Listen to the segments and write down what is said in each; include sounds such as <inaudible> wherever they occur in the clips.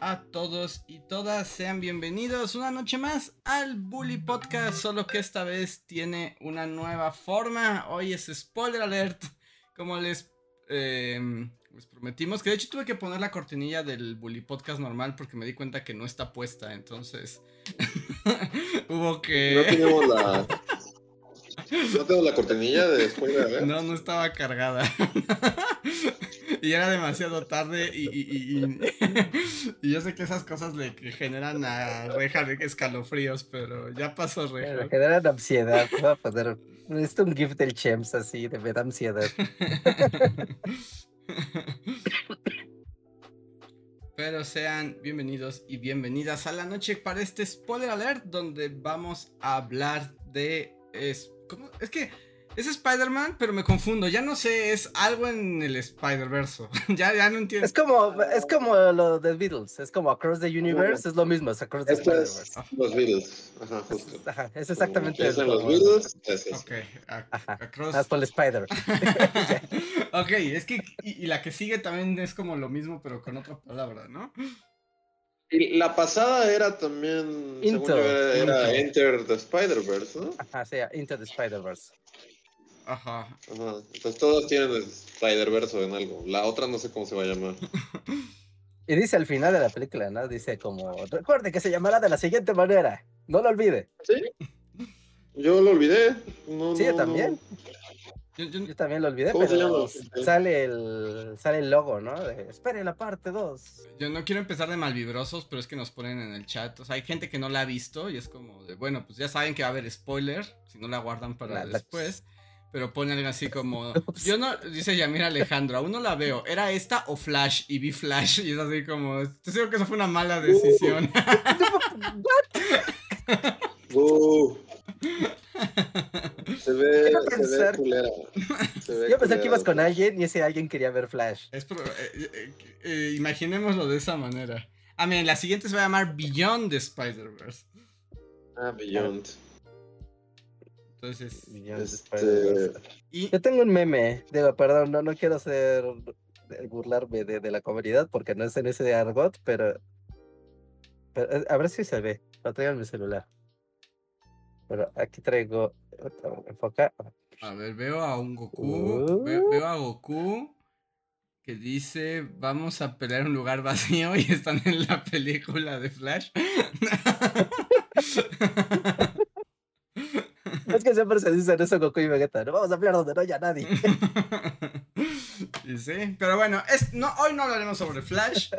a todos y todas, sean bienvenidos una noche más al Bully Podcast, solo que esta vez tiene una nueva forma. Hoy es spoiler alert, como les, em, les prometimos, que de hecho tuve que poner la cortinilla del Bully Podcast normal porque me di cuenta que no está puesta, entonces <laughs> hubo que... No tenemos la... No tengo la cortinilla de spoiler alert. No, no estaba cargada. <laughs> y era demasiado tarde y, y, y, <laughs> y, yo sé que esas cosas le generan a Reja escalofríos, pero ya pasó Reja. Le generan ansiedad. Voy a poner esto un gift del Chems así, de me da ansiedad. <laughs> Pero sean bienvenidos y bienvenidas a la noche para este spoiler alert donde vamos a hablar de... Es, ¿cómo? es que es Spider-Man, pero me confundo. Ya no sé, es algo en el Spider-Verse. <laughs> ya, ya no entiendo. Es como, es como lo de Beatles. Es como Across the Universe. Es lo mismo, es Across the Spider-Verse. Es los Beatles. Ajá, justo. <laughs> Ajá, es exactamente Es los Beatles. Es eso. Ok, a- Ajá. Across. Por el Spider. <laughs> ok, es que. Y, y la que sigue también es como lo mismo, pero con otra palabra, ¿no? Y la pasada era también. según Into. yo, era, era Into. Enter the Spider-Verse, ¿no? Ajá, sí, Into the Spider-Verse. Ajá. Ajá. Entonces todos tienen el Spider-Verse en algo. La otra no sé cómo se va a llamar. Y dice al final de la película, ¿no? Dice como, recuerde que se llamará de la siguiente manera. No lo olvide. ¿Sí? Yo lo olvidé. No, Sí, yo no, también. Yo- yo- Yo también lo olvidé, ¿Cómo se pero sale el, sale el logo, ¿no? De, Espere la parte 2. Yo no quiero empezar de malvibrosos, pero es que nos ponen en el chat. O sea, hay gente que no la ha visto y es como de, bueno, pues ya saben que va a haber spoiler, si no la guardan para La- la- después. Pero ponen algo así como, <laughs> yo no, dice Yamir Alejandro, aún no la veo, ¿era esta o Flash? Y vi Flash y es así como, estoy seguro que eso fue una mala decisión. <laughs> Uh. <laughs> Se ve, Quiero se ve pensar- culera. Se ve Yo pensé que ibas con alguien y ese alguien quería ver Flash. Es pro- eh, eh, eh, imaginémoslo de esa manera. Ah, miren, la siguiente se va a llamar Beyond the Spider-Verse. Ah, Beyond. Entonces, Este, y Yo tengo un meme, digo, perdón, no, no quiero ser burlarme de, de la comunidad porque no es en ese argot, pero, pero, eh, a ver si se ve. Lo traigo en mi celular. Pero aquí traigo. Enfoca. A ver, veo a un Goku. Uh. ve- veo a Goku que dice: Vamos a pelear un lugar vacío <laughs> y están en la película de Flash. <laughs> Es que siempre se dicen eso Goku y Vegeta. No vamos a hablar donde no haya nadie. <laughs> Y sí, pero bueno, es, no, hoy no hablaremos sobre Flash.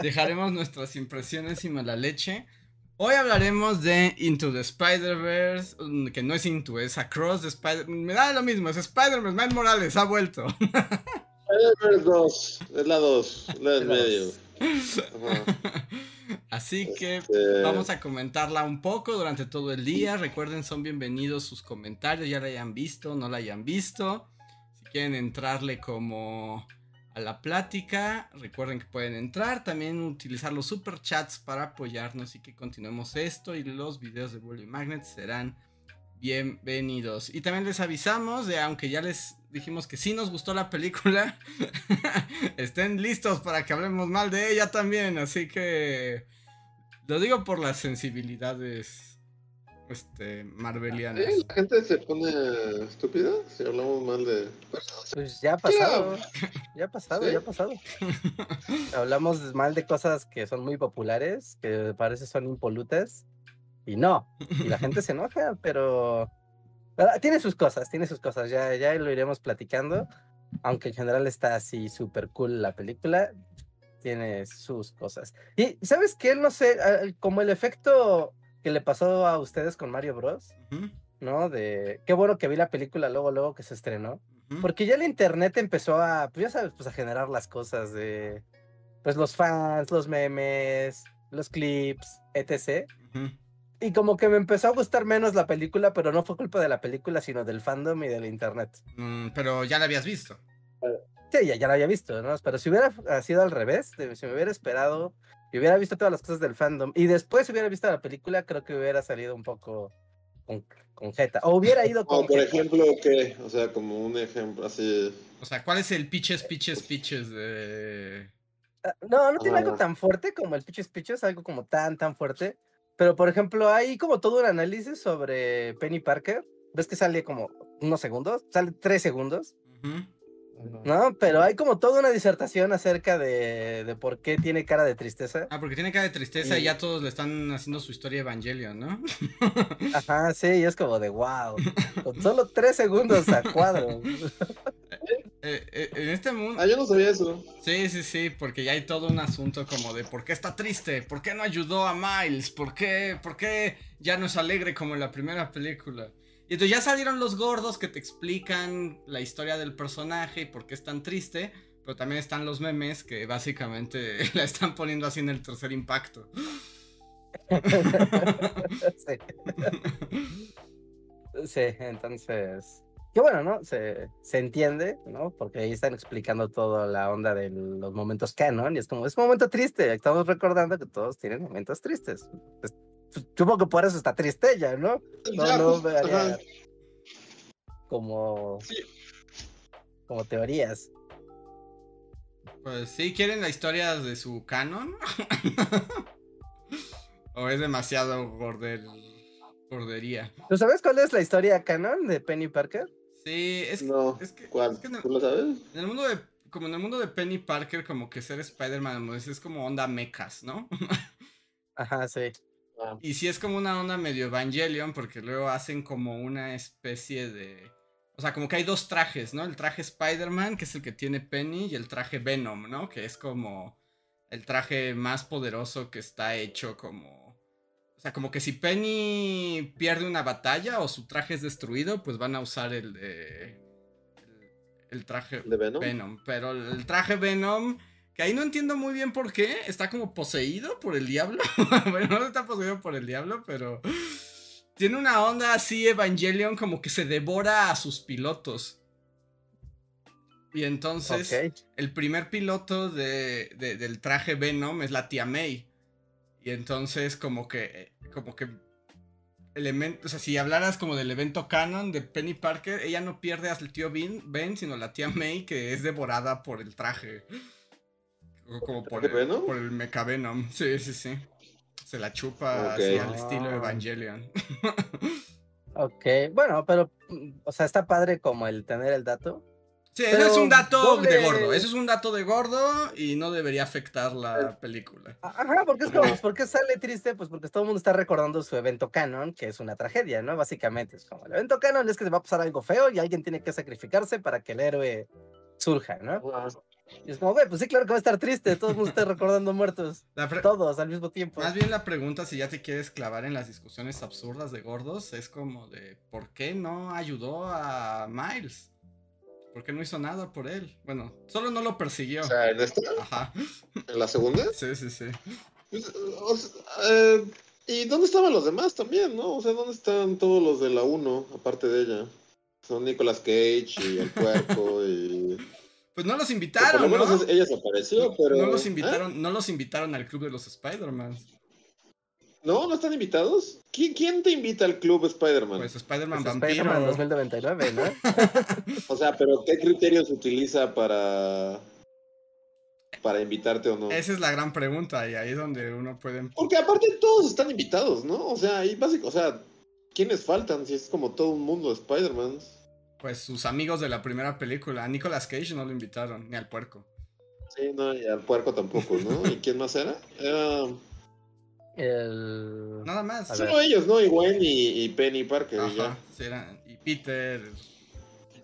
Dejaremos nuestras impresiones y mala leche. Hoy hablaremos de Into the Spider-Verse, mm, que no es Into, es Across the Spider... Me da lo mismo, es Spider-Man, Miles Morales, ha vuelto. <laughs> Spider-Verse 2. Es la 2. La del medio. Así que Este, Vamos a comentarla un poco durante todo el día. Recuerden, son bienvenidos sus comentarios, ya la hayan visto, no la hayan visto. Si quieren entrarle como a la plática, recuerden que pueden entrar. También utilizar los super chats para apoyarnos y que continuemos esto. Y los videos de Bully Magnet serán bienvenidos. Y también les avisamos de, aunque ya les dijimos que sí nos gustó la película, <laughs> estén listos para que hablemos mal de ella también. Así que lo digo por las sensibilidades este, marvelianas. ¿sí? La gente se pone estúpida si hablamos mal de. Pues ya ha pasado. Ya ha pasado, ¿Sí? ya ha pasado. <laughs> Hablamos mal de cosas que son muy populares, que parece son impolutas. Y no. Y la gente se enoja, pero. Tiene sus cosas, tiene sus cosas. Ya, ya lo iremos platicando. Aunque en general está así súper cool la película. Tiene sus cosas. Y ¿sabes qué? No sé, como el efecto que le pasó a ustedes con Mario Bros. ¿No? De qué bueno que vi la película luego, luego que se estrenó. Porque ya el internet empezó a, pues ya sabes, pues a generar las cosas de, pues los fans, los memes, los clips, etc. Ujú. Y como que me empezó a gustar menos la película, pero no fue culpa de la película, sino del fandom y del internet. Mm, pero ya la habías visto. Sí, ya, ya la había visto, ¿no? Pero si hubiera sido al revés, si me hubiera esperado y hubiera visto todas las cosas del fandom y después hubiera visto la película, creo que hubiera salido un poco con, con jeta. O hubiera ido con O por jeta. ejemplo, ¿qué? O sea, como un ejemplo así. O sea, ¿cuál es el pitches, pitches, pitches de. Ah, No, no tiene algo Ah. tan fuerte como el Pitches Pitches, algo como tan, tan fuerte. Pero, por ejemplo, hay como todo un análisis sobre Penny Parker. ¿Ves que sale como unos segundos? Sale tres segundos, Ujú. ¿no? Pero hay como toda una disertación acerca de, de por qué tiene cara de tristeza. Ah, porque tiene cara de tristeza y Sí. ya todos le están haciendo su historia Evangelion, ¿no? Ajá, sí, y es como de wow. <laughs> Con solo tres segundos a cuadro. <laughs> Eh, eh, en este mundo. Ah, yo no sabía eso. Sí, sí, sí, porque ya hay todo un asunto como de por qué está triste, por qué no ayudó a Miles, por qué, por qué ya no es alegre como en la primera película. Y entonces ya salieron los gordos que te explican la historia del personaje y por qué es tan triste, pero también están los memes que básicamente <laughs> la están poniendo así en el tercer impacto. <laughs> sí. <laughs> Sí, entonces. Que bueno, ¿no? Se, se entiende, ¿no? Porque ahí están explicando toda la onda de los momentos canon y es como, es un momento triste. Estamos recordando que todos tienen momentos tristes. Es- supongo que por eso está triste ella, ¿no? No, Ya, no pues, como, Sí. como teorías. Pues sí, ¿quieren la historia de su canon? <laughs> ¿O es demasiado gorder, gordería? ¿Tú sabes cuál es la historia canon de Penny Parker? Sí, es, No. es que... ¿Cuál? es que no- ¿Tú lo sabes? En el mundo de. Como en el mundo de Penny Parker, como que ser Spider-Man pues, es como onda mechas, ¿no? <laughs> Ajá, sí. Ah, y sí es como una onda medio Evangelion, porque luego hacen como una especie de. O sea, como que hay dos trajes, ¿no? El traje Spider-Man, que es el que tiene Penny, y el traje Venom, ¿no? Que es como el traje más poderoso que está hecho como. O sea, como que si Penny pierde una batalla o su traje es destruido, pues van a usar el de. El, el traje ¿De Venom? Venom. Pero el traje Venom, que ahí no entiendo muy bien por qué, está como poseído por el diablo. <laughs> bueno, no está poseído por el diablo, pero tiene una onda así Evangelion como que se devora a sus pilotos. Y entonces el primer piloto de, de- del traje Venom es la tía May. Y entonces como que como que elemento, o sea, si hablaras como del evento canon de Penny Parker, ella no pierde al tío Ben, Ben, sino la tía May que es devorada por el traje. O Como por ¿Traje el, Venom? por el Mecha Venom. Sí, sí, sí. Se la chupa Ok. así al estilo Ah. Evangelion. <laughs> Ok, bueno, pero, o sea, está padre como el tener el dato. Sí, eso es un dato de gordo. Eso es un dato de gordo y no debería afectar Eh. la película. A- Ajá, porque es como, ¿por qué sale triste? Pues porque todo el mundo está recordando su evento canon, que es una tragedia, ¿no? Básicamente, es como, el evento canon es que se va a pasar algo feo y alguien tiene que sacrificarse para que el héroe surja, ¿no? Y es como, güey, pues sí, claro que va a estar triste, todo el mundo está recordando muertos, <laughs> todos al mismo tiempo. Más bien la pregunta, si ya te quieres clavar en las discusiones absurdas de gordos, es como de ¿por qué no ayudó a Miles? ¿Por qué no hizo nada por él? Bueno, solo no lo persiguió. O sea, en esta, Ajá. en la segunda. Sí, sí, sí. Pues, o sea, eh, ¿Y dónde estaban los demás también, no? O sea, ¿dónde están todos los de la 1, aparte de ella? Son Nicolas Cage y el puerco y... Pues no los que por invitaron, lo menos ¿no? es- ella se apareció, pero... No los ¿Eh? invitaron, no los invitaron al club de los Spider-Man. ¿No? ¿No están invitados? ¿Quién, quién te invita al club Spider-Man? Pues Spider-Man Pues. Spider-Man 2099, ¿no? <laughs> O sea, pero ¿qué criterios utiliza para... para invitarte o no? Esa es la gran pregunta y ahí es donde uno puede... Porque aparte todos están invitados, ¿no? O sea, ahí básico, o sea, ¿quiénes faltan si es como todo un mundo de Spider-Man? Pues sus amigos de la primera película. A Nicolas Cage no lo invitaron, ni al puerco. Sí, no, y al puerco tampoco, ¿no? ¿Y quién más era? Era El... Nada más. A solo ellos, ¿no? Y Gwen y, y Penny Parker y Ajá, sí, eran- Y Peter.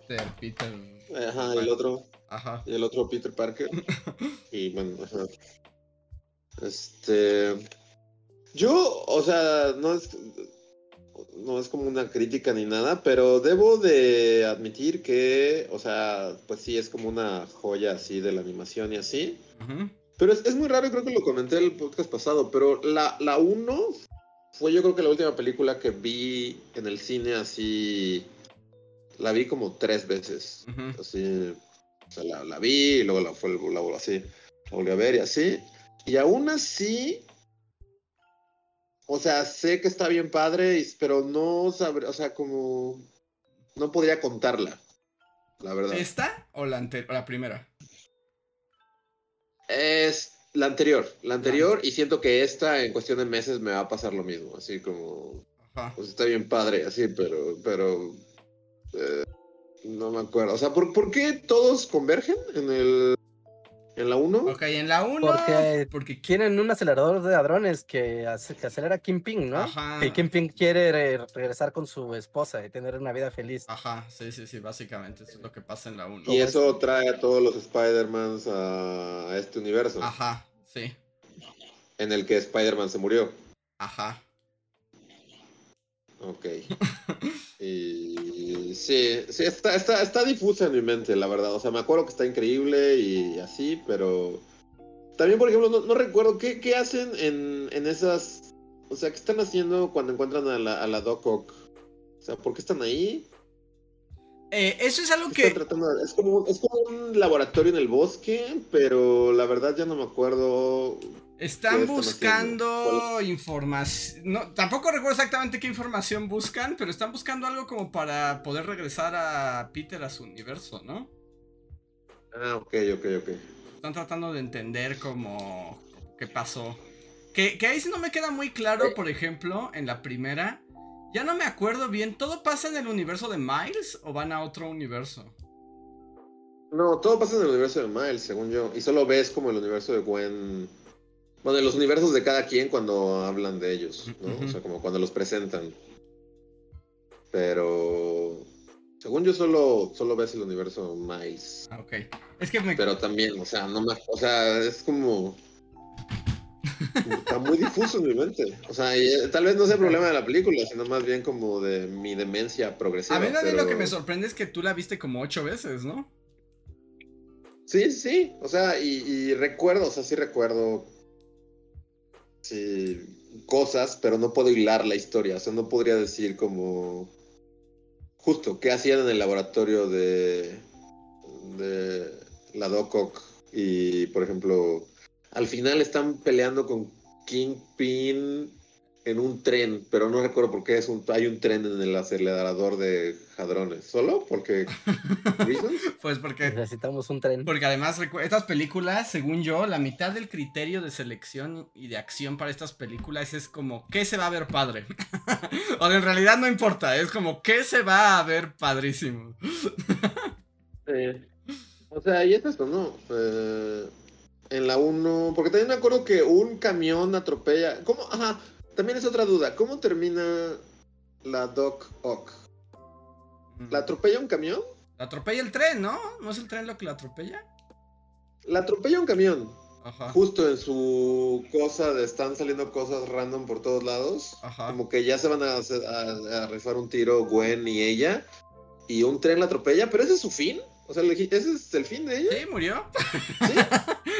Peter, Peter. Ajá, y el otro, Ajá. y el otro Peter Parker. <laughs> Y bueno, ajá. Este. Yo, o sea, no es. No es como una crítica ni nada, pero debo de admitir que, o sea, pues sí, es como una joya así de la animación y así. Ujú. Pero es, es muy raro, creo que lo comenté en el podcast pasado, pero la, la 1 fue yo creo que la última película que vi en el cine así. La vi como tres veces. Así. O sea, la, la vi y luego la, fue, la, la- así, la volví a ver y así. Y aún así. O sea, sé que está bien padre, pero no sabré. O sea, como. No podría contarla. La verdad. ¿Esta o la, o la primera? Es la anterior, la anterior, y siento que esta en cuestión de meses me va a pasar lo mismo, así como, Ajá. pues está bien padre, así, pero, pero, eh, no me acuerdo, o sea, ¿por, por qué todos convergen en el, en la 1? Ok, en la 1. Porque porque Quieren un acelerador de hadrones que, ace- que acelera a Kingpin, ¿no? Ajá. Que Kingpin quiere re- regresar con su esposa y tener una vida feliz. Ajá, sí, sí, sí, básicamente eso es lo que pasa en la 1. Y eso trae a todos los Spider-Mans a este universo, Ajá, sí, en el que Spider-Man se murió. ajá. Ok. <laughs> Y sí, sí, está, está, está difusa en mi mente, la verdad. O sea, me acuerdo que está increíble y así, pero. También, por ejemplo, no, no recuerdo qué, qué hacen en, en esas. O sea, ¿qué están haciendo cuando encuentran a la, a la Doc Ock? O sea, ¿por qué están ahí? Eh, eso es algo ¿Qué que... tratando Es como, es como un laboratorio en el bosque, pero la verdad ya no me acuerdo. ¿Qué Están buscando información. No, tampoco recuerdo exactamente qué información buscan, pero están buscando algo como para poder regresar a Peter a su universo, ¿no? Ah, ok, ok, ok. Están tratando de entender cómo qué pasó. Que, que ahí sí no me queda muy claro, por ejemplo, en la primera. Ya no me acuerdo bien. ¿Todo pasa en el universo de Miles o van a otro universo? No, todo pasa en el universo de Miles, según yo. Y solo ves como el universo de Gwen. Bueno, en los universos de cada quien cuando hablan de ellos, ¿no? O sea, como cuando los presentan. Pero. Según yo, solo, solo ves el universo Miles. Ah, ok. Es que me. Pero también, o sea, no me. O sea, es como. Está muy difuso en mi mente. O sea, y, eh, tal vez no sea problema de la película, sino más bien como de mi demencia progresiva. A mí pero- lo que me sorprende es que tú la viste como ocho veces, ¿no? Sí, sí, o sea, y, y recuerdo, o sea, sí recuerdo sí, cosas, pero no puedo hilar la historia, o sea, no podría decir como justo qué hacían en el laboratorio de, de la Doc Ock. Y, por ejemplo, al final están peleando con Kingpin en un tren, pero no recuerdo por qué es un, hay un tren en el acelerador de hadrones, ¿solo? Porque... <laughs> Pues porque. Necesitamos un tren. Porque además, estas películas, según yo, la mitad del criterio de selección y de acción para estas películas es como, ¿qué se va a ver padre? <laughs> o en realidad no importa, es como, ¿qué se va a ver padrísimo? Sí. O sea, y es esto, ¿no? Eh, en la 1, porque también me acuerdo que un camión atropella. ¿Cómo? Ajá, también es otra duda. ¿Cómo termina la Doc Ock? ¿La atropella un camión? La atropella el tren, ¿no? ¿No es el tren lo que la atropella? La atropella un camión. Ajá. Justo en su cosa de están saliendo cosas random por todos lados. Ajá. Como que ya se van a, hacer- a, a rifar un tiro Gwen y ella. Y un tren la atropella, pero ese es su fin. O sea, ese es el fin de ella. ¿Sí? ¿Murió? ¿Sí? <laughs>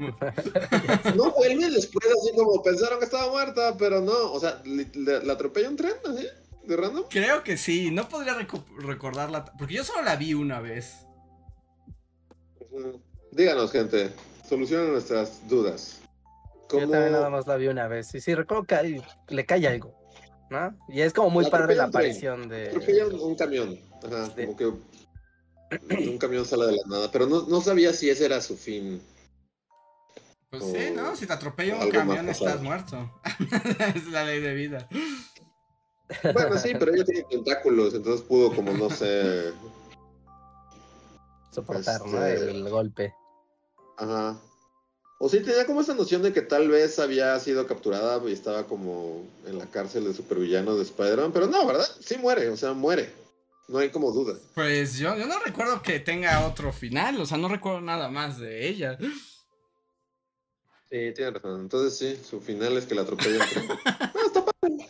<laughs> No vuelve después así como pensaron que estaba muerta, pero no. O sea, ¿le, le- la atropella un tren así? ¿De random? Creo que sí, no podría recordarla, porque yo solo la vi una vez. Díganos, gente. Solucionen nuestras dudas. Yo también nada más la vi una vez. Y sí, recuerdo que ahí le cae algo. ¿No? Y es como muy La padre la atropella aparición Atropella de. un, un camión. Ajá, Sí. como que un camión sale de la nada. Pero no, no sabía si ese era su fin. Pues sí, ¿no? Si te atropella un camión estás muerto. <laughs> es la ley de vida. Bueno, sí, pero ella tiene tentáculos, entonces pudo como, no sé... <laughs> soportar, ¿no? Este- El golpe. Ajá. O sí tenía como esa noción de que tal vez había sido capturada y estaba como en la cárcel de supervillanos de Spider-Man, pero no, ¿verdad? Sí muere, o sea, muere. No hay como duda. Pues yo, yo no recuerdo que tenga otro final, o sea, no recuerdo nada más de ella. Sí, tiene razón. Entonces sí, su final es que la atropella. el tren. <laughs> Ah, está padre.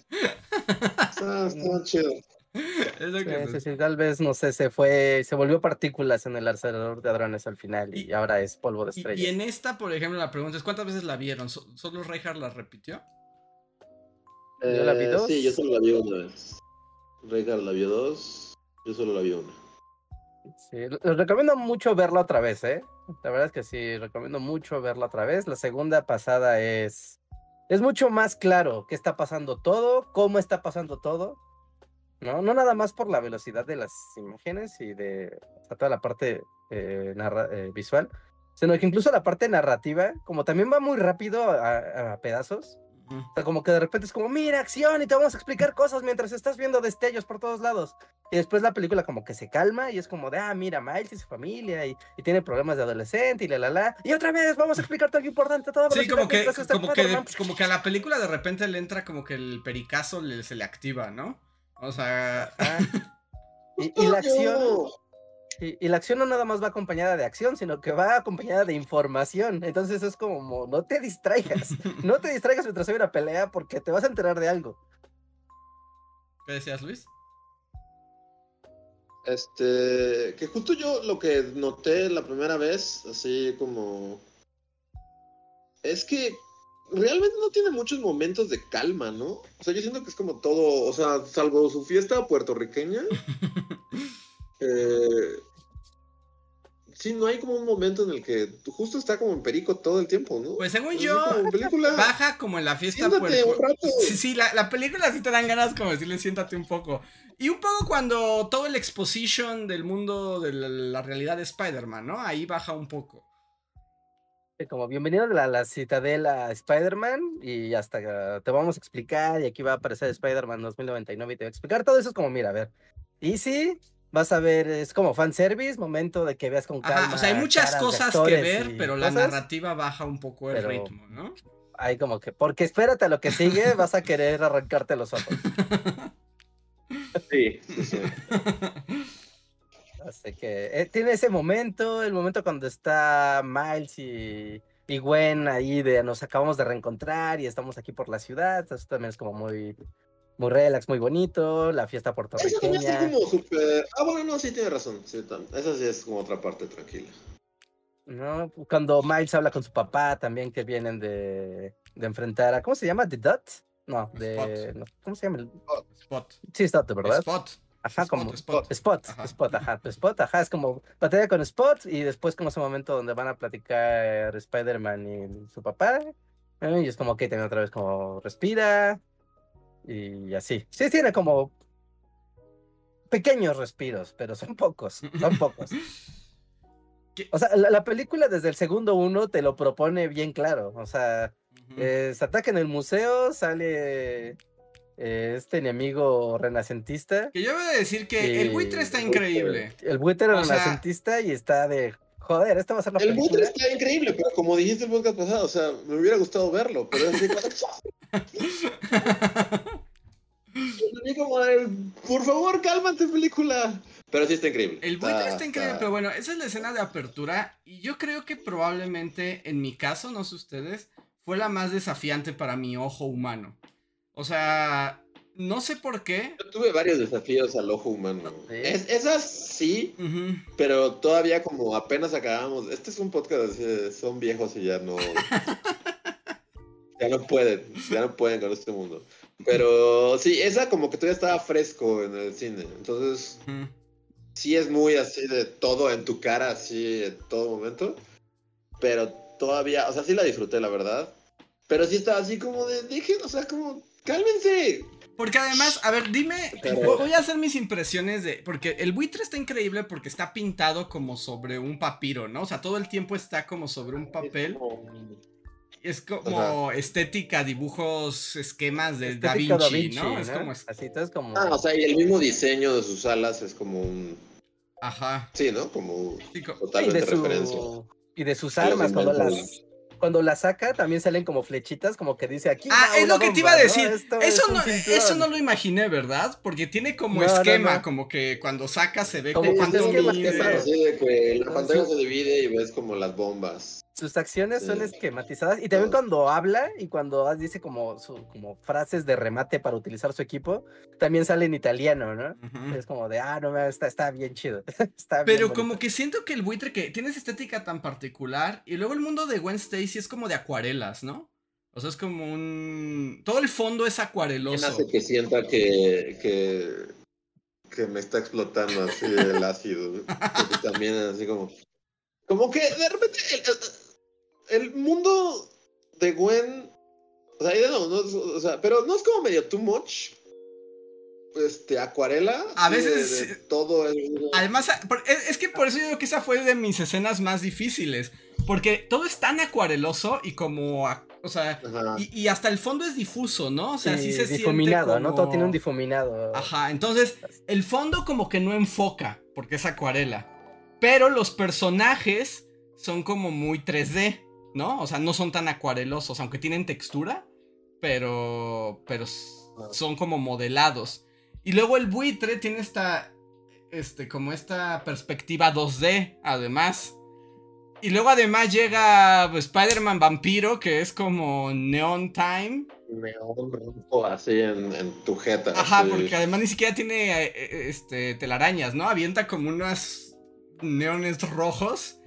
Está, está chido. Es lo Sí, que sí, sí, tal vez, no sé, se fue, se volvió partículas en el acelerador de hadrones al final y, Y- ahora es polvo de Y, estrellas. y en esta, por ejemplo, la pregunta es: ¿cuántas veces la vieron? ¿So- ¿Solo Reinhardt la repitió? Yo la vi Eh, dos. Sí, yo solo la vi una vez. Ricardo la vio dos. Yo solo la vi una. Sí, les recomiendo mucho verla otra vez, ¿eh? La verdad es que sí, recomiendo mucho verla otra vez. La segunda pasada es. Es mucho más claro qué está pasando todo, cómo está pasando todo. No, no nada más por la velocidad de las imágenes y de toda la parte eh, eh, visual, sino que incluso la parte narrativa, como también va muy rápido a, pedazos. O sea, como que de repente es como, mira, acción, y te vamos a explicar cosas mientras estás viendo destellos por todos lados. Y después la película como que se calma y es como de, ah, mira, Miles y su familia y, y tiene problemas de adolescente y la, la, la. Y otra vez vamos a explicarte algo importante, toda Sí, como que, está como, que, Spider-Man. como que a la película de repente le entra como que el pericazo le- se le activa, ¿no? O sea, Ah. <laughs> Y, y la acción, y, y la acción no nada más va acompañada de acción, sino que va acompañada de información. Entonces es como, no te distraigas, <laughs> no te distraigas mientras hay una pelea porque te vas a enterar de algo. ¿qué decías, Luis? Este, que justo yo lo que noté la primera vez, así como... Es que realmente no tiene muchos momentos de calma, ¿no? O sea, yo siento que es como todo, o sea, salvo su fiesta puertorriqueña. <laughs> eh, sí, no hay como un momento en el que justo está como en perico todo el tiempo, ¿no? Pues según yo, como película, baja como en la fiesta siéntate un puerco- rato. Sí, sí, la, la película sí te dan ganas como decirle siéntate un poco. Y un poco cuando todo el exposition del mundo de la, la realidad de Spider-Man, ¿no? Ahí baja un poco. Como bienvenido a la, la citadela Spider-Man y hasta te vamos a explicar y aquí va a aparecer Spider-Man 2099 y te va a explicar todo eso es como mira, a ver. Y sí, vas a ver, es como fanservice, momento de que veas con calma. Ajá, o sea, hay muchas cosas que ver, pero la narrativa baja un poco el ritmo, ¿no? Hay como que, porque espérate a lo que sigue, vas a querer arrancarte los ojos. Sí, sí, sí. Así que eh, tiene ese momento, el momento cuando está Miles y, y Gwen ahí de nos acabamos de reencontrar y estamos aquí por la ciudad. Eso también es como muy, muy relax, muy bonito. La fiesta Eso también está puertorriqueña. como súper... Ah, bueno, no, sí, tiene razón. Sí, sí es como otra parte tranquila. ¿no? Cuando Miles habla con su papá también que vienen de, de enfrentar a, ¿cómo se llama? ¿The Dot? No, de, Spot. no, ¿cómo se llama? el- Spot. Sí, es Dot, ¿verdad? Spot. Ajá, Spot, como Spot. Spot, Ajá. Spot, ajá, Spot, ajá, es como batalla con Spot y después como ese momento donde van a platicar Spider-Man y su papá, ¿eh? y es como que también otra vez como respira y así. Sí, tiene como pequeños respiros, pero son pocos, son pocos. <laughs> O sea, la, la película desde el segundo uno te lo propone bien claro, o sea, eh, se ataca en el museo, sale eh, este enemigo renacentista. Que yo voy a decir que el buitre está increíble. El buitre O sea- renacentista y está de, joder, esta va a ser la El buitre está increíble, pero como dijiste el podcast pasado, o sea, me hubiera gustado verlo, pero es así <laughs> como... De, por favor, cálmate, película. Pero sí está increíble. El buitre Está- está increíble, está- pero bueno, esa es la escena de apertura. Y yo creo que probablemente, en mi caso, no sé ustedes, fue la más desafiante para mi ojo humano. O sea, no sé por qué. Yo tuve varios desafíos al ojo humano. Es- esas sí, pero todavía como apenas acabamos. Este es un podcast son viejos y ya no. <laughs> ya no pueden, ya no pueden con este mundo. Pero sí, esa como que todavía estaba fresco en el cine. Entonces, sí es muy así de todo en tu cara, así en todo momento. Pero todavía, o sea, sí la disfruté, la verdad. Pero sí estaba así como de, dejen, o sea, como, cálmense. Porque además, a ver, dime, Pero- voy a hacer mis impresiones de, porque el buitre está increíble porque está pintado como sobre un papiro, ¿no? O sea, todo el tiempo está como sobre un papel. Es como estética, dibujos, esquemas de Da Vinci, ¿no? Es como, Así, todo es como... Ah, o sea, y el mismo diseño de sus alas es como un. ajá. Sí, ¿no? Como Sí, co- de su- referencia. y de sus Sí, armas, cuando las, cuando las saca también salen como flechitas, como que dice aquí. Ah, es lo que te iba a decir. Eso es no, cinturón. eso no lo imaginé, ¿verdad? Porque tiene como No, esquema, no. como que cuando saca se ve Como mide. esquematizado. Así de que la Ah, pantalla sí. se divide y ves como las bombas. Sus acciones son Sí. esquematizadas y también cuando habla y cuando dice como, su, como frases de remate para utilizar su equipo, también sale en italiano, ¿no? Es como de, ah, no, está, está bien chido. <laughs> está Pero como que siento que el buitre que tiene esa estética tan particular y luego el mundo de Gwen Stacy es como de acuarelas, ¿no? O sea, es como un... Todo el fondo es ¿Quién acuareloso. hace que sienta que, que, que me está explotando así el ácido? <laughs> Porque también así como... Como que de repente el, el mundo de Gwen... O sea, ahí de nuevo, no, o sea, pero no es como medio too much. Este, acuarela. A de- veces de todo es... Además, es, es que por eso yo digo que esa fue de mis escenas más difíciles. Porque todo es tan acuareloso y como... O sea, y, y hasta el fondo es difuso, ¿no? O sea, sí, Sí, se difuminado, siente ¿no? como- Todo tiene un difuminado. Ajá, entonces el fondo como que no enfoca, porque es acuarela. Pero los personajes son como muy 3D, ¿no? O sea, no son tan acuarelosos, aunque tienen textura, pero, pero s- son como modelados. Y luego el buitre tiene esta, este, como esta perspectiva 2D, además. Y luego además llega pues, Spider-Man Vampiro, que es como Neon Time. Neón rojo así en, en tu jeta. Ajá, así. porque además ni siquiera tiene eh, eh, este, telarañas, ¿no? Avienta como unos neones rojos.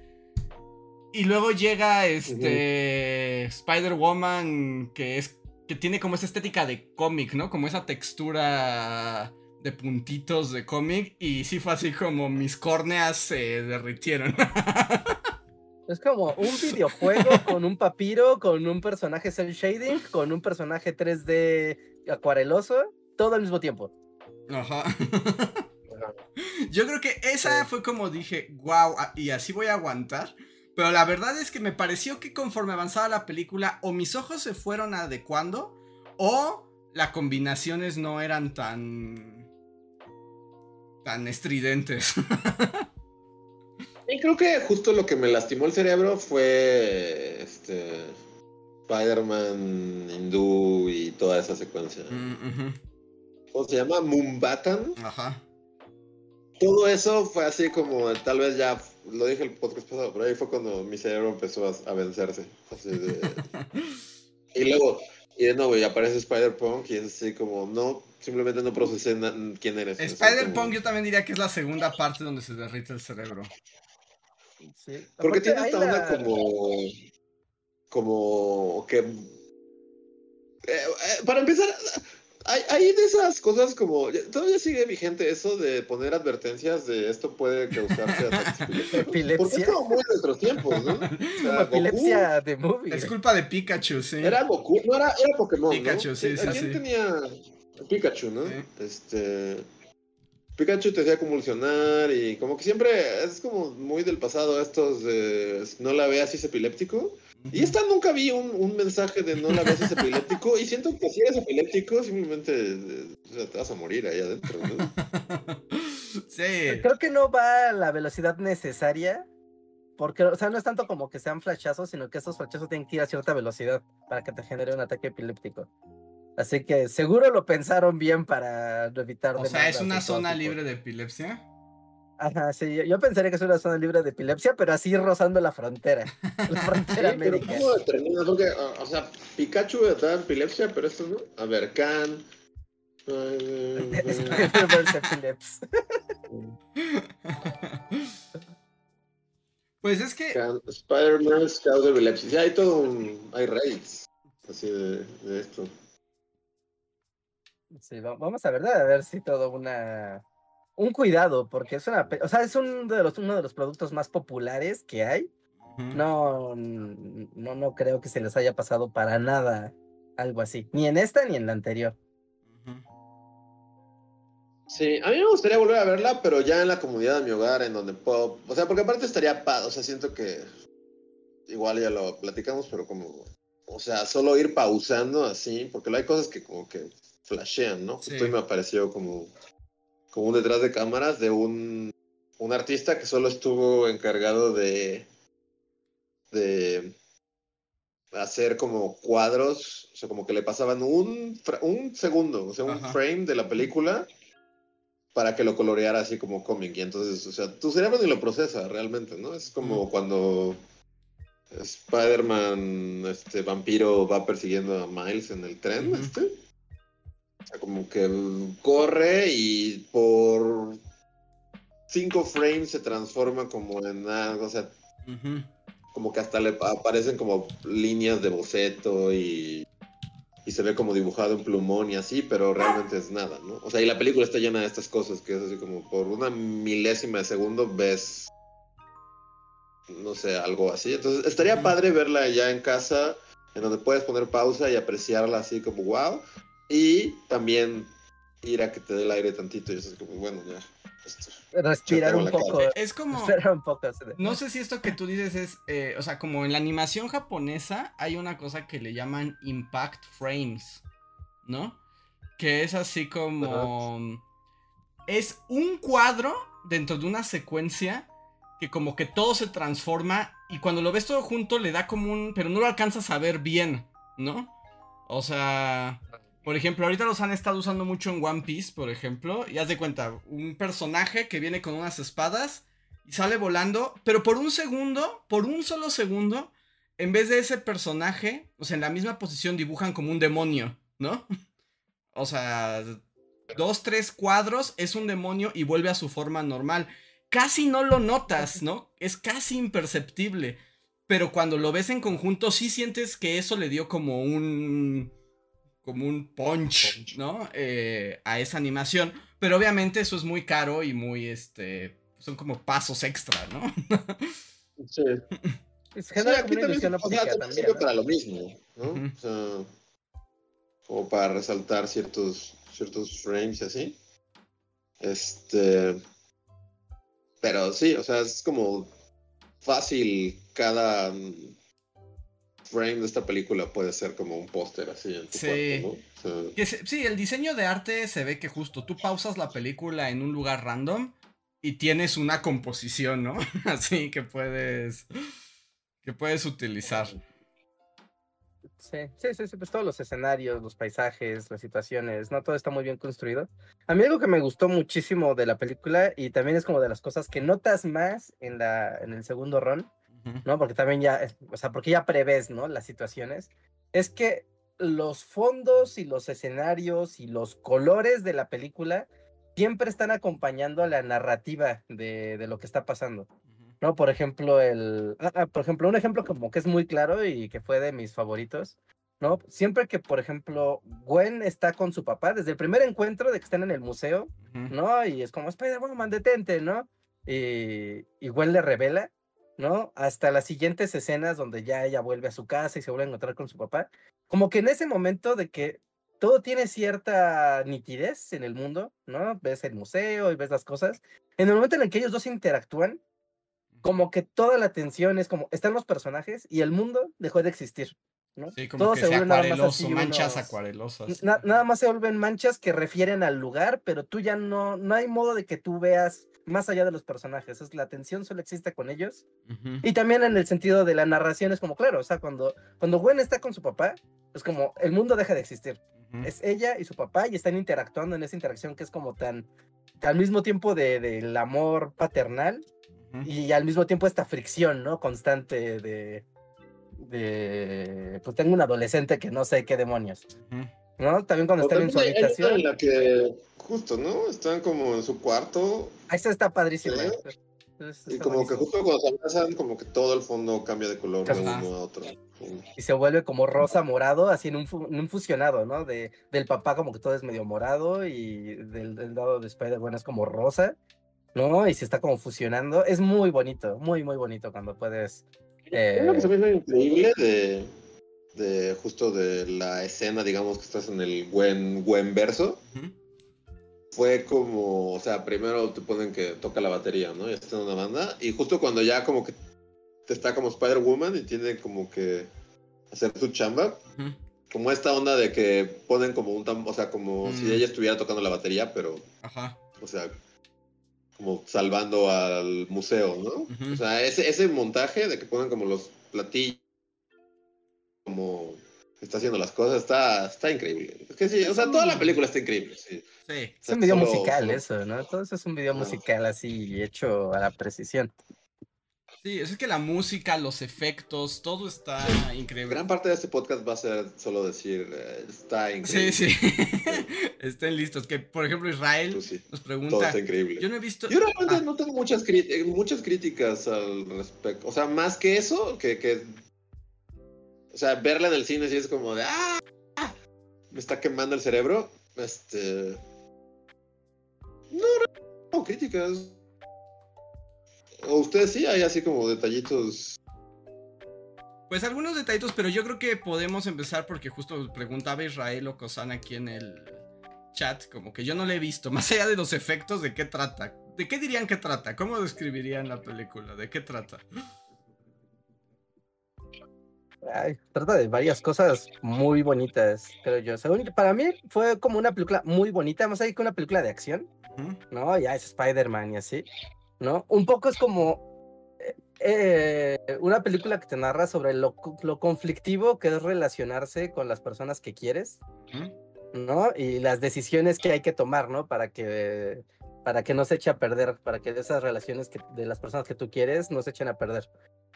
Y luego llega este Spider-Woman que es que tiene como esa estética de cómic, ¿no? Como esa textura de puntitos de cómic y sí fue así como mis córneas se derritieron. <laughs> Es como un videojuego con un papiro, con un personaje cel shading, con un personaje 3D acuareloso, todo al mismo tiempo. Ajá. Yo creo que esa fue como dije, wow, y así voy a aguantar. Pero la verdad es que me pareció que conforme avanzaba la película, o mis ojos se fueron adecuando, o las combinaciones no eran tan. tan estridentes. <laughs> Y creo que justo lo que me lastimó el cerebro fue este Spider-Man hindú y toda esa secuencia. Mm, ¿Cómo se llama? Mumbatan. Ajá. Todo eso fue así como tal vez ya lo dije el podcast pasado, pero ahí fue cuando mi cerebro empezó a, a vencerse. Así de... <laughs> y luego, y de nuevo, y aparece Spider-Punk y es así como, no, simplemente no procesé quién eres. Spider-Punk como- yo también diría que es la segunda parte donde se derrite el cerebro. Sí. Porque tiene una la- como. Como que. eh, eh, para empezar, hay, hay de esas cosas como. Todavía sigue vigente eso de poner advertencias de esto puede causarte ataques <laughs> epilépticos. Porque Epilepsia. es como muy de nuestros tiempos, ¿no? <laughs> O sea, Como epilepsia de movie. Es culpa de Pikachu, sí. Goku- era Goku, no era, era Pokémon. Pikachu, ¿no? sí, sí, ¿Quién sí. tenía Pikachu, no? Sí. Este. Pikachu te hacía convulsionar y como que siempre es como muy del pasado estos de no la veas si es epiléptico. Y esta nunca vi un, un mensaje de no la veas epiléptico y siento que si eres epiléptico simplemente eh, o sea, te vas a morir ahí adentro, ¿no? <laughs> sí. Creo que no va a la velocidad necesaria. Porque, o sea, no es tanto como que sean flashazos, sino que esos flashazos tienen que ir a cierta velocidad para que te genere un ataque epiléptico. Así que seguro lo pensaron bien para evitar. O sea, es una zona tipo. libre de epilepsia. Ajá, sí, yo, yo pensaría que es una zona libre de epilepsia, pero así rozando la frontera. <laughs> La frontera Sí, pero médica. ¿cómo determinas? Porque, o o sea, Pikachu da epilepsia, pero esto no. A ver, Epileps. <laughs> Pues es que. Spider-Man causa epilepsia. Sí, hay todo un. Hay raids. Así de, de esto. Sí, va- vamos a ver, debe haber sí todo una un cuidado, porque es una, pe- o sea, es un de los, uno de los productos más populares que hay. No, no, no creo que se les haya pasado para nada algo así, ni en esta ni en la anterior. Sí, a mí me gustaría volver a verla, pero ya en la comunidad de mi hogar, en donde puedo. O sea, porque aparte estaría padre. O sea, siento que. Igual ya lo platicamos, pero como. O sea, solo ir pausando así, porque hay cosas que como que flashean, ¿no? Sí. Justo me apareció como. Como un detrás de cámaras de un. Un artista que solo estuvo encargado de. De. Hacer como cuadros. O sea, como que le pasaban un, un segundo, o sea, un Ajá. frame de la película para que lo coloreara así como cómic. Y entonces, o sea, tu cerebro ni lo procesa realmente, ¿no? Es como Mm. cuando Spider-Man, este vampiro, va persiguiendo a Miles en el tren, Ujú. este. O sea, como que corre y por cinco frames se transforma como en algo, o sea, como que hasta le aparecen como líneas de boceto y, y se ve como dibujado en plumón y así, pero realmente es nada, ¿no? O sea, y la película está llena de estas cosas que es así como por una milésima de segundo ves, no sé, algo así. Entonces, estaría padre verla ya en casa, en donde puedes poner pausa y apreciarla así como wow, y también ir a que te dé el aire tantito y es como, bueno, ya. esto- Respirar un poco. Es como. Respirar un poco. así de- No sé si esto que tú dices es, eh, o sea, como en la animación japonesa hay una cosa que le llaman impact frames, ¿no? Que es así como... Es un cuadro dentro de una secuencia que como que todo se transforma y cuando lo ves todo junto le da como un... pero no lo alcanzas a ver bien, ¿no? O sea... Por ejemplo, ahorita los han estado usando mucho en One Piece, por ejemplo. Y haz de cuenta, un personaje que viene con unas espadas y sale volando, pero por un segundo, por un solo segundo, en vez de ese personaje, o sea, en la misma posición dibujan como un demonio, ¿no? <laughs> O sea, dos, tres cuadros es un demonio y vuelve a su forma normal. Casi no lo notas, ¿no? Es casi imperceptible. Pero cuando lo ves en conjunto, sí sientes que eso le dio como un. Como un punch, Punch. ¿no? Eh, a esa animación. Pero obviamente eso es muy caro y muy este. Son como pasos extra, ¿no? <laughs> Sí. Es Sí, genera aquí también, ilusión o sea, óptica también también. sirve ¿no? para lo mismo, ¿no? O sea, como para resaltar ciertos, ciertos frames y así. Este. Pero sí, o sea, es como fácil cada frame de esta película puede ser como un póster así en tu Sí. cuarto, ¿no? O sea, Que se- sí, el diseño de arte se ve que justo tú pausas la película en un lugar random y tienes una composición, ¿no? <laughs> Así que puedes que puedes utilizar. Sí, sí, sí, sí, pues todos los escenarios, los paisajes, las situaciones, ¿no? Todo está muy bien construido. A mí algo que me gustó muchísimo de la película y también es como de las cosas que notas más en la en el segundo run. ¿No? Porque también ya, o sea, porque ya prevés, ¿no? Las situaciones. Es que los fondos y los escenarios y los colores de la película siempre están acompañando a la narrativa de, de lo que está pasando. ¿no? Por ejemplo, el, ah, ah, por ejemplo, un ejemplo como que es muy claro y que fue de mis favoritos, ¿no? Siempre que, por ejemplo, Gwen está con su papá, desde el primer encuentro de que están en el museo. ¿no? Y es como, Spider-Woman, detente, ¿no? Y, y Gwen le revela, ¿no? Hasta las siguientes escenas donde ya ella vuelve a su casa y se vuelve a encontrar con su papá. Como que en ese momento de que todo tiene cierta nitidez en el mundo, ¿no? Ves el museo y ves las cosas. En el momento en el que ellos dos interactúan, como que toda la atención es como, están los personajes y el mundo dejó de existir, ¿no? Sí, como Todo que se vuelve nada más así manchas unos- acuarelosas. Na- nada más se vuelven manchas que refieren al lugar, pero tú ya no, no hay modo de que tú veas más allá de los personajes. Es la atención solo existe con ellos. Y también en el sentido de la narración es como, claro, o sea, cuando, cuando Gwen está con su papá, es como, el mundo deja de existir. Es ella y su papá y están interactuando en esa interacción que es como tan, al mismo tiempo de- del amor paternal y al mismo tiempo esta fricción, ¿no? Constante de, de, pues tengo un adolescente que no sé qué demonios. ¿No? También cuando están en su habitación. en la que, justo, ¿no? Están como en su cuarto Ahí está, está padrísimo. Sí. ¿eh? Es- y está como que justo cuando se abrazan, como que todo el fondo cambia de color de uno a otro. Y se vuelve como rosa morado, así en un, en un fusionado, ¿no? De, del papá como que todo es medio morado y del, del lado de Spider-Man es como rosa, ¿no? Y se está como fusionando. Es muy bonito, muy, muy bonito cuando puedes... Es lo que se eh, me hizo increíble de, de justo de la escena, digamos, que estás en el buen, buen verso. Fue como, o sea, primero te ponen que toca la batería, ¿no? Y está en una banda. Y justo cuando ya como que te está como Spider-Woman y tiene como que hacer su chamba. Como esta onda de que ponen como un tam- o sea, como Mm. si ella estuviera tocando la batería, pero, Ajá. o sea, como salvando al museo, ¿no? O sea, ese, ese montaje de que ponen como los platillos, como está haciendo las cosas, está, está increíble. Es que sí, o sea, toda la película está increíble, sí. Sí. es un video Solo- musical solo- eso, ¿no? Todo eso es un video Ah. musical así hecho a la precisión. Sí, es que la música, los efectos, todo está increíble. Gran parte de este podcast va a ser solo decir, eh, está increíble. Sí, sí. <laughs> Estén listos. Que, por ejemplo, Israel Pues sí, nos Todo pregunta. está increíble. Yo no he visto. Yo realmente Ah, no tengo muchas, muchas críticas al respecto. O sea, más que eso, que, que... O sea, verla en el cine sí es como de... ¡Ah! Me está quemando el cerebro. Este... No, no, no, críticas. O ustedes sí, hay así como detallitos. Pues algunos detallitos, pero yo creo que podemos empezar porque justo preguntaba Israel o aquí en el chat, como que yo no le he visto, <laughs> más allá de los efectos, ¿de qué trata? ¿De qué dirían que trata? ¿Cómo describirían la película? ¿De qué trata? Ay, trata de varias cosas muy bonitas, creo yo. Según, para mí fue como una película muy bonita, más allá que una película de acción. ¿no? Ya es Spider-Man y así, ¿no? Un poco es como eh, eh, una película que te narra sobre lo, lo conflictivo que es relacionarse con las personas que quieres. ¿no? Y las decisiones que hay que tomar, ¿no? Para que, para que no se eche a perder, para que esas relaciones que, de las personas que tú quieres no se echen a perder.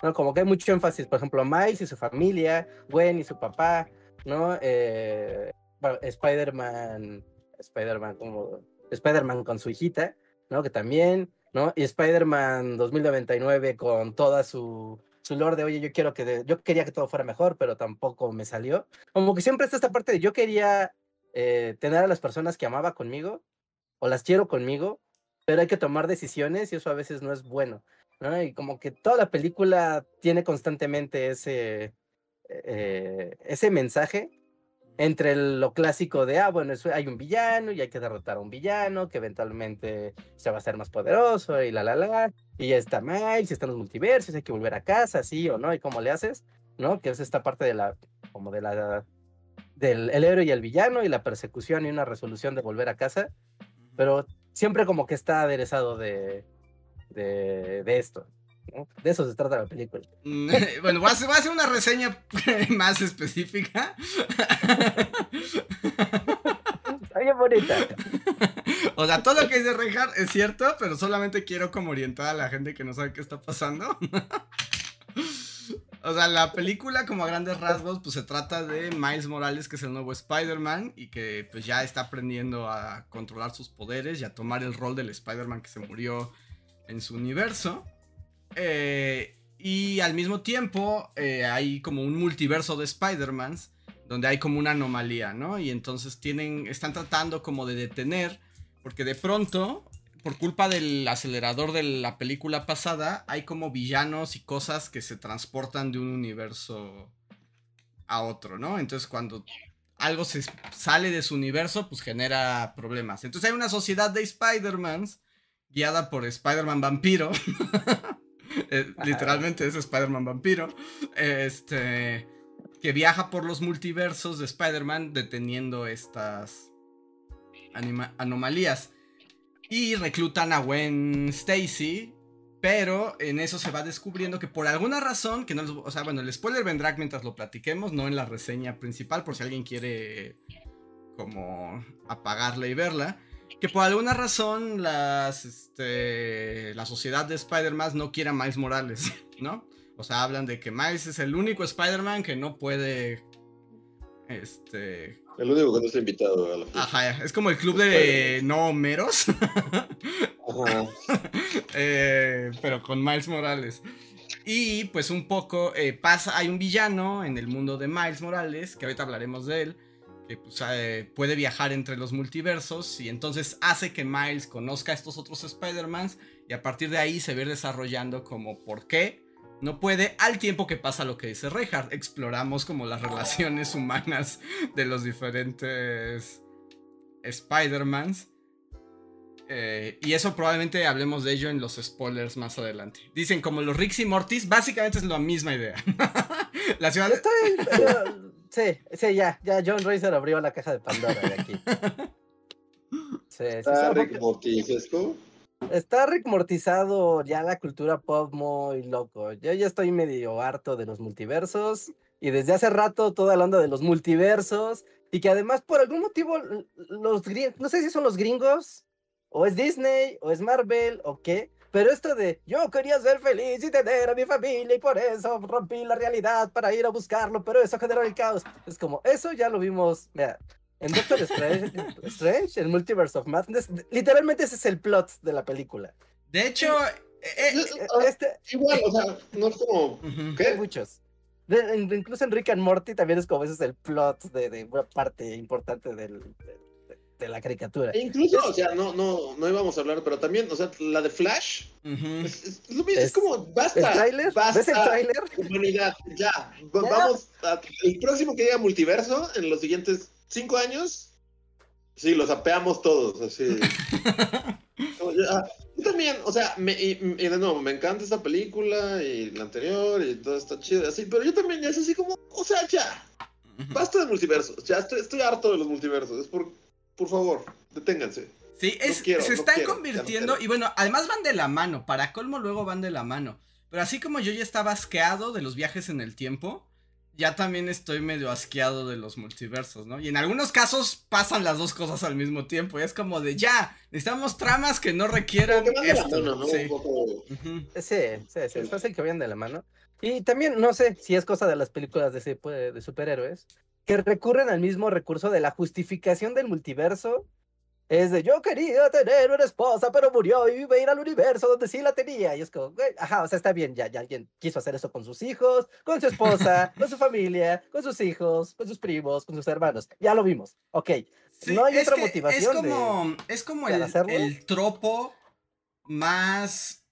¿no? Como que hay mucho énfasis, por ejemplo, Miles y su familia, Gwen y su papá, ¿no? Eh, Spider-Man, Spider-Man como Spider-Man con su hijita, ¿no? Que también, ¿no? Y Spider-Man 2099 con toda su su lore de, oye, yo quiero que, de- yo quería que todo fuera mejor, pero tampoco me salió. Como que siempre está esta parte de yo quería eh, tener a las personas que amaba conmigo, o las quiero conmigo, pero hay que tomar decisiones y eso a veces no es bueno. ¿no? Y como que toda la película tiene constantemente ese, eh, ese mensaje entre lo clásico de, ah, bueno, hay un villano y hay que derrotar a un villano que eventualmente se va a hacer más poderoso y la, la, la, y ya está Miles, están los multiversos, hay que volver a casa, sí o no, y cómo le haces, ¿no? Que es esta parte de la, como de la, del el héroe y el villano y la persecución y una resolución de volver a casa, pero siempre como que está aderezado de, de, de esto. ¿no? De eso se trata la película. Mm, <laughs> bueno, voy a, hacer, voy a hacer una reseña <laughs> más específica. Está bien bonita. <laughs> O sea, todo lo que dice Reinhardt es cierto, pero solamente quiero como orientar a la gente que no sabe qué está pasando. O sea, la película como a grandes rasgos pues se trata de Miles Morales que es el nuevo Spider-Man y que pues ya está aprendiendo a controlar sus poderes y a tomar el rol del Spider-Man que se murió en su universo. Eh, y al mismo tiempo eh, hay como un multiverso de Spider-Mans donde hay como una anomalía, ¿no? Y entonces tienen, están tratando como de detener, porque de pronto, por culpa del acelerador de la película pasada, hay como villanos y cosas que se transportan de un universo a otro, ¿no? Entonces cuando algo se sale de su universo, pues genera problemas. Entonces hay una sociedad de Spider-Mans guiada por Spider-Man vampiro. <laughs> Eh, literalmente es Spider-Man vampiro. Este. Que viaja por los multiversos de Spider-Man deteniendo estas anomalías. Y reclutan a Gwen Stacy. Pero en eso se va descubriendo que por alguna razón, que no o sea, bueno, el spoiler vendrá mientras lo platiquemos, no en la reseña principal, por si alguien quiere como apagarla y verla. Que por alguna razón las, este, la sociedad de Spider-Man no quiere a Miles Morales, <laughs> ¿no? O sea, hablan de que Miles es el único Spider-Man que no puede, este... El único que no está invitado a la fiesta. Ajá, es como el club de no meros, Ajá. <laughs> eh, pero con Miles Morales. Y pues un poco eh, pasa, hay un villano en el mundo de Miles Morales, que ahorita hablaremos de él, que pues, eh, puede viajar entre los multiversos y entonces hace que Miles conozca a estos otros Spider-Mans y a partir de ahí se ve desarrollando como por qué no puede al tiempo que pasa lo que dice Reinhardt. Exploramos como las relaciones humanas de los diferentes Spider-Mans. Eh, y eso probablemente hablemos de ello en los spoilers más adelante. Dicen como los Ricks y Mortis, básicamente es la misma idea. <laughs> la ciudad... Estoy. sí, sí, ya, ya John Racer abrió la caja de Pandora de aquí. <laughs> Sí, sí, sí, Rick Mortisesco. Está recmortizado ya la cultura pop muy loco. Yo ya estoy medio harto de los multiversos y desde hace rato toda la onda de los multiversos y que además por algún motivo los gringos, no sé si son los gringos o es Disney o es Marvel o qué, Pero esto de yo quería ser feliz y tener a mi familia y por eso rompí la realidad para ir a buscarlo, pero eso generó el caos. Es como, eso ya lo vimos, en Doctor Strange, Strange el Multiverse of Madness, literalmente ese es el plot de la película. De hecho, eh, eh, este, igual, o sea, no es como... ¿qué? Hay muchos. incluso en Rick and Morty también es como ese es el plot de, de una parte importante del, de la caricatura. E incluso, o sea, no, no, no íbamos a hablar, pero también, o sea, la de Flash, es, es, como, basta. ¿El tráiler? ¿Ves el tráiler? <laughs> Humanidad, ya, vamos, a, el próximo que diga multiverso, en los siguientes cinco años, sí, los apeamos todos, así. <laughs> yo también, o sea, me, y, de nuevo, me encanta esta película y la anterior y todo está chido, así, pero yo también ya es así como, o sea, ya, basta de multiversos, ya estoy, estoy harto de los multiversos, es por por favor, deténganse. Sí, se están convirtiendo, y bueno, además van de la mano, para colmo luego van de la mano. Pero así como yo ya estaba asqueado de los viajes en el tiempo, ya también estoy medio asqueado de los multiversos, ¿no? Y en algunos casos pasan las dos cosas al mismo tiempo. Y es como de ya, necesitamos tramas que no requieran esto. ¿no? sí. sí, sí, sí, es fácil que vayan de la mano. Y también, no sé si es cosa de las películas de, de superhéroes, que recurren al mismo recurso de la justificación del multiverso. Es de yo quería tener una esposa, pero murió y iba a ir al universo donde sí la tenía. Y es como, güey, ajá, o sea, está bien, ya, ya alguien quiso hacer eso con sus hijos, con su esposa, <laughs> con su familia, con sus hijos, con sus primos, con sus hermanos. Ya lo vimos. Ok. no hay otra motivación. Es como, es como el, el tropo más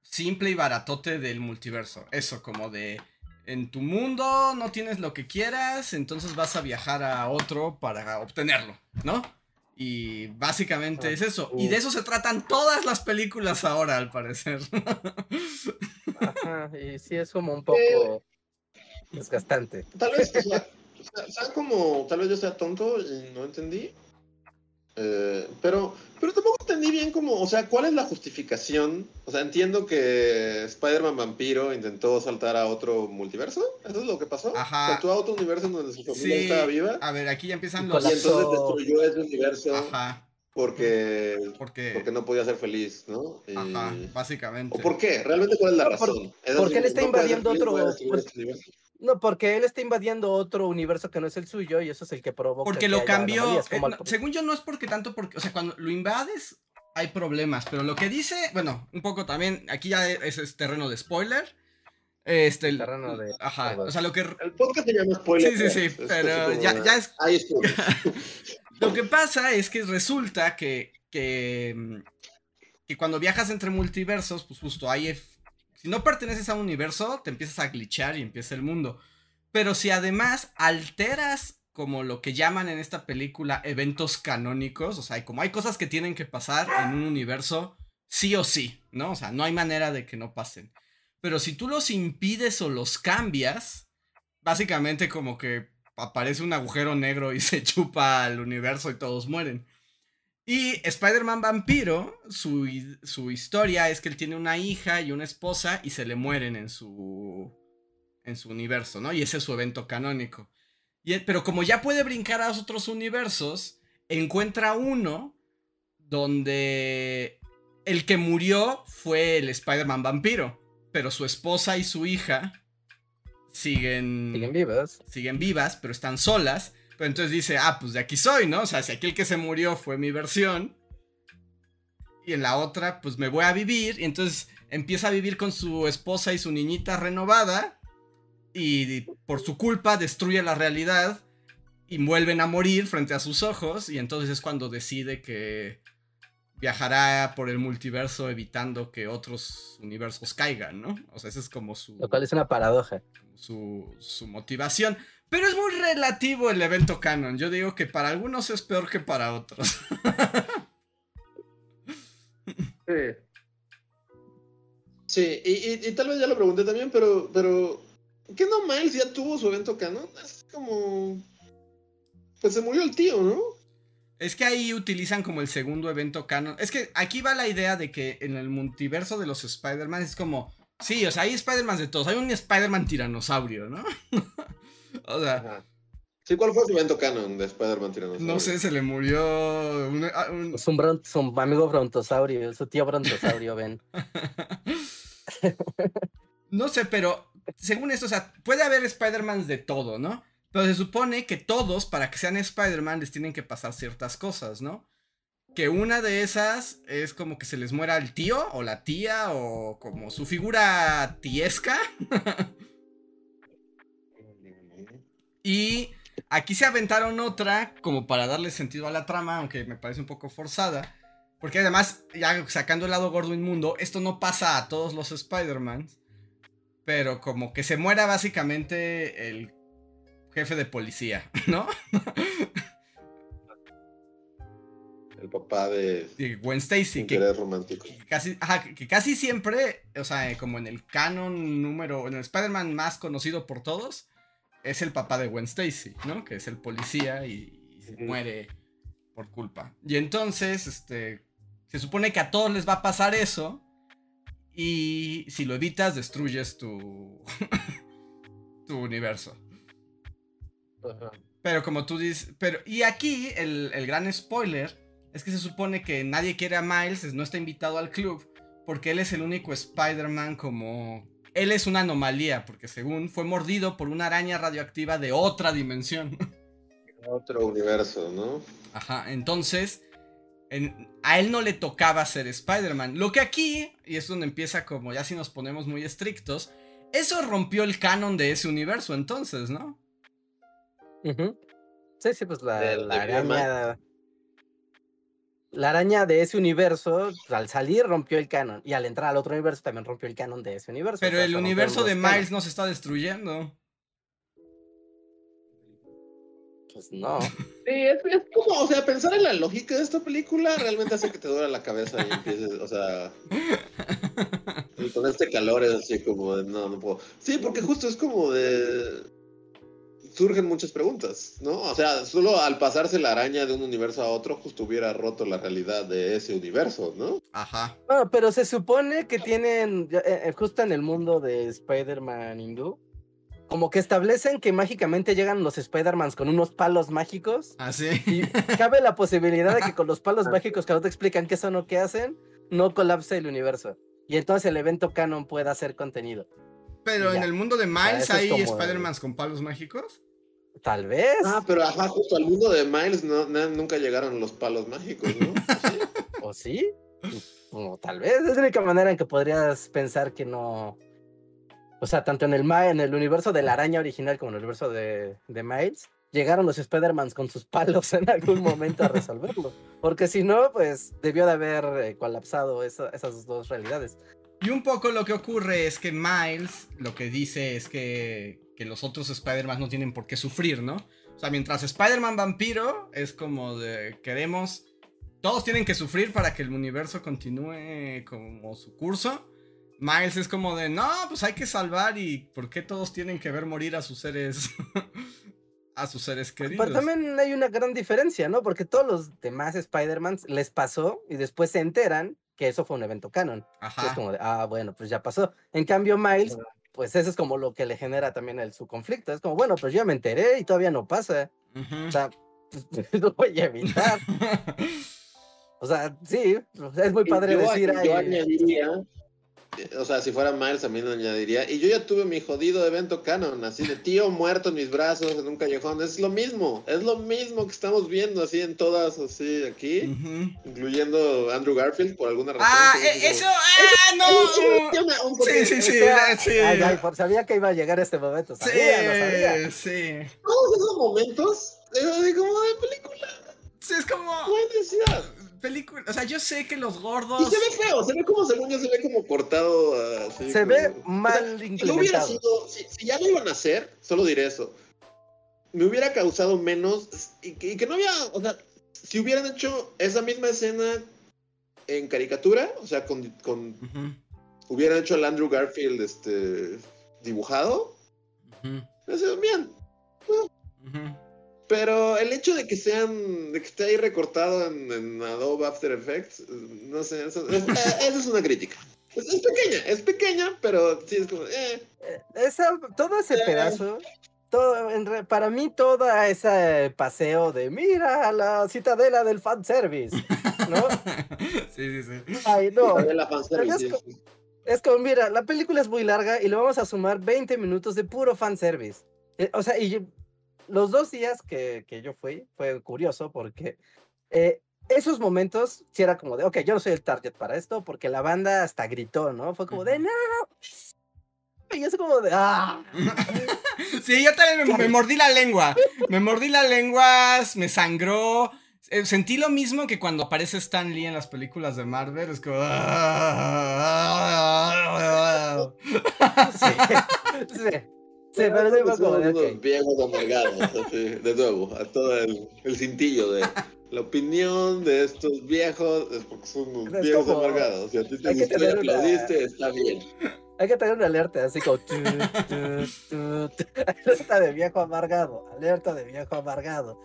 simple y baratote del multiverso. Eso, como de en tu mundo no tienes lo que quieras, entonces vas a viajar a otro para obtenerlo, ¿no? Y básicamente es eso. Y de eso se tratan todas las películas ahora, al parecer. Ajá, y sí es como un poco desgastante. Tal vez, o <laughs> sea, como, tal vez yo sea tonto y no entendí, eh, pero, pero tampoco entendí bien cómo, o sea, ¿cuál es la justificación? O sea, entiendo que Spider-Man vampiro intentó saltar a otro multiverso. ¿Eso es lo que pasó? Ajá. Saltó a otro universo donde su familia estaba viva. A ver, aquí ya empiezan los. Y entonces destruyó ese universo. Ajá. Porque, porque no podía ser feliz, ¿no? Ajá, básicamente. ¿O por qué? ¿Realmente cuál es la razón? porque él está invadiendo otro. No, porque él está invadiendo otro universo que no es el suyo y eso es el que provoca. Porque lo cambió. Eh, según yo, no es porque tanto porque. O sea, cuando lo invades, hay problemas. Pero lo que dice. Bueno, un poco también. Aquí ya es, terreno de spoiler. Este, el terreno de. Ajá. O sea, lo que. El podcast se llama spoiler. Sí, sí, sí. pero ya, ya es. <laughs> Ahí es <laughs> Lo que pasa es que resulta que. Que, que cuando viajas entre multiversos, pues justo hay si no perteneces a un universo, te empiezas a glitchar y empieza el mundo. Pero si además alteras como lo que llaman en esta película eventos canónicos, o sea, como hay cosas que tienen que pasar en un universo sí o sí, ¿no? O sea, no hay manera de que no pasen. Pero si tú los impides o los cambias, básicamente como que aparece un agujero negro y <laughs> se chupa al universo y todos mueren. Y Spider-Man vampiro, su, su, historia es que él tiene una hija y una esposa y se le mueren en su, en su universo, ¿no? Y ese es su evento canónico. Y, pero como ya puede brincar a otros universos, encuentra uno donde el que murió fue el Spider-Man vampiro, pero su esposa y su hija siguen, siguen vivas. Siguen vivas, pero están solas. Pero entonces dice, ah, pues de aquí soy, ¿no? O sea, si aquel que se murió fue mi versión. Y en la otra, pues me voy a vivir. Y entonces empieza a vivir con su esposa y su niñita renovada. Y por su culpa destruye la realidad. Y vuelven a morir frente a sus ojos. Y entonces es cuando decide que viajará por el multiverso evitando que otros universos caigan, ¿no? O sea, esa es como su... Lo cual es una paradoja. Su, su motivación. Pero es muy relativo el evento canon. Yo digo que para algunos es peor que para otros. <laughs> sí. Sí, y, tal vez ya lo pregunté también, pero, pero ¿qué no Miles ya tuvo su evento canon? Es como... Pues se murió el tío, ¿no? Es que ahí utilizan como el segundo evento canon. Es que aquí va la idea de que en el multiverso de los Spider-Man es como... Sí, o sea, hay Spider-Man de todos. Hay un Spider-Man tiranosaurio, ¿no? <laughs> <laughs> O sea. Sí, ¿cuál fue su evento canon de Spider-Man Tiranosaurio? No sé, se le murió un, ah, un- Es un, amigo brontosaurio, su tío brontosaurio, ven. <laughs> No sé, pero según esto, o sea, puede haber Spider-Man de todo, ¿no? Pero se supone que todos, para que sean Spider-Man, les tienen que pasar ciertas cosas, ¿no? Que una de esas es como que se les muera el tío o la tía o como su figura tiesca. <laughs> Y aquí se aventaron otra como para darle sentido a la trama, aunque me parece un poco forzada. Porque además, ya sacando el lado gordo inmundo, esto no pasa a todos los Spider-Mans. Pero como que se muera básicamente el jefe de policía, <laughs> ¿no? El papá de Y Gwen Stacy, que romántico. que casi, ajá, que casi siempre, o sea, como en el canon número, en el Spider-Man más conocido por todos, es el papá de Gwen Stacy, ¿no? Que es el policía y, y se muere por culpa. Y entonces, este, se supone que a todos les va a pasar eso y si lo evitas, destruyes tu, <laughs> tu universo. Pero como tú dices, pero y aquí el, el gran spoiler es que se supone que nadie quiere a Miles, no está invitado al club, porque él es el único Spider-Man como... Él es una anomalía, porque según fue mordido por una araña radioactiva de otra dimensión. <laughs> Otro universo, ¿no? Ajá, entonces en- a él no le tocaba ser Spider-Man. Lo que aquí, y es donde empieza como ya si nos ponemos muy estrictos, eso rompió el canon de ese universo entonces, ¿no? Sí, sí, pues la, la araña. La araña de ese universo, pues, al salir rompió el canon. Y al entrar al otro universo también rompió el canon de ese universo. o Pero sea, el universo de los canon. Miles no se está destruyendo. Pues no. Sí, es, es como, o sea, pensar en la lógica de esta película realmente hace que te duele la cabeza y empieces, o sea. Y con este calor es así como de, no, no puedo. Sí, porque justo es como de. Surgen muchas preguntas, ¿no? O sea, solo al pasarse la araña de un universo a otro, justo hubiera roto la realidad de ese universo, ¿no? Ajá. Pero se supone que tienen, eh, eh, justo en el mundo de Spider-Man hindú, como que establecen que mágicamente llegan los Spider-Mans con unos palos mágicos. Así. Y cabe la posibilidad de que con los palos <laughs> mágicos que no te explican qué son o qué hacen, no colapse el universo. Y entonces el evento canon pueda ser contenido. Pero en el mundo de Miles es hay Spider-Mans con palos mágicos. Tal vez. Ah, pero ajá, justo al mundo de Miles no, nunca llegaron los palos mágicos, ¿no? <laughs> Sí. ¿O sí? O tal vez. Es la única manera en que podrías pensar que no. O sea, tanto en el, en el universo de la araña original como en el universo de, de Miles, llegaron los Spider-Mans con sus palos en algún momento a resolverlo. Porque si no, pues debió de haber eh, colapsado esa- esas dos realidades. Y un poco lo que ocurre es que Miles lo que dice es que, que los otros Spider-Man no tienen por qué sufrir, ¿no? O sea, mientras Spider-Man vampiro es como de queremos... Todos tienen que sufrir para que el universo continúe como su curso. Miles es como de, no, pues hay que salvar y ¿por qué todos tienen que ver morir a sus seres... <laughs> a sus seres queridos? Pero también hay una gran diferencia, ¿no? Porque todos los demás Spider-Mans les pasó y después se enteran que eso fue un evento canon. Y es Ajá. como de, ah, bueno, pues ya pasó. En cambio, Miles, pues eso es como lo que le genera también el, su conflicto. Es como, bueno, pues yo ya me enteré y todavía no pasa. Ujú. O sea, pues, <laughs> lo voy a evitar. <laughs> O sea, sí, es muy padre yo, decir, yo "Ay, añadiría, eh, o sea, si fuera Miles también añadiría, y yo ya tuve mi jodido evento canon, así de tío muerto en mis brazos en un callejón, es lo mismo, es lo mismo que estamos viendo así en todas, así aquí, incluyendo Andrew Garfield por alguna razón. Ah, eh, es eso, como- ah, no. Un Sí, sí, sí, eh, sí. ay, ay, por- sabía que iba a llegar este momento. Sabía, lo sabía. Sí, sí. Todos esos momentos, era de como de película, Sí, es como necesidad. Película. O sea, yo sé que los Y gordos. se ve feo, se ve como, según yo, se ve como cortado. así Se como- ve O sea, mal Si hubiera sido, si, si ya lo iban a hacer, solo diré eso. Me hubiera causado menos y que, y que no había, o sea, si hubieran hecho esa misma escena en caricatura, o sea, con, con hubieran hecho al Andrew Garfield este dibujado, ujú, me sido bien. ujú. Pero el hecho de que sean, de que esté ahí recortado en, en Adobe After Effects, eh, no sé, eso, es, eh, esa es una crítica. Es, es pequeña, es pequeña, pero sí es como, eh, Eh, Esa, todo ese Eh. pedazo, todo, en re- para mí todo ese paseo de mira la citadela del fanservice, ¿no? <laughs> sí, sí, sí. Ay, no. De la fanservice, Pero sí. Es como, mira, la película es muy larga y le vamos a sumar 20 minutos de puro fanservice. Eh, o sea, y los dos días que, que yo fui fue curioso porque eh, esos momentos sí era como de, ok, yo no soy el target para esto porque la banda hasta gritó, ¿no? Fue como de, no. Y yo soy como de, ah. <laughs> Sí, yo también me, me mordí la lengua. Me mordí la lengua, me sangró. Eh, Sentí lo mismo que cuando aparece Stan Lee en las películas de Marvel. Es como. <laughs> Sí, <laughs> sí. Pero sí fue como de, Somos unos ok. viejos amargados, así, de nuevo, a todo el, el cintillo de la opinión de estos viejos, es porque son unos viejos como- amargados. Si a ti te gustó y tener una- aplaudiste, está bien. Hay que tener una alerta así como. tu, tu, tu. <laughs> Alerta de viejo amargado. Alerta de viejo amargado.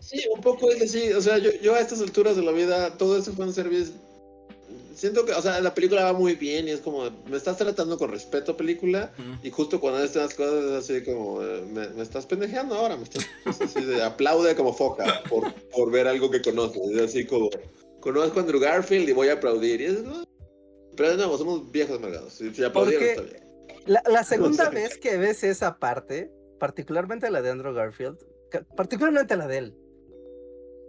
Sí, un poco es así, o sea, yo, yo a estas alturas de la vida, todo ese fanservice, siento que, o sea, la película va muy bien y es como, me estás tratando con respeto, película, y justo cuando haces estas cosas es así como, eh, me, me estás pendejeando ahora, me estás, es <laughs> así de, aplaude como foca por, por ver algo que conoces, es así como, conozco a Andrew Garfield y voy a aplaudir, y es, ¿no? pero de nuevo, somos viejos amargados, si, si aplaudieron Porque- está bien. La, la <laughs> segunda sé. vez que ves esa parte, particularmente la de Andrew Garfield, particularmente la de él,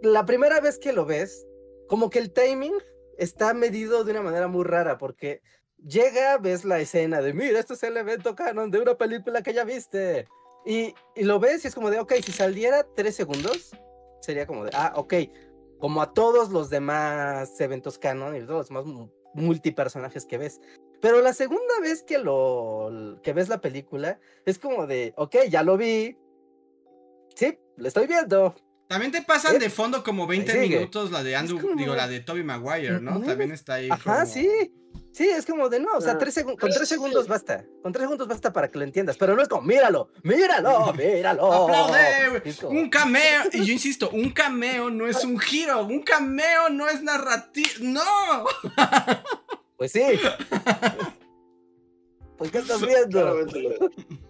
la primera vez que lo ves, como que el timing está medido de una manera muy rara, porque llega, ves la escena de, mira, este es el evento canon de una película que ya viste, y, y lo ves y es como de, ok, si saliera tres segundos, sería como de, ah, ok, como a todos los demás eventos canon y todos los demás mu- multipersonajes que ves. Pero la segunda vez que lo que ves la película es como de, ok, ya lo vi. Sí, lo estoy viendo. También te pasan ¿Eh? de fondo como 20 sigue. minutos la de Andrew, como- digo, la de Toby Maguire, ¿no? También está ahí. Ajá, como- sí. Sí, es como de no, o sea, Ah, tres segun- con tres segundos basta. Con tres segundos basta para que lo entiendas. Pero no es como, míralo, míralo, <laughs> míralo. ¡Aplaude! Como, Un cameo, y yo insisto, un cameo no es un giro, un cameo no es narrativo, no. Pues sí. <laughs> Pues ¿qué estás viendo?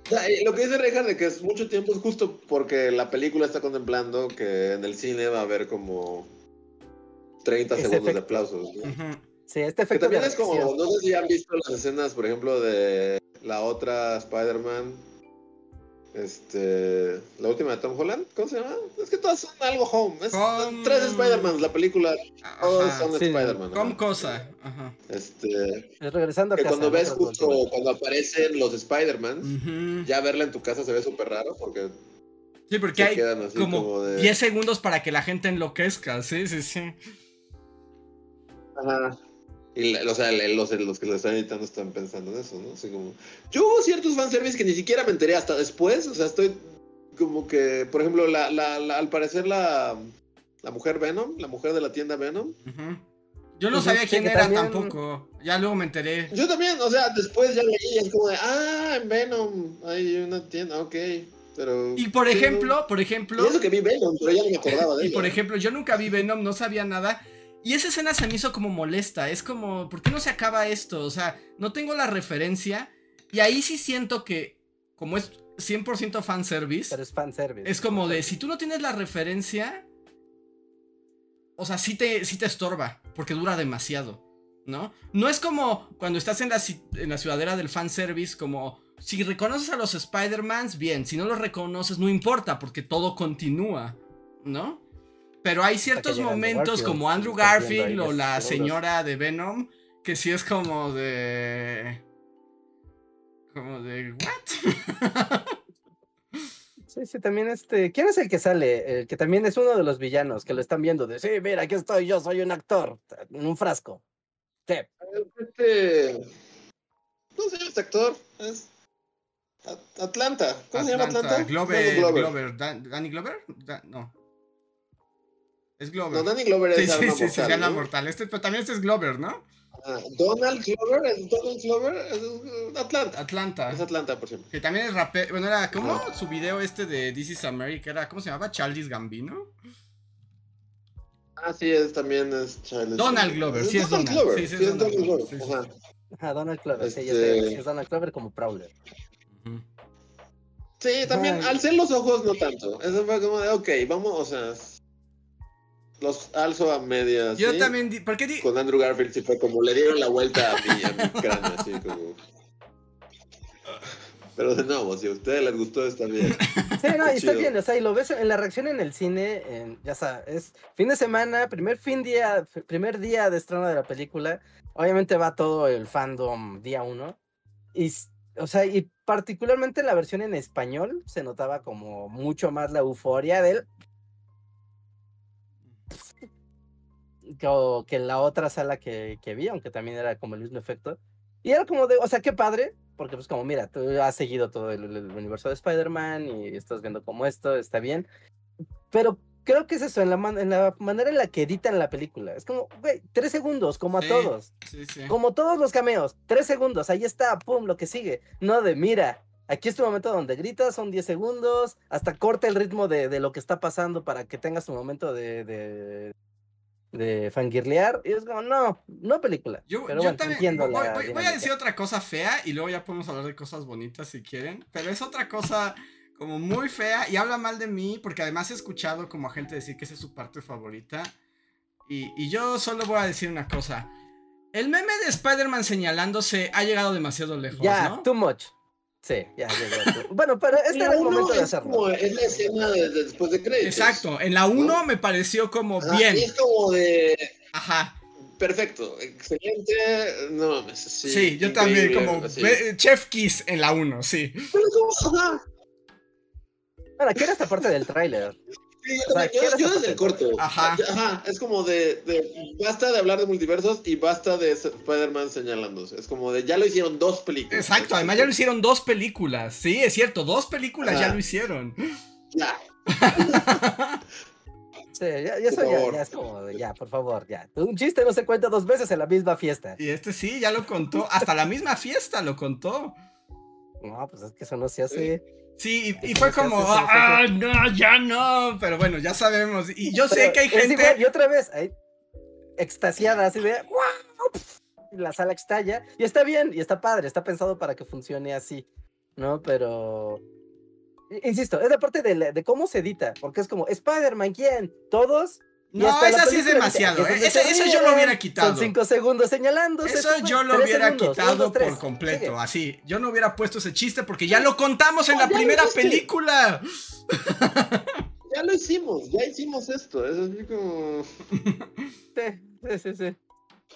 Claramente lo que dice Reinhardt de que es mucho tiempo es justo porque la película está contemplando que en el cine va a haber como 30 Ese segundos de aplausos. ¿no? Sí, este Que efecto de también es como, no sé si han visto las escenas, por ejemplo, de la otra Spider-Man, este, la última de Tom Holland, ¿cómo se llama? Es que todas son algo home, es Home. tres Spider-Man, la película, todos son sí. Spider-Man. ¿no? Con cosa. Ajá. Este, Es regresando a que casa. cuando ves justo, última. cuando aparecen los Spider-Man, ya verla en tu casa se ve súper raro porque Sí, porque hay como, como, de... 10 segundos para que la gente enloquezca. Sí, sí, sí. Ajá. Y la- o sea, el- los, los que lo están editando están pensando en eso, ¿no? Así como... Yo hubo ciertos fanservice que ni siquiera me enteré hasta después, o sea, estoy como que, por ejemplo, la, la, la- al parecer la, la mujer Venom, la mujer de la tienda Venom. Yo no sabía quién era también- tampoco. Ya luego me enteré. Yo también, o sea, después ya leí y es como de, ah, en Venom hay una tienda, ok, pero... Y por ejemplo, no- por ejemplo. Y eso que vi Venom, pero ya no me acordaba de <laughs> Y ella. por ejemplo, yo nunca vi Venom, no sabía nada. Y esa escena se me hizo como molesta. Es como, ¿por qué no se acaba esto? O sea, no tengo la referencia. Y ahí sí siento que, como es 100% fanservice, Pero es fanservice. es como de, si tú no tienes la referencia, o sea, sí te, sí te estorba, porque dura demasiado, ¿no? No es como cuando estás en la, en la ciudadera del fanservice, como, si reconoces a los Spider-Mans, bien, si no los reconoces, no importa, porque todo continúa, ¿no? Pero hay ciertos momentos Garfield, como Andrew Garfield o la señora de Venom, que sí es como de... Como de... ¿What? <laughs> Sí, sí, también este. ¿Quién es el que sale? El que también es uno de los villanos que lo están viendo. De sí, mira, aquí estoy, yo soy un actor en un frasco. Sí. Este... ¿Cómo se llama este actor? Es... At- Atlanta. ¿Cómo se llama Atlanta? Glover, Glover. Dan- ¿Danny Glover? Da- no. Es Glover. No, Danny Glover sí, es sí, Arma sí, sí, Mortal, se llama ¿no? Mortal. Este, pero también este es Glover, ¿no? Ah, Donald Glover, es Donald Glover, es uh, Atlanta. Atlanta. Es Atlanta, por cierto. Que también es rapero. Bueno, era. ¿Cómo? Su video este de This is America era. ¿Cómo se llamaba? Charles Gambino. Ah, sí, es también es Childish Donald Glover, sí es Donald. Sí, sí es Donald Glover, sí, sí. Ajá. Ajá, Donald Clover. Sí, ya sé, sí, es Donald Clover como Prowler. Sí, Sí, también, Ay. alcé los ojos no tanto. Eso fue como de, ok, vamos, o sea, los alzo a medias. Yo ¿sí? también, di- ¿por qué di- Con Andrew Garfield sí fue como, le dieron la vuelta a mi, a mi <laughs> cráneo, así como... Pero de nuevo, si a ustedes les gustó, está bien. <laughs> Sí, no, y está bien, o sea, y lo ves en la reacción en el cine, en- ya sabes, es fin de semana, primer fin día, primer día de estreno de la película, obviamente va todo el fandom día uno, y, o sea, y particularmente la versión en español se notaba como mucho más la euforia del... que, que en la otra sala que, que vi, aunque también era como el mismo efecto. Y era como de, o sea, qué padre, porque pues como, mira, tú has seguido todo el, el universo de Spider-Man y estás viendo como esto, está bien. Pero creo que es eso, en la, man- en la manera en la que editan la película. Es como, güey, tres segundos, como a Sí. todos. Sí, sí. Como todos los cameos, tres segundos, ahí está, pum, lo que sigue. No de, mira, aquí es tu momento donde gritas, son 10 segundos, hasta corta el ritmo de, de lo que está pasando para que tengas tu momento de, de, de fangirlear. Y es como, no, no película. Yo, pero yo bueno, también entiendo voy, la voy- voy a decir otra cosa fea y luego ya podemos hablar de cosas bonitas si quieren, pero es otra cosa como muy fea y habla mal de mí porque además he escuchado como a gente decir que esa es su parte favorita y, y yo solo voy a decir una cosa. El meme de Spider-Man señalándose ha llegado demasiado lejos, Ya, ¿no? too much. Sí, ya llegó. <laughs> Bueno, pero este La era el momento de hacerlo. como, es la escena de, de después de créditos. Exacto, en la 1 me pareció como Ajá, bien. es como de, Ajá. perfecto, excelente, no mames, sí. Sí, yo también como Chef Kiss en la 1, sí. Pero como, ajá, Bueno, aquí era esta parte del tráiler. Sí, yo, O sea, también, yo- ¿qué era yo esa desde el corto. Ajá. Ajá, es como de, de- Basta de hablar de multiversos y basta de Spider-Man señalándose. Es como de. Ya lo hicieron dos películas. Exacto, además ya lo hicieron dos películas. Sí, es cierto, dos películas ya lo hicieron. Ya. <laughs> Sí, ya, ya ya, favor. ya es como de, ya, por favor, ya. Un chiste no se cuenta dos veces en la misma fiesta. Y este sí, ya lo contó. Hasta la misma fiesta lo contó. No, pues es que eso no se hace. Sí, y, y Eso fue como, ah, hace". no, ya no. Pero bueno, ya sabemos. Y yo sé que hay gente. igual, y otra vez, ahí, extasiada, así de ¡guau! Pf, y la sala estalla. Y está bien, y está padre, está pensado para que funcione así, ¿no? Pero. Insisto, es la parte de, la- de cómo se edita, porque es como, ¿Spider-Man quién? ¿Todos? No, esa sí es demasiado, "Aquí es ¿eh? se ese yo lo hubiera ríen". quitado. Son cinco segundos señalándose. Eso tú, yo lo hubiera segundos, quitado dos, por completo, Sigue. así. Yo no hubiera puesto ese chiste porque ya lo contamos en No, la primera película. Ya lo hicimos, ya hicimos esto. Es así como. Sí, sí, sí, sí.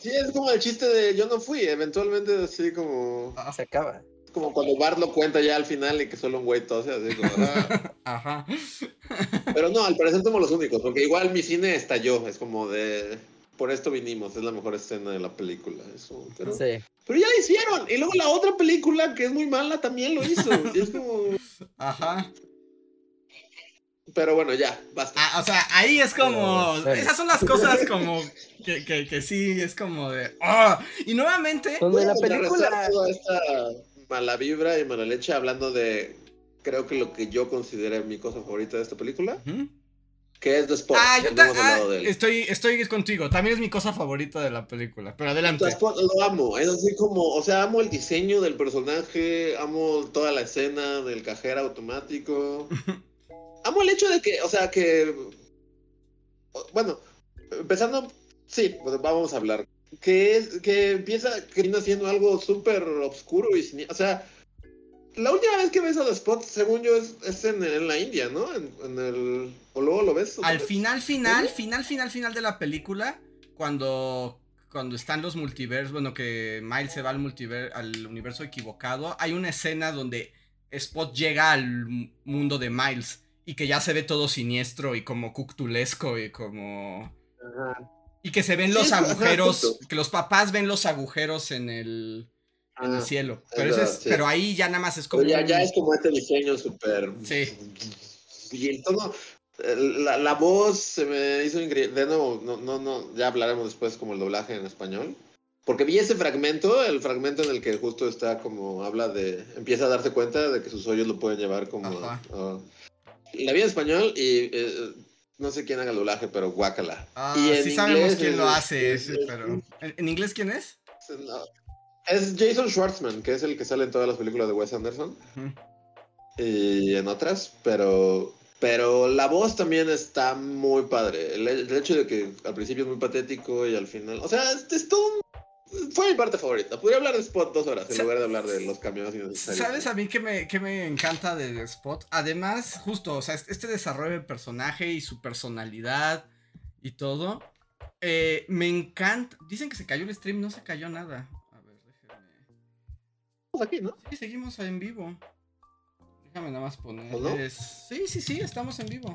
Sí, es como el chiste de yo no fui. Eventualmente, así como. Se acaba. Como cuando Bart lo cuenta ya al final y que solo un güey tose, así como. ah. <laughs> Ajá. Pero no, al parecer somos los únicos, porque igual mi cine estalló. Es como de. Por esto vinimos, es la mejor escena de la película. Eso, pero, Sí. pero ya lo hicieron. Y luego la otra película, que es muy mala, también lo hizo. Y es como. Ajá. Pero bueno, ya, basta. Ah, o sea, ahí es como. Pero, bueno. Esas son las cosas como. Que, que, que sí, es como de. ¡ah! Y nuevamente. Donde la película. toda esta mala vibra y mala leche hablando de. Creo que lo que yo consideré mi cosa favorita de esta película, que es The Spot. Ah, yo no ah, hablado de él. estoy, estoy contigo. También es mi cosa favorita de la película. Pero adelante. The Spot lo amo, es así como, o sea, amo el diseño del personaje, amo toda la escena del cajero automático. <laughs> amo el hecho de que, o sea, que. Bueno, empezando. Sí, pues vamos a hablar. Que es que empieza viene haciendo algo súper oscuro y sin. O sea, la última vez que ves a The Spot, según yo, es, es en, en la India, ¿no? En, en el. O luego lo ves. Al final, final, ¿Sí? final, final, final de la película, cuando, cuando están los multiversos, bueno, que Miles se va al multiver al universo equivocado, hay una escena donde Spot llega al mundo de Miles y que ya se ve todo siniestro y como cuctulesco y como... Ajá. Y que se ven los agujeros, que los papás ven los agujeros en el, en el Ah, cielo. es Pero, ese es- sí. pero ahí ya nada más es como... Pero ya, es como este diseño súper. Sí. Y el tono. La, la voz se me hizo increíble. De nuevo, no, no, no, ya hablaremos después como el doblaje en español. Porque vi ese fragmento, el fragmento en el que justo está como habla de. Empieza a darse cuenta de que sus hoyos lo pueden llevar como. A- la vi en español y. eh, no sé quién haga el doblaje, pero guácala. Ah, y sí sabemos quién lo hace, es- ese, es- pero... ¿En, inglés quién es? no. Es Jason Schwartzman, que es el que sale en todas las películas de Wes Anderson. Y en otras, pero pero la voz también está muy padre. El, el hecho de que al principio es muy patético y al final, o sea, es, es todo un- fue mi parte favorita. Podría hablar de Spot dos horas en Sa- lugar de hablar de los camiones innecesarios. ¿Sabes a mí que me, que me encanta de Spot? Además, justo, o sea, este desarrollo del personaje y su personalidad y todo. eh, me encanta. Dicen que se cayó el stream, no se cayó nada. A ver, déjenme. Estamos aquí, ¿no? Sí, seguimos en vivo. Déjame nada más poner. Sí, sí, sí, estamos en vivo.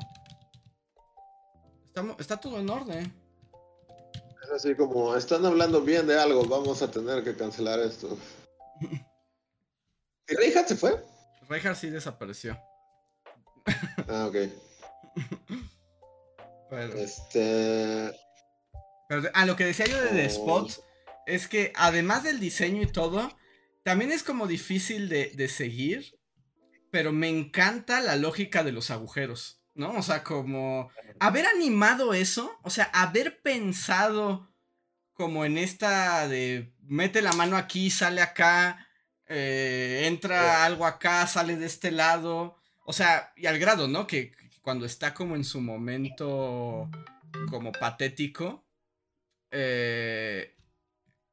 Estamos, está todo en orden. Es así como, están hablando bien de algo, vamos a tener que cancelar esto. ¿Y Reinhardt se fue? Reinhardt sí desapareció. Ah, ok. Pero, Este. pero ah, lo que decía yo de The Oh. Spot es que además del diseño y todo, también es como difícil de, de seguir. Pero me encanta la lógica de los agujeros, ¿no? O sea, como haber animado eso, o sea, haber pensado como en esta de mete la mano aquí, sale acá, eh, entra algo acá, sale de este lado, o sea, y al grado, ¿no? Que, cuando está como en su momento como patético, eh,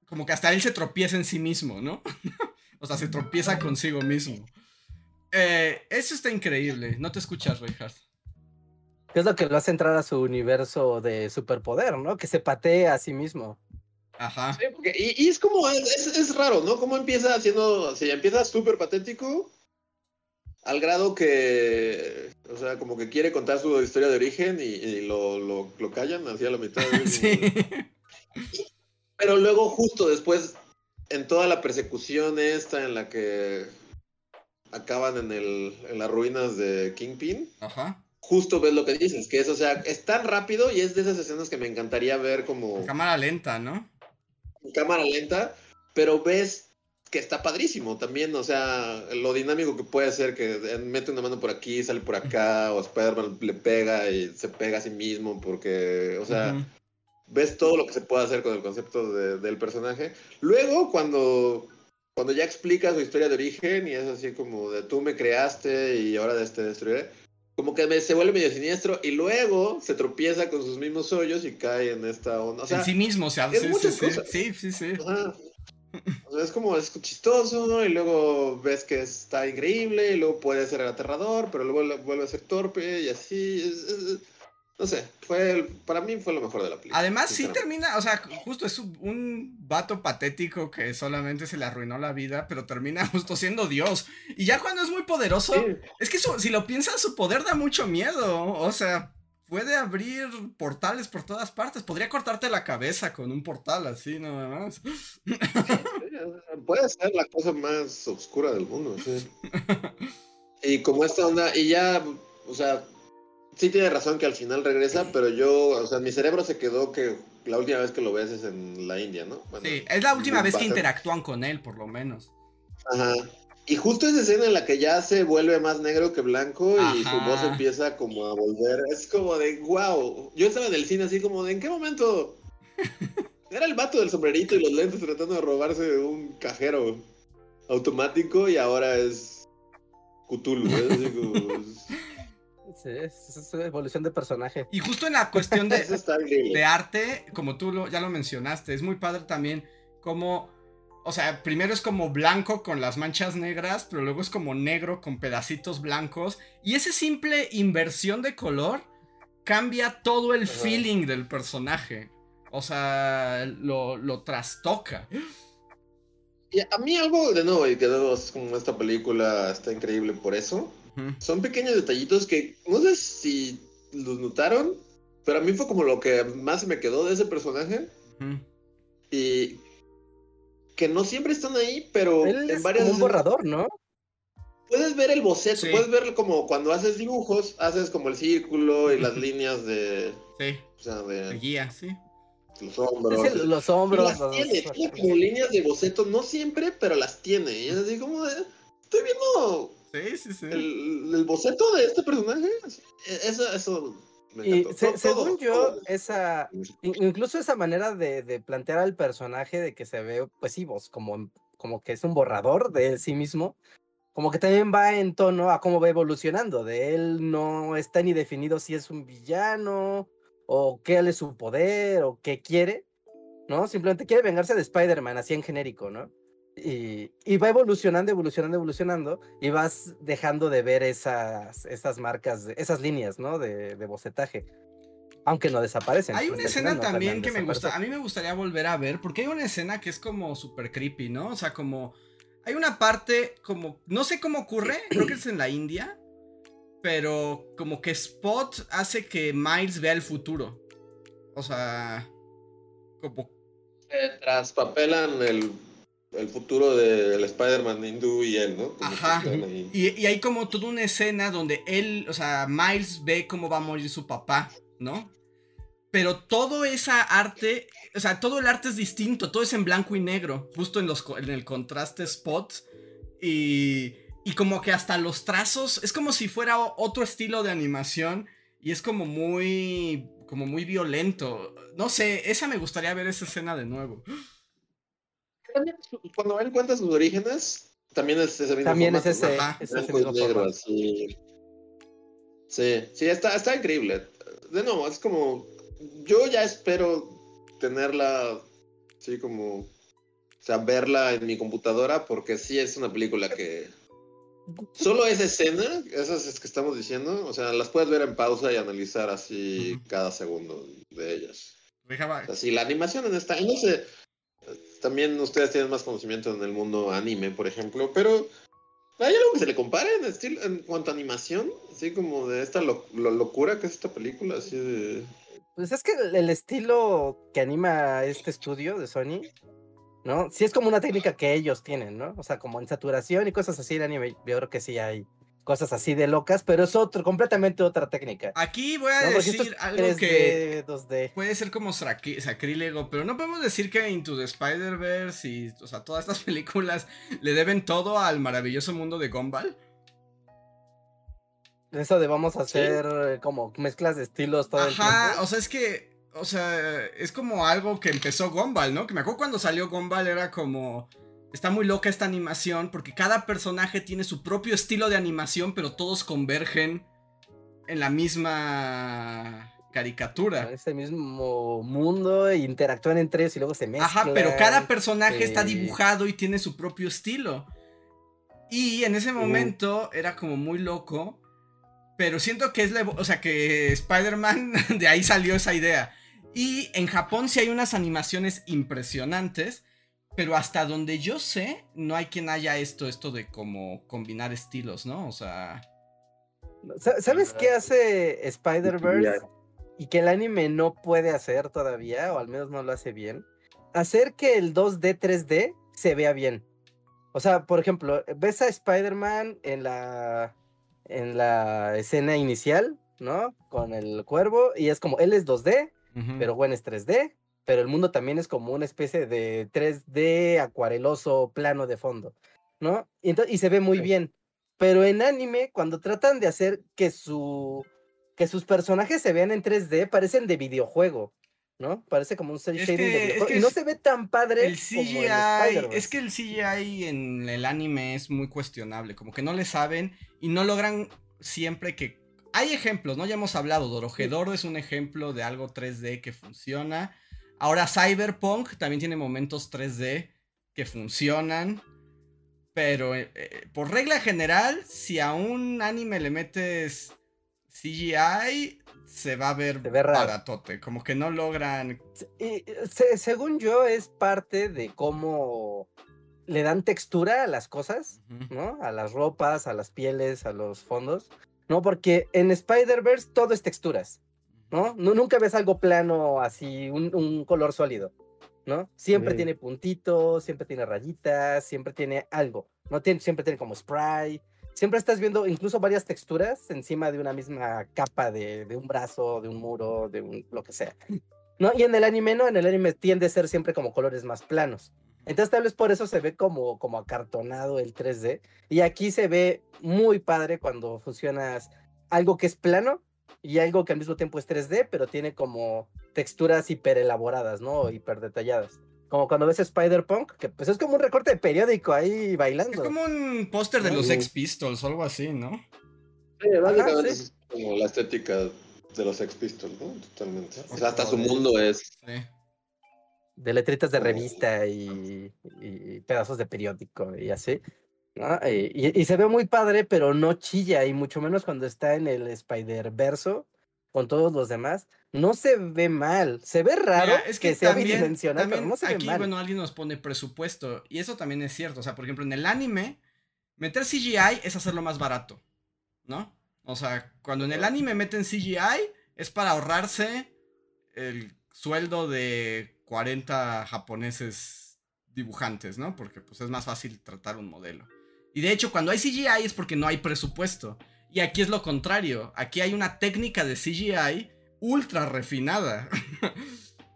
como que hasta él se tropieza en sí mismo, ¿no? <laughs> o sea, se tropieza consigo mismo. Eh, eso está increíble. No te escuchas, Reinhardt. Que es lo que lo hace entrar a su universo de superpoder, ¿no? Que se patea a sí mismo. Ajá. Sí, porque- y, y es como, es, es raro, ¿no? Cómo empieza haciendo, si empieza súper patético, al grado que, o sea, como que quiere contar su historia de origen y, y lo, lo, lo callan hacia la mitad. <laughs> Sí. Pero luego, justo después, en toda la persecución esta en la que acaban en, el, en las ruinas de Kingpin, Ajá. Justo ves lo que dices, que es, o sea, es tan rápido y es de esas escenas que me encantaría ver como Cámara lenta, ¿no? en cámara lenta, pero ves que está padrísimo también, o sea, lo dinámico que puede ser que mete una mano por aquí, sale por acá, o Spider-Man le pega y se pega a sí mismo, porque, o sea, Ujú. ves todo lo que se puede hacer con el concepto de- del personaje. Luego, cuando, cuando ya explica su historia de origen y es así como de tú me creaste y ahora te destruiré, como que se vuelve medio siniestro y luego se tropieza con sus mismos hoyos y cae en esta onda. O sea, en sí mismo, o sea, es sí, muchas sí, cosas. sí, sí, sí. Ajá. O sea, es como es chistoso y luego ves que está increíble y luego puede ser aterrador, pero luego vuelve a ser torpe y así. es- es- no sé, fue el- para mí fue lo mejor de la película. Además, sí termina, o sea, justo es un, un vato patético que solamente se le arruinó la vida, pero termina <laughs> justo siendo Dios. Y ya cuando es muy poderoso, Sí. es que su- si lo piensas, su poder da mucho miedo. O sea, puede abrir portales por todas partes. Podría cortarte la cabeza con un portal así, nada más. Sí, <laughs> Puede ser la cosa más oscura del mundo, sí. <laughs> Y como esta onda, y ya, o sea, sí tiene razón que al final regresa, pero yo, o sea, mi cerebro se quedó que la última vez que lo ves es en la India, ¿no? Bueno, Sí, es la última vez que interactúan con él, por lo menos. Ajá. Y justo esa escena en la que ya se vuelve más negro que blanco y su voz empieza como a volver, es como de, wow. Yo estaba en el cine así como de, ¿en qué momento? <laughs> Era el vato del sombrerito y los lentes tratando de robarse un cajero automático y ahora es Cthulhu. ¿eh? Así como- <laughs> Sí, es, evolución de personaje. Y justo en la cuestión <laughs> de, arte, como tú lo, ya lo mencionaste, es muy padre también como, o sea, primero es como blanco con las manchas negras, pero luego es como negro con pedacitos blancos. Y esa simple inversión de color cambia todo el Ajá. feeling del personaje. O sea, lo, lo trastoca. Y a mí algo, de nuevo, y que es como esta película está increíble por eso, Son pequeños detallitos que no sé si los notaron, pero a mí fue como lo que más se me quedó de ese personaje y que no siempre están ahí, pero Él en es varias como un borrador, ¿no? puedes ver el boceto, Sí. puedes ver como cuando haces dibujos, haces como el círculo y las líneas de, Sí, o sea, de guía, sí. los hombros. Es el- los hombros. las los- tiene, tiene como líneas de boceto, no siempre, pero las tiene. Y es así como de, estoy viendo Sí, sí, sí. el, el boceto de este personaje. E- Eso, eso me Y encantó. se- Todo- según todo- yo, todo. esa, in- incluso esa manera de, de plantear al personaje de que se ve, pues sí, vos, como, como que es un borrador de sí mismo, como que también va en tono a cómo va evolucionando. De él no está ni definido si es un villano o qué es su poder o qué quiere, ¿no? Simplemente quiere vengarse de Spider-Man, así en genérico, ¿no? Y, y, va evolucionando, evolucionando, evolucionando, y vas dejando de ver esas, esas marcas, esas líneas, ¿no? De, de bocetaje. Aunque no desaparecen. Hay una escena también que me gusta, a mí me gustaría volver a ver, porque hay una escena que es como súper creepy, ¿no? O sea, como... Hay una parte como... No sé cómo ocurre, <clears throat> creo que es en la India, pero como que Spot hace que Miles vea el futuro. O sea... Como... traspapelan el el futuro del Spider-Man hindú y él, ¿no? Ajá. Y, y, hay como toda una escena donde él, o sea, Miles ve cómo va a morir su papá, ¿no? Pero todo esa arte, o sea, todo el arte es distinto, todo es en blanco y negro, justo en, los, en el contraste spot. Y, y como que hasta los trazos, es como si fuera otro estilo de animación y es como muy, como muy violento. No sé, esa me gustaría ver esa escena de nuevo cuando él cuenta sus orígenes, también es ese mismo También es ese, negro, Sí, sí, está, está increíble. De nuevo, es como. Yo ya espero tenerla, sí, como. O sea, verla en mi computadora, porque sí es una película que. Solo esa escena, esas que estamos diciendo, o sea, las puedes ver en pausa y analizar así cada segundo de ellas. Así, la animación en esta. no sé, también ustedes tienen más conocimiento en el mundo anime, por ejemplo, pero ¿hay algo que se le compare en, estilo, en cuanto a animación? Así como de esta locura que es esta película, así de... Pues es que el, estilo que anima este estudio de Sony, ¿no? Sí es como una técnica que ellos tienen, ¿no? O sea, como en saturación y cosas así de anime, yo creo que sí hay cosas así de locas, pero es otro, completamente otra técnica. Aquí voy a decir algo que puede ser como sacrílego, pero no podemos decir que Into the Spider-Verse y, o sea, todas estas <laughs> películas le deben todo al maravilloso mundo de Gumball. Eso de vamos a hacer como mezclas de estilos todo el tiempo. o sea, es que, o sea, es como algo que empezó Gumball, ¿no? Que me acuerdo cuando salió Gumball era como Está muy loca esta animación porque cada personaje tiene su propio estilo de animación, pero todos convergen en la misma caricatura. Este mismo mundo, e interactúan entre ellos y luego se mezclan. Ajá, pero cada personaje está dibujado y tiene su propio estilo. Y en ese momento era como muy loco, pero siento que es la... O sea, que Spider-Man, <laughs> de ahí salió esa idea. Y en Japón sí hay unas animaciones impresionantes pero hasta donde yo sé, no hay quien haya esto, esto de como combinar estilos, ¿no? O sea. ¿Sabes qué hace Spider-Verse? Y que el anime no puede hacer todavía, o al menos no lo hace bien. Hacer que el 2D, 3D se vea bien. O sea, por ejemplo, ves a Spider-Man en la, en la escena inicial, ¿no? Con el cuervo, y es como, él es 2D, pero bueno, es 3D, pero el mundo también es como una especie de 3D acuareloso plano de fondo, ¿no? Y, y se ve muy bien. Pero en anime, cuando tratan de hacer que, su, que sus personajes se vean en 3D, parecen de videojuego. ¿no? Parece como un cel shading de videojuego. y no se ve tan padre el CGI, es que el CGI en el anime es muy cuestionable, como que no le saben y no logran siempre que hay ejemplos, ¿no? Ya hemos hablado, Dorojedoro es un ejemplo de algo 3D que funciona. Ahora Cyberpunk también tiene momentos 3D que funcionan. Pero eh, eh, por regla general, si a un anime le metes CGI, se va a ver baratote. Como que no logran. según yo, es parte de cómo le dan textura a las cosas, ¿no? A las ropas, a las pieles, a los fondos. ¿No? Porque en Spider-Verse todo es texturas. ¿No? Nunca ves algo plano así, un, color sólido, ¿no? Siempre tiene puntitos, siempre tiene rayitas, siempre tiene algo, ¿no? Tiene, siempre tiene como spray, siempre estás viendo incluso varias texturas encima de una misma capa de, un brazo, de un muro, de un, lo que sea, ¿no? Y en el anime, ¿no? En el anime tiende a ser siempre como colores más planos. Entonces tal vez por eso se ve como, como acartonado el 3D. Y aquí se ve muy padre cuando fusionas algo que es plano y algo que al mismo tiempo es 3D, pero tiene como texturas hiper elaboradas, ¿no? Hiper detalladas. como cuando ves Spider-Punk, que pues es como un recorte de periódico ahí bailando. Es como un póster de los Sí. Sex Pistols o algo así, ¿no? Sí, básicamente sí. es como la estética de los Sex Pistols, ¿no? Totalmente. O sea, hasta su mundo es. Sí. de letritas de revista y, y pedazos de periódico y así. ¿No? Y, y- y se ve muy padre, pero no chilla, y mucho menos cuando está en el Spider-Verso con todos los demás. No se ve mal, se ve raro Mira, es que, sea también, bidimensional, pero no se ve aquí, mal. bueno, alguien nos pone presupuesto. Y eso también es cierto. O sea, por ejemplo, en el anime, meter CGI es hacerlo más barato. ¿No? O sea, cuando en el anime meten CGI, es para ahorrarse el sueldo de 40 japoneses dibujantes, ¿no? Porque pues es más fácil tratar un modelo. Y de hecho, cuando hay CGI es porque no hay presupuesto. Y aquí es lo contrario. Aquí hay una técnica de CGI ultra refinada.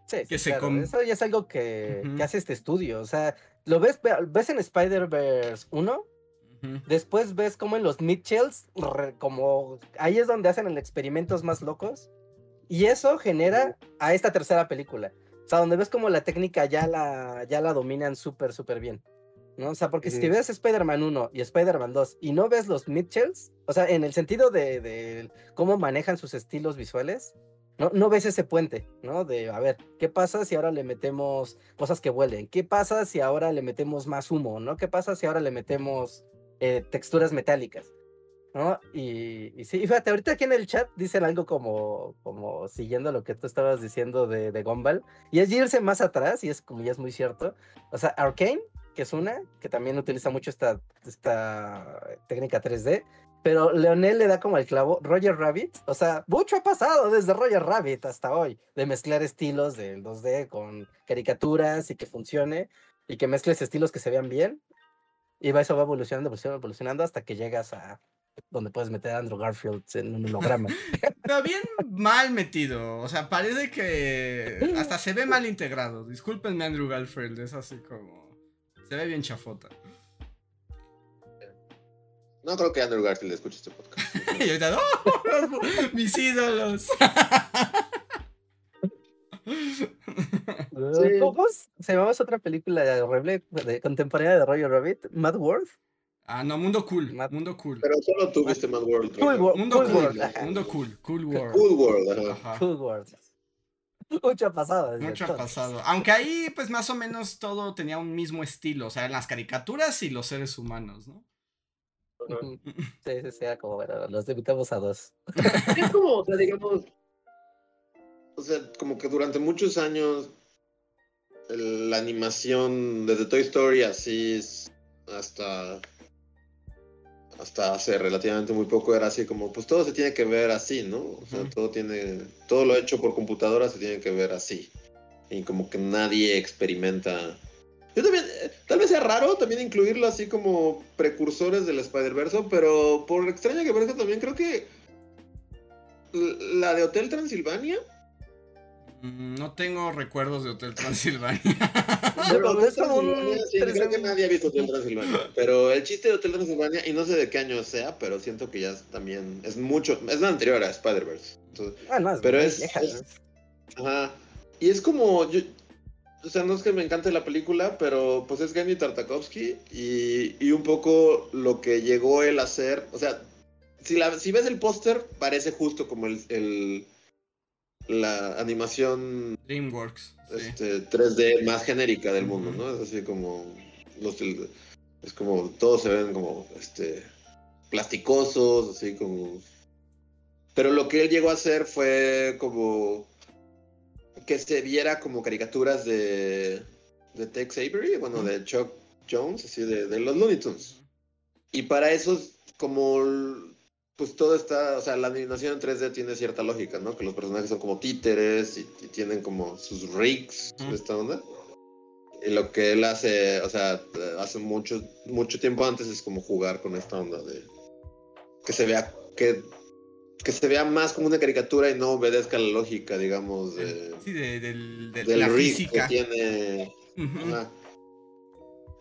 Sí, que se claro, Eso ya es algo que, hace este estudio. O sea, lo ves, ve- ves en Spider-Verse 1, Ujú. después ves como en los Mitchells, como ahí es donde hacen los experimentos más locos. Y eso genera a esta tercera película. O sea, donde ves como la técnica ya la, ya la dominan súper, súper bien. ¿No? O sea, porque si te ves Spider-Man 1 y Spider-Man 2 y no ves los Mitchells, o sea, en el sentido de, de cómo manejan sus estilos visuales, no, no ves ese puente, ¿no? De, a ver, ¿qué pasa si ahora le metemos cosas que vuelen? ¿Qué pasa si ahora le metemos más humo, ¿no? ¿Qué pasa si ahora le metemos eh, texturas metálicas? ¿No? Y, y sí, y fíjate, ahorita aquí en el chat dicen algo como, como siguiendo lo que tú estabas diciendo de, de Gumball, y es irse más atrás, y es como ya es muy cierto. O sea, Arcane, que es una, que también utiliza mucho esta, esta técnica 3D, pero Leonel le da como el clavo. Roger Rabbit, o sea, mucho ha pasado desde Roger Rabbit hasta hoy, de mezclar estilos del 2D con caricaturas y que funcione, y que mezcles estilos que se vean bien. Y eso va evolucionando, evolucionando, evolucionando hasta que llegas a donde puedes meter a Andrew Garfield en un holograma. <laughs> Pero bien mal metido. O sea, parece que hasta se ve mal integrado. Discúlpenme, Andrew Garfield. Es así como. Se ve bien chafota. No creo que Andrew Garfield escuche este podcast. <laughs> Y ahorita, ¡oh! <laughs> Mis ídolos. <laughs> Sí. ¿Cómo se llamaba esa otra película de horrible de, contemporánea de Roger Rabbit? Mad World. Ah, no, mundo cool. Mundo cool. Pero solo tú viste Mad World. Cool. World. Mundo Cool cool. World. Mundo cool. Cool world. Cool World, ajá. Ajá. Cool World. <laughs> Mucho ha pasado. Mucho ha entonces. pasado. Aunque ahí, pues más o menos todo tenía un mismo estilo. O sea, en las caricaturas y los seres humanos, ¿no? Sí, sí, sí, como, bueno, los limitamos a dos. Es como, o sea, <laughs> digamos. O sea, como que durante muchos años el- la animación desde Toy Story así es- hasta hasta hace relativamente muy poco era así como pues todo se tiene que ver así, ¿no? O sea, Ujú. todo tiene todo lo hecho por computadora se tiene que ver así. Y como que nadie experimenta yo también, eh, tal vez sea raro también incluirlo así como precursores del Spider-Verse, pero por extraña que parezca también creo que la de Hotel Transilvania. Mm, No tengo recuerdos de Hotel Transilvania. <laughs> Pero Hotel es como un Transilvania, sí, tres- creo que nadie ha visto Hotel Transilvania. Pero el chiste de Hotel Transilvania, y no sé de qué año sea, pero siento que ya es también es mucho, es la anterior a Spider-Verse. Ah, no, es Pero es- vieja, es-. Ajá. Y es como. Yo, o sea, no es que me encante la película, pero pues es Genndy Tartakovsky y, y un poco lo que llegó él a hacer. O sea, si, la, si ves el póster, parece justo como el, el- la animación DreamWorks. sí. este, 3D más genérica del mundo, ¿no? Es así como. Los, es como. Todos se ven como. este plasticosos, así como. Pero lo que él llegó a hacer fue como. Que se viera como caricaturas de. de Tex Avery, bueno, de Chuck Jones, así de, de los Looney Tunes. Y para eso, como. Pues todo está. O sea, la animación en 3D tiene cierta lógica, ¿no? Que los personajes son como títeres y, y tienen como sus rigs, Ujú. esta onda. Y lo que él hace, o sea, hace mucho, mucho tiempo antes es como jugar con esta onda de. Que se vea. Que, que se vea más como una caricatura y no obedezca la lógica, digamos, de, Sí, de, del- de del la rig física. que tiene. Ajá.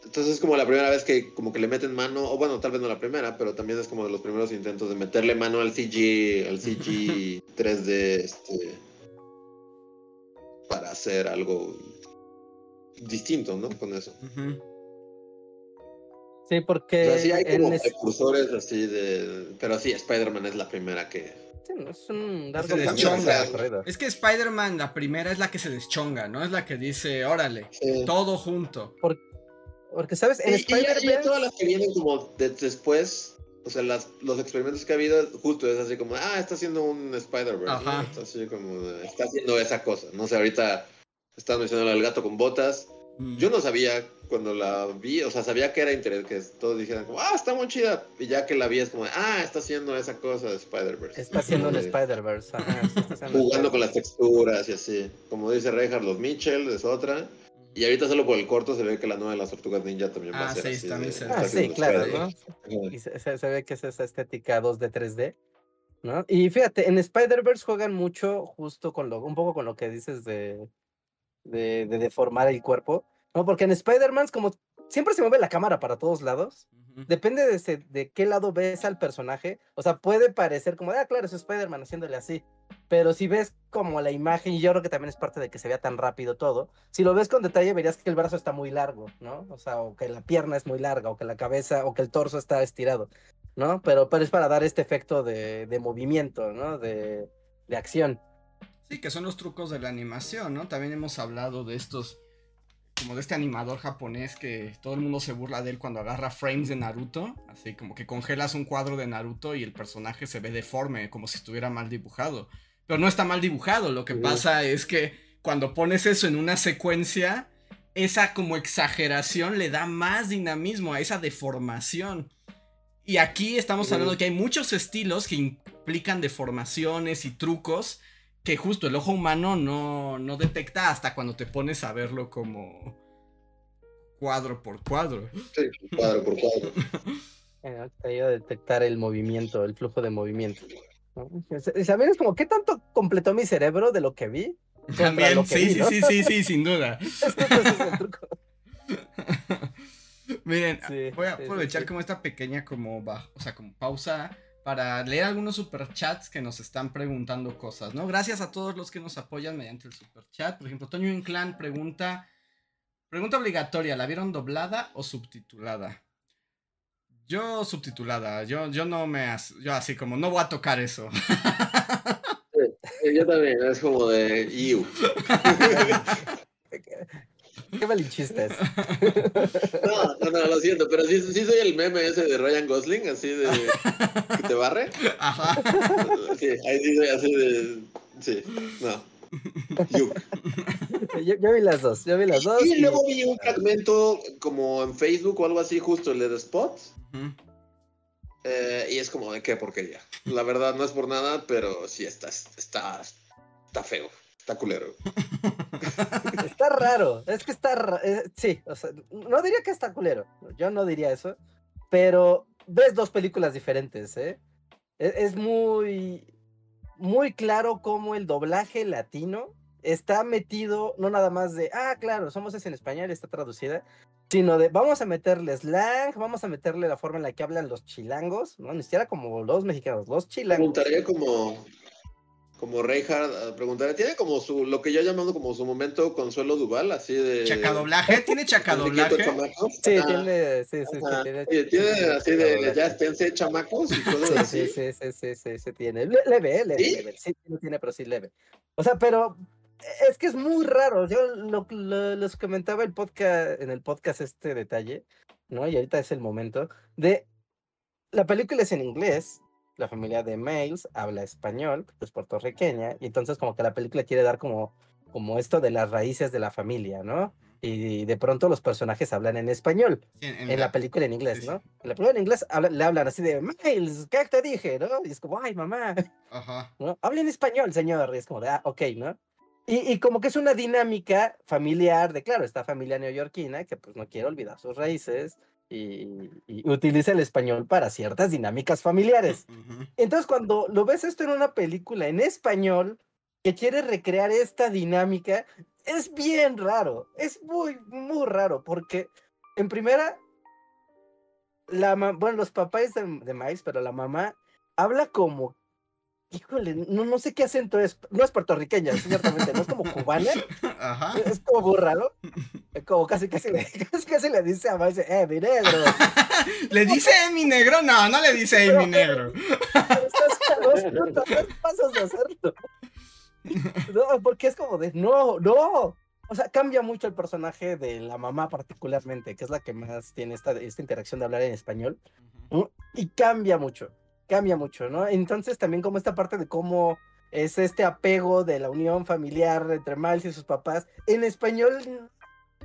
Entonces es como la primera vez que como que le meten mano, o bueno, tal vez no la primera, pero también es como de los primeros intentos de meterle mano al CG, al CG 3D, <laughs> este, para hacer algo distinto, ¿no? Con eso. Sí, O porque sea, sí hay en como es- precursores así de... Pero sí, Spider-Man es la primera que... sí, no, es un largo Se deschonga. Es que Spider-Man, la primera es la que se deschonga, ¿no? Es la que dice, órale, Sí. todo junto. Porque, ¿sabes? En Y- y ya- y Spider-Man. todas las que vienen como de- después, o sea, las, los experimentos que ha habido, justo es así como, ah, está haciendo un Spider-Verse, ¿no? Ajá. Está así como, está haciendo esa cosa. No sé, ahorita estás mencionando el gato con botas. Mm. Yo no sabía cuando la vi, o sea, sabía que era interés, que todos dijeran como, ah, está muy chida. Y ya que la vi es como, ah, está haciendo esa cosa de Spider-Verse. Está haciendo un Spider-Verse. sí, <laughs> Jugando con las texturas y así. Como dice Reinhardt, los Mitchell es otra. Y ahorita solo por el corto se ve que la nueva de las tortugas ninja también va Ah, a ser sí, así. también de- está Ah, sí, claro. ¿no? Y se, se- se ve que es esa estética 2D, 3D, ¿no? Y fíjate, en Spider-Verse juegan mucho justo con lo, un poco con lo que dices de, de, de deformar el cuerpo, ¿no? Porque en Spider-Man como siempre se mueve la cámara para todos lados, Ujú. Depende de, ese- de qué lado ves al personaje, o sea, puede parecer como, ah, claro, es Spider-Man haciéndole así, pero si ves como la imagen, y yo creo que también es parte de que se vea tan rápido todo, si lo ves con detalle verías que el brazo está muy largo, ¿no? O sea, o que la pierna es muy larga, o que la cabeza, o que el torso está estirado, ¿no? Pero, pero es para dar este efecto de, de movimiento, ¿no? De, de acción. Sí, que son los trucos de la animación, ¿no? También hemos hablado de estos, como de este animador japonés que todo el mundo se burla de él cuando agarra frames de Naruto, así como que congelas un cuadro de Naruto y el personaje se ve deforme, como si estuviera mal dibujado. Pero no está mal dibujado, lo que Sí. pasa es que cuando pones eso en una secuencia, esa como exageración le da más dinamismo a esa deformación. Y aquí estamos hablando de que hay muchos estilos que implican deformaciones y trucos que justo el ojo humano no, no detecta hasta cuando te pones a verlo como cuadro por cuadro. Sí, cuadro por cuadro. <laughs> Te ayuda a detectar el movimiento, el flujo de movimiento. ¿no? Es- es- También es como, ¿qué tanto completó mi cerebro de lo que vi? También, lo que sí, vi, sí, ¿no? sí, sí, sí, sin duda. <laughs> El truco. Miren, Sí, voy a sí, aprovechar sí. como esta pequeña como o sea, como pausa para leer algunos superchats que nos están preguntando cosas, ¿no? Gracias a todos los que nos apoyan mediante el superchat. Por ejemplo, Toño Inclán pregunta pregunta obligatoria, ¿la vieron doblada o subtitulada? Yo subtitulada, yo yo no me yo así como no voy a tocar eso. <laughs> Sí, Yo también, es como de Iu. <laughs> Qué malinchistas. No, no, no, lo siento, pero sí, sí soy el meme ese de Ryan Gosling, así de que te barre. Ajá. Sí, ahí sí soy así de. Sí, no. Yo, yo vi las dos, yo vi las dos. Y y- luego vi un fragmento como en Facebook o algo así, justo el de The Spot. Eh, y es como de qué porquería. La verdad no es por nada, pero sí está, está, está feo. Está culero. <laughs> Está raro, es que está eh, sí, o sea, no diría que está culero, yo no diría eso, pero ves dos películas diferentes, ¿eh? E- Es, muy, muy claro cómo el doblaje latino está metido, no nada más de, ah, claro, somos es en español, está traducida, sino de, vamos a meterle slang, vamos a meterle la forma en la que hablan los chilangos, ¿no? Ni siquiera como los mexicanos, los chilangos. Preguntaría como. Como Reinhardt, preguntaría, tiene como su, lo que yo llamando como su momento Consuelo Duval, así de. Chacadoblaje, tiene <laughs> chacadoblaje. Sí, tiene, sí, sí, sí, tiene, Oye, tiene sí, así de, ya esténse chamacos y cosas Sí, así. sí, sí, sí, sí, sí, sí tiene. Le- Leve, eh, leve, ¿Sí? leve. Sí, no tiene, pero sí leve. O sea, pero es que es muy raro. Yo lo, lo- les comentaba el podcast, en el podcast este detalle, ¿no? Y ahorita es el momento de la película es en inglés. La familia de Miles habla español, es puertorriqueña, y entonces como que la película quiere dar como, como esto de las raíces de la familia, ¿no? Y de pronto los personajes hablan en español Sí, en la película en inglés, sí, ¿no? sí. En la película en inglés habla- le hablan así de, Miles, ¿qué te dije? ¿no? Y es como, ay, mamá, Ajá. ¿no? Habla en español, señor. Y es como de, ah, ok, ¿no? Y, y como que es una dinámica familiar de, claro, esta familia neoyorquina que pues no quiere olvidar sus raíces y, y utiliza el español para ciertas dinámicas familiares. Entonces, cuando lo ves esto en una película en español que quiere recrear esta dinámica, es bien raro. Es muy, muy raro porque, en primera, la bueno, los papás de, de Miles, pero la mamá habla como híjole, no, no sé qué acento es. No es puertorriqueña, ciertamente, no es como cubana. <laughs> Ajá. Es como muy raro. <laughs> Como casi casi le, <laughs> casi, casi le dice a Miles, eh, mi negro. ¿Le dice eh, mi negro? No, no le dice eh, mi negro. Estás a dos pasos de hacerlo. No, porque es como de, no, no. O sea, cambia mucho el personaje de la mamá particularmente, que es la que más tiene esta, esta interacción de hablar en español. Y cambia mucho, cambia mucho, ¿no? Entonces también como esta parte de cómo es este apego de la unión familiar entre Miles y sus papás, en español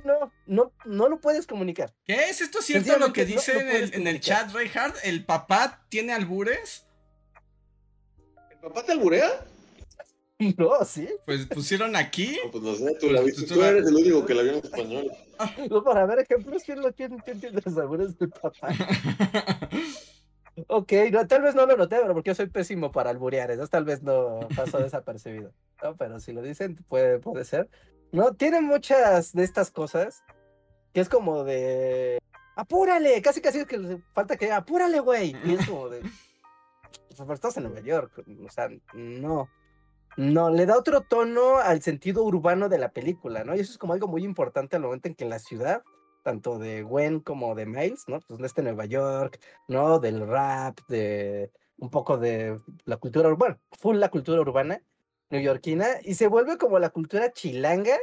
no, no, no lo puedes comunicar. ¿Qué es esto cierto lo que dice no en, el, en el chat, Reinhardt? ¿El papá tiene albures? ¿El papá te alburea? <laughs> No, sí. Pues pusieron aquí. No, pues no sé, tú, la Pues, viste, tú tú la- eres el único que la vio en español. <laughs> No, para ver ejemplos, ¿quién lo quién, quién tiene los albures del papá? <laughs> Ok, no, tal vez no lo noté, pero porque yo soy pésimo para alburear, entonces tal vez no pasó desapercibido. No, pero si lo dicen, puede, puede ser. No, tiene muchas de estas cosas que es como de. ¡Apúrale! Casi casi es que falta que ¡apúrale, güey! Y es como de. "Pues, pero estás en Nueva York, o sea, no. No, le da otro tono al sentido urbano de la película, ¿no? Y eso es como algo muy importante al momento en que la ciudad, tanto de Gwen como de Miles, ¿no? Pues de este Nueva York, ¿no? Del rap, de un poco de la cultura urbana, full la cultura urbana neoyorquina, y se vuelve como la cultura chilanga,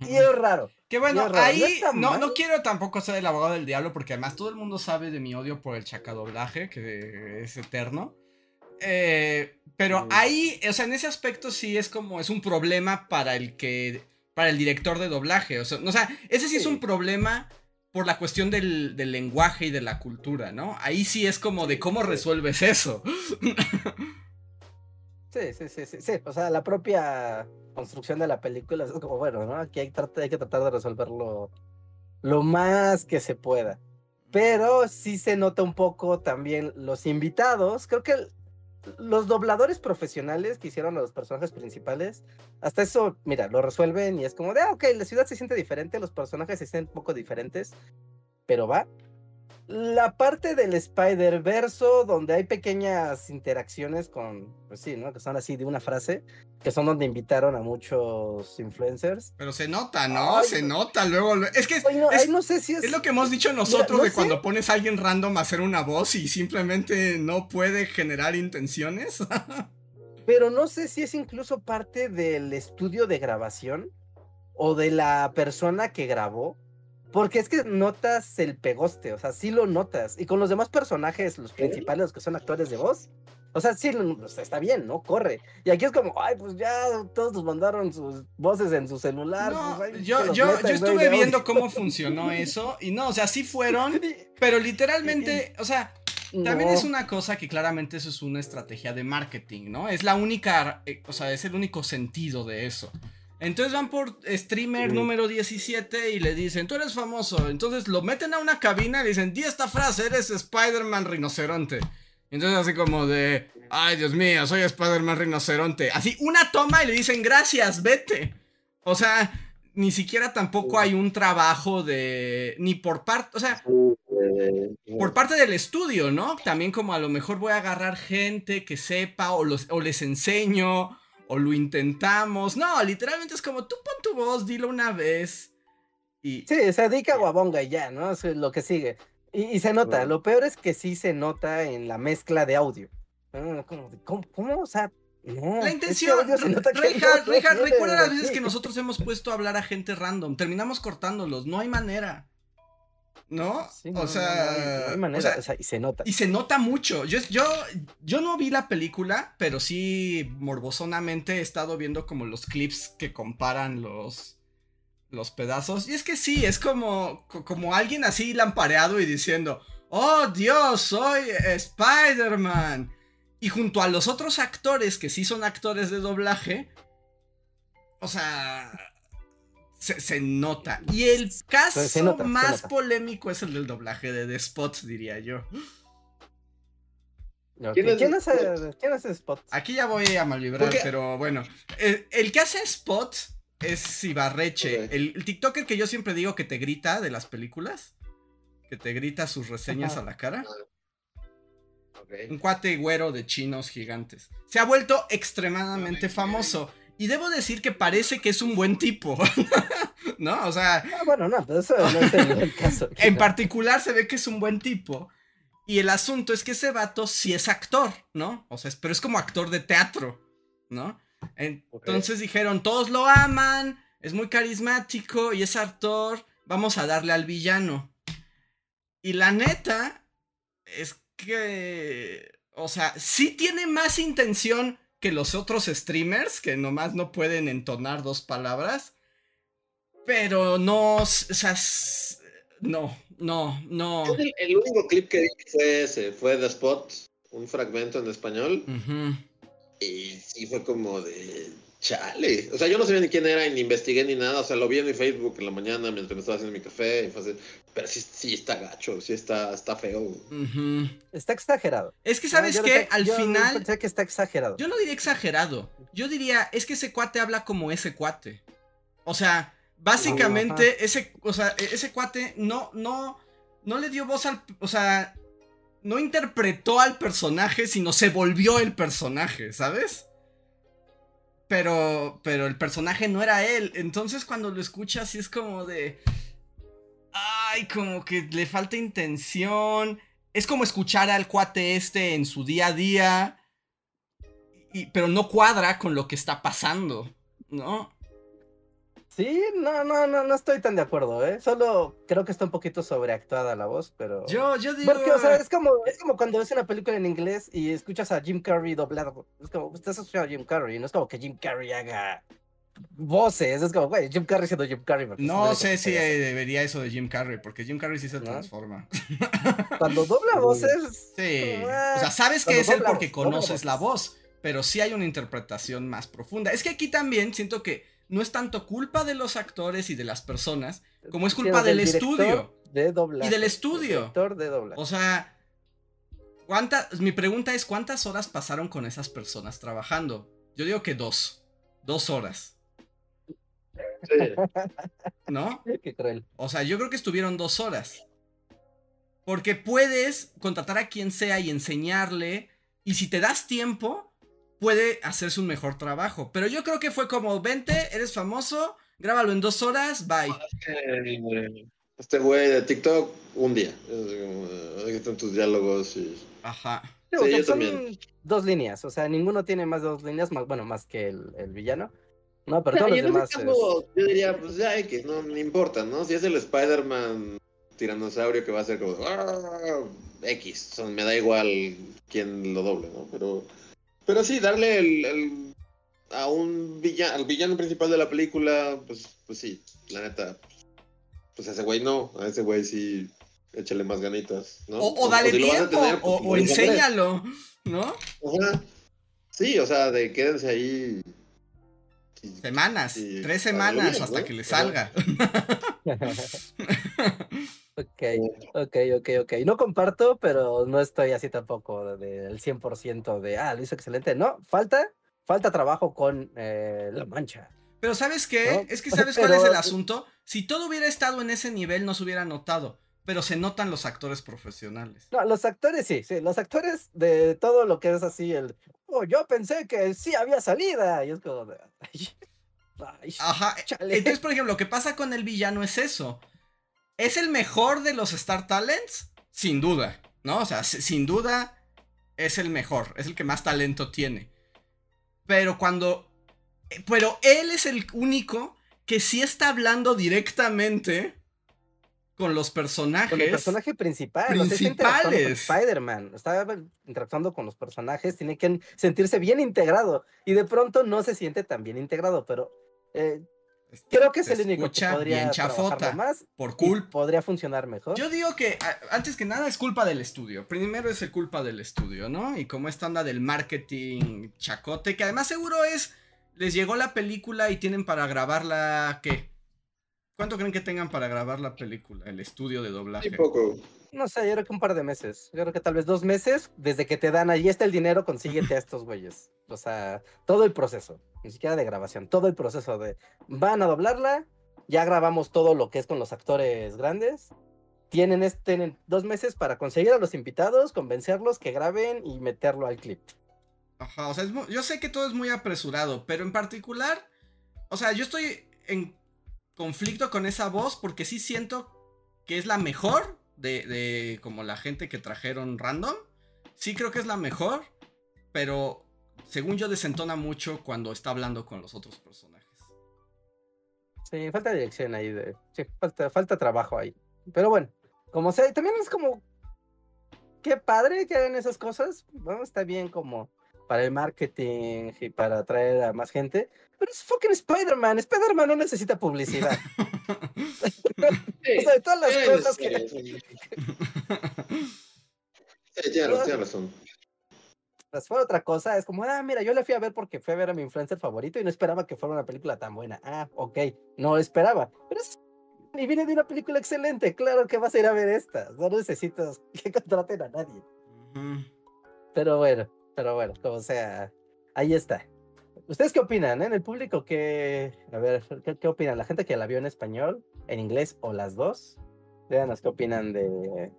y es raro. Que bueno, raro, no ahí no, mal. no quiero tampoco ser el abogado del diablo, porque además todo el mundo sabe de mi odio por el chacadoblaje, que es eterno. Eh, pero ahí, o sea, en ese aspecto sí es como, es un problema para el que, para el director de doblaje. O sea, no, o sea ese sí es un problema por la cuestión del, del lenguaje y de la cultura, ¿no? Ahí sí es como de cómo resuelves eso. Sí, sí, sí, sí, sí. O sea, la propia construcción de la película es como, bueno, ¿no? Aquí hay, hay que tratar de resolverlo lo más que se pueda. Pero sí se nota un poco también los invitados. Creo que los dobladores profesionales que hicieron los personajes principales, hasta eso, mira, lo resuelven y es como de, ah, ok, la ciudad se siente diferente, los personajes se sienten un poco diferentes, pero va. La parte del Spider-Verso, donde hay pequeñas interacciones con, pues sí, ¿no? Que son así de una frase, que son donde invitaron a muchos influencers. Pero se nota, ¿no? Ay, se no. nota luego. Es que Ay, no, es- ay, no sé si es... es lo que hemos dicho nosotros no de sé. cuando pones a alguien random a hacer una voz y simplemente no puede generar intenciones. <laughs> Pero no sé si es incluso parte del estudio de grabación o de la persona que grabó. Porque es que notas el pegoste, o sea, sí lo notas. Y con los demás personajes, los principales, los que son actores de voz, o sea, sí, lo- o sea, está bien, ¿no? Corre. Y aquí es como, ay, pues ya todos nos mandaron sus voces en su celular. No, pues, ay, yo, yo, metan, yo estuve viendo audio". <laughs> cómo funcionó eso y no, o sea, sí fueron, pero literalmente, o sea, también No. es una cosa que claramente eso es una estrategia de marketing, ¿no? Es la única, eh, o sea, es el único sentido de eso. Entonces van por streamer Sí. número 17 y le dicen, tú eres famoso. Entonces lo meten a una cabina y le dicen, di esta frase, eres Spider-Man rinoceronte. Entonces así como de, ay Dios mío, soy Spider-Man rinoceronte. Así una toma y le dicen, gracias, vete. O sea, ni siquiera tampoco hay un trabajo de, ni por parte, o sea, por parte del estudio, ¿no? También como a lo mejor voy a agarrar gente que sepa o, los, o les enseño o lo intentamos. No, literalmente es como tú pon tu voz, dilo una vez. Y Sí, se dedica a Guabonga y ya, ¿no? Es lo que sigue. Y, y se nota, Claro. lo peor es que sí se nota en la mezcla de audio. Ah, como de, ¿Cómo? cómo? O sea, no. la intención, no- no recuerda las veces que nosotros hemos puesto a hablar a gente random. Terminamos cortándolos, no hay manera. ¿No? Sí, o no, sea, no hay- no hay o manera, sea, o sea, y se nota. Y se nota mucho. Yo, yo, yo no vi la película, pero sí morbosonamente he estado viendo como los clips que comparan los, los pedazos. Y es que sí, es como, co- como alguien así lampareado y diciendo, oh Dios, soy Spider-Man. Y junto a los otros actores que sí son actores de doblaje, o sea, se, se nota. Y el caso se nota, se más polémico es el del doblaje de The Spot, diría yo. ¿Quién es ¿Quién, Spot? hace, ¿Quién hace Spot? Aquí ya voy a malvibrar, ¿Por qué? pero bueno. El, el que hace Spot es Ibarreche. El, el TikToker que yo siempre digo que te grita de las películas. Que te grita sus reseñas Ajá. a la cara. Un cuate güero de chinos gigantes. Se ha vuelto extremadamente famoso. Y debo decir que parece que es un buen tipo. <laughs> ¿No? O sea. Ah, bueno, no, pero eso no es el, caso. <laughs> En particular se ve que es un buen tipo. Y el asunto es que ese vato sí es actor, ¿no? O sea, pero es como actor de teatro, ¿no? Entonces dijeron, todos lo aman, es muy carismático y es actor, vamos a darle al villano. Y la neta es que, o sea, sí tiene más intención que los otros streamers que nomás no pueden entonar dos palabras. Pero no, o sea, no, no, no. El, único clip que vi fue ese, fue The Spot, un fragmento en español. Y sí fue como de chale. O sea, yo no sabía ni quién era, ni investigué ni nada. O sea, lo vi en mi Facebook en la mañana mientras me estaba haciendo mi café. Y fue así, pero sí, sí está gacho, sí está, está feo. Está exagerado. Es que, ¿sabes qué? Al final. Pensé que está exagerado. Yo no diría exagerado. Yo diría, es que ese cuate habla como ese cuate. O sea, básicamente, ese, o sea, e-, ese cuate no, no, no le dio voz al. O sea, no interpretó al personaje, sino se volvió el personaje, ¿sabes? Pero, pero el personaje no era él. Entonces cuando lo escuchas, sí es como de ay, como que le falta intención. Es como escuchar al cuate este en su día a día, y, pero no cuadra con lo que está pasando, ¿no? Sí, no, no, no, no estoy tan de acuerdo, ¿eh? Solo creo que está un poquito sobreactuada la voz, pero... Yo, yo digo... Porque, o sea, es como, es como cuando ves una película en inglés y escuchas a Jim Carrey doblado. Es como, estás escuchando a Jim Carrey, no es como que Jim Carrey haga voces. Es como, güey, Jim Carrey siendo Jim Carrey. No sé si debería eso de Jim Carrey, porque Jim Carrey sí se transforma. <laughs> Cuando dobla voces. Sí. o sea, sabes que es él porque conoces la voz, pero sí hay una interpretación más profunda. Es que aquí también siento que no es tanto culpa de los actores y de las personas, como es culpa del, estudio. De y del estudio. De o sea, ¿cuántas, mi pregunta es, ¿cuántas horas pasaron con esas personas trabajando? Yo digo que dos. Dos horas. <laughs> ¿No? Qué cruel. O sea, yo creo que estuvieron dos horas. Porque puedes contratar a quien sea y enseñarle. Y si te das tiempo, puede hacerse un mejor trabajo. Pero yo creo que fue como, vente, eres famoso, grábalo en dos horas, bye. Este güey de TikTok, un día. Ahí están tus diálogos y... Ajá. Sí, yo también. Dos líneas, o sea, ninguno tiene más de dos líneas, más, bueno, más que el, el villano. No, pero todos los demás. Yo diría, pues ya X, no me importa, ¿no? Si es el Spider-Man tiranosaurio que va a ser como ah, X, me da igual quién lo doble, ¿no? Pero, pero sí, darle el, a un villano, al villano principal de la película, pues, pues sí, la neta, pues a ese güey no, a ese güey sí, échale más ganitas, ¿no? O, dale tiempo, o, pues, o enséñalo, ¿no? Sí, o sea, de quédense ahí Semanas, tres semanas hasta que le salga. <laughs> <laughs> <laughs> ok, ok, ok, ok. No comparto, pero no estoy así tampoco del 100% de, ah, lo hizo excelente. No, falta, falta trabajo con eh, La Mancha. Pero ¿sabes qué? Es que <laughs> ¿sabes cuál es el asunto? Si todo hubiera estado en ese nivel, no se hubiera notado. Pero se notan los actores profesionales. No, los actores sí, sí. Los actores de todo lo que es así, el oh, yo pensé que sí había salida. Y es como de. Ajá. Entonces, por ejemplo, lo que pasa con el villano es eso. ¿Es el mejor de los Star Talents? Sin duda, ¿no? O sea, sin duda es el mejor, es el que más talento tiene. Pero cuando... Eh, pero él es el único que sí está hablando directamente con los personajes. Con el personaje principal. Principales. Spider-Man. Está interactuando con los personajes, tiene que sentirse bien integrado. Y de pronto no se siente tan bien integrado, pero eh, creo que es el único que podría chafota, más. Por culpa. Podría funcionar mejor. Yo digo que antes que nada es culpa del estudio. Primero es el culpa del estudio, ¿no? Y como esta onda del marketing chacote, que además seguro es. Les llegó la película y tienen para grabarla, ¿qué? ¿Cuánto creen que tengan para grabar la película, el estudio de doblaje? poco. No sé, yo creo que un par de meses. Yo creo que tal vez dos meses, desde que te dan ahí está el dinero, consíguete a estos güeyes. O sea, todo el proceso, ni siquiera de grabación, todo el proceso de van a doblarla, ya grabamos todo lo que es con los actores grandes, tienen, este, dos meses para conseguir a los invitados, convencerlos que graben y meterlo al clip. Ajá, o sea, yo sé que todo es muy apresurado, pero en particular, o sea, yo estoy en conflicto con esa voz porque sí siento que es la mejor de, de como la gente que trajeron random. Sí creo que es la mejor, pero según yo desentona mucho cuando está hablando con los otros personajes. Sí, falta dirección ahí, de, sí, falta, falta trabajo ahí. Pero bueno, como sea, también es como, qué padre que hagan esas cosas, ¿no? Está bien como para el marketing y para atraer a más gente, pero es fucking Spider-Man, Spider-Man no necesita publicidad. <laughs> o sea, de todas las Sí, cosas sí, que... sí. Sí, tiene, tiene razón. Fuera otra cosa, es como, ah, mira, yo la fui a ver porque fue a ver a mi influencer favorito y no esperaba que fuera una película tan buena. Ah, ok, no lo esperaba. Pero es... <laughs> Y viene de una película excelente, claro que vas a ir a ver esta. No necesitas <laughs> que contraten a nadie. Pero bueno, pero bueno, como sea, ahí está. ¿Ustedes qué opinan? eh? En el público, ¿qué, a ver, ¿qué, qué opinan? ¿La gente que la vio en español, en inglés o las dos? Díganos qué opinan de,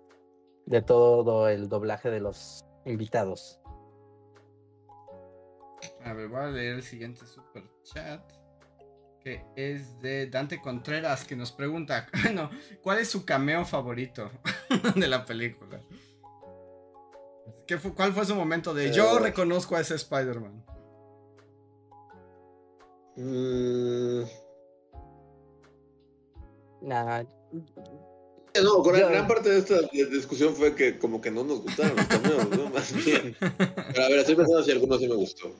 de todo el doblaje de los invitados. A ver, voy a leer el siguiente super chat. Que es de Dante Contreras, que nos pregunta, <laughs> bueno, ¿cuál es su cameo favorito <laughs> de la película? ¿Qué fue, ¿Cuál fue su momento de yo Eh. reconozco a ese Spider-Man? Mm, Nah, no, con Yo- gran parte de esta di- discusión fue que como que no nos gustaron los cameos, ¿no? <laughs> Más bien. Pero a ver, estoy pensando si alguno sí me gustó.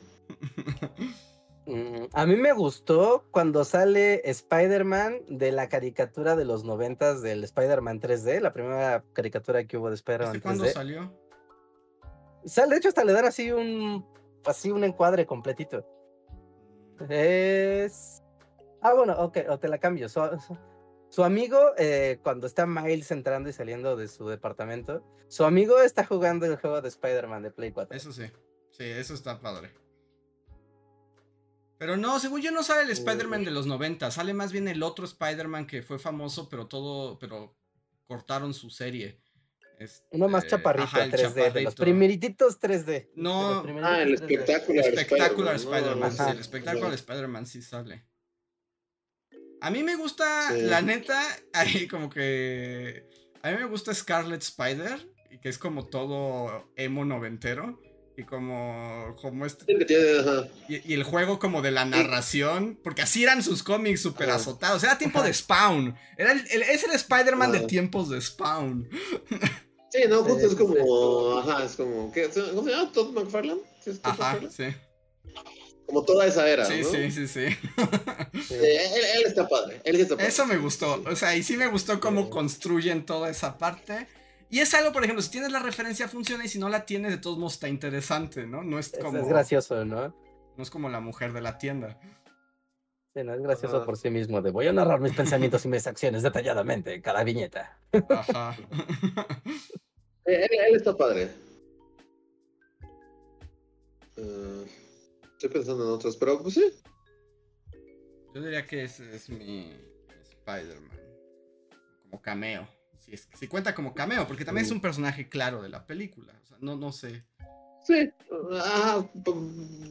<laughs> Mm, A mí me gustó cuando sale Spider-Man de la caricatura de los noventas del Spider-Man 3D, la primera caricatura que hubo de Spider-Man ¿Este cuándo 3D. salió? Sale, de hecho, hasta le dan así un así un encuadre completito. Es. Ah, bueno, ok, o te la cambio. Su, su- su amigo, eh, cuando está Miles entrando y saliendo de su departamento, su amigo está jugando el juego de Spider-Man de Play 4. Eso sí. Sí, eso está padre. Pero no, según yo no sale el Spider-Man de los 90, sale más bien el otro Spider-Man que fue famoso, pero todo, pero cortaron su serie. Uno más Este, chaparrito, ajá, el 3D, de los primeritos 3D. de No. Ah, el 3D. espectacular Spectacular Spider-Man. Sí, el Spectacular Ya. Spider-Man sí sale. A mí me gusta, Sí. la neta, <laughs> ahí como que... A mí me gusta Scarlet Spider, y que es como todo emo noventero, y como, como este... Y, y el juego como de la narración, porque así eran sus cómics súper azotados, era tiempo de Spawn, era el, el- es el Spider-Man de tiempos de Spawn. <laughs> Sí, no, justo es como, ajá, es como, ¿qué? ¿cómo se llama? ¿Todd McFarlane? ¿Sí es Todd Ajá, McFarlane? sí. Como toda esa era, Sí, ¿no? sí, sí, sí. Él, él está padre, él sí está padre. Eso me gustó. O sea, y sí me gustó cómo Sí. construyen toda esa parte. Y es algo, por ejemplo, si tienes la referencia funciona y si no la tienes, de todos modos está interesante, ¿no? No es Es, como, es gracioso, ¿no? no es como la mujer de la tienda. Sí, no, es gracioso por sí mismo. De voy a narrar mis pensamientos y mis acciones detalladamente en cada viñeta. Ajá. <laughs> Eh, Él, él está padre. Eh, estoy pensando en otros, pero pues sí. Yo diría que ese es mi Spider-Man. Como cameo. Si, es, si cuenta como cameo, porque también es un personaje claro de la película. O sea, no, no sé. Sí. Ah, pues,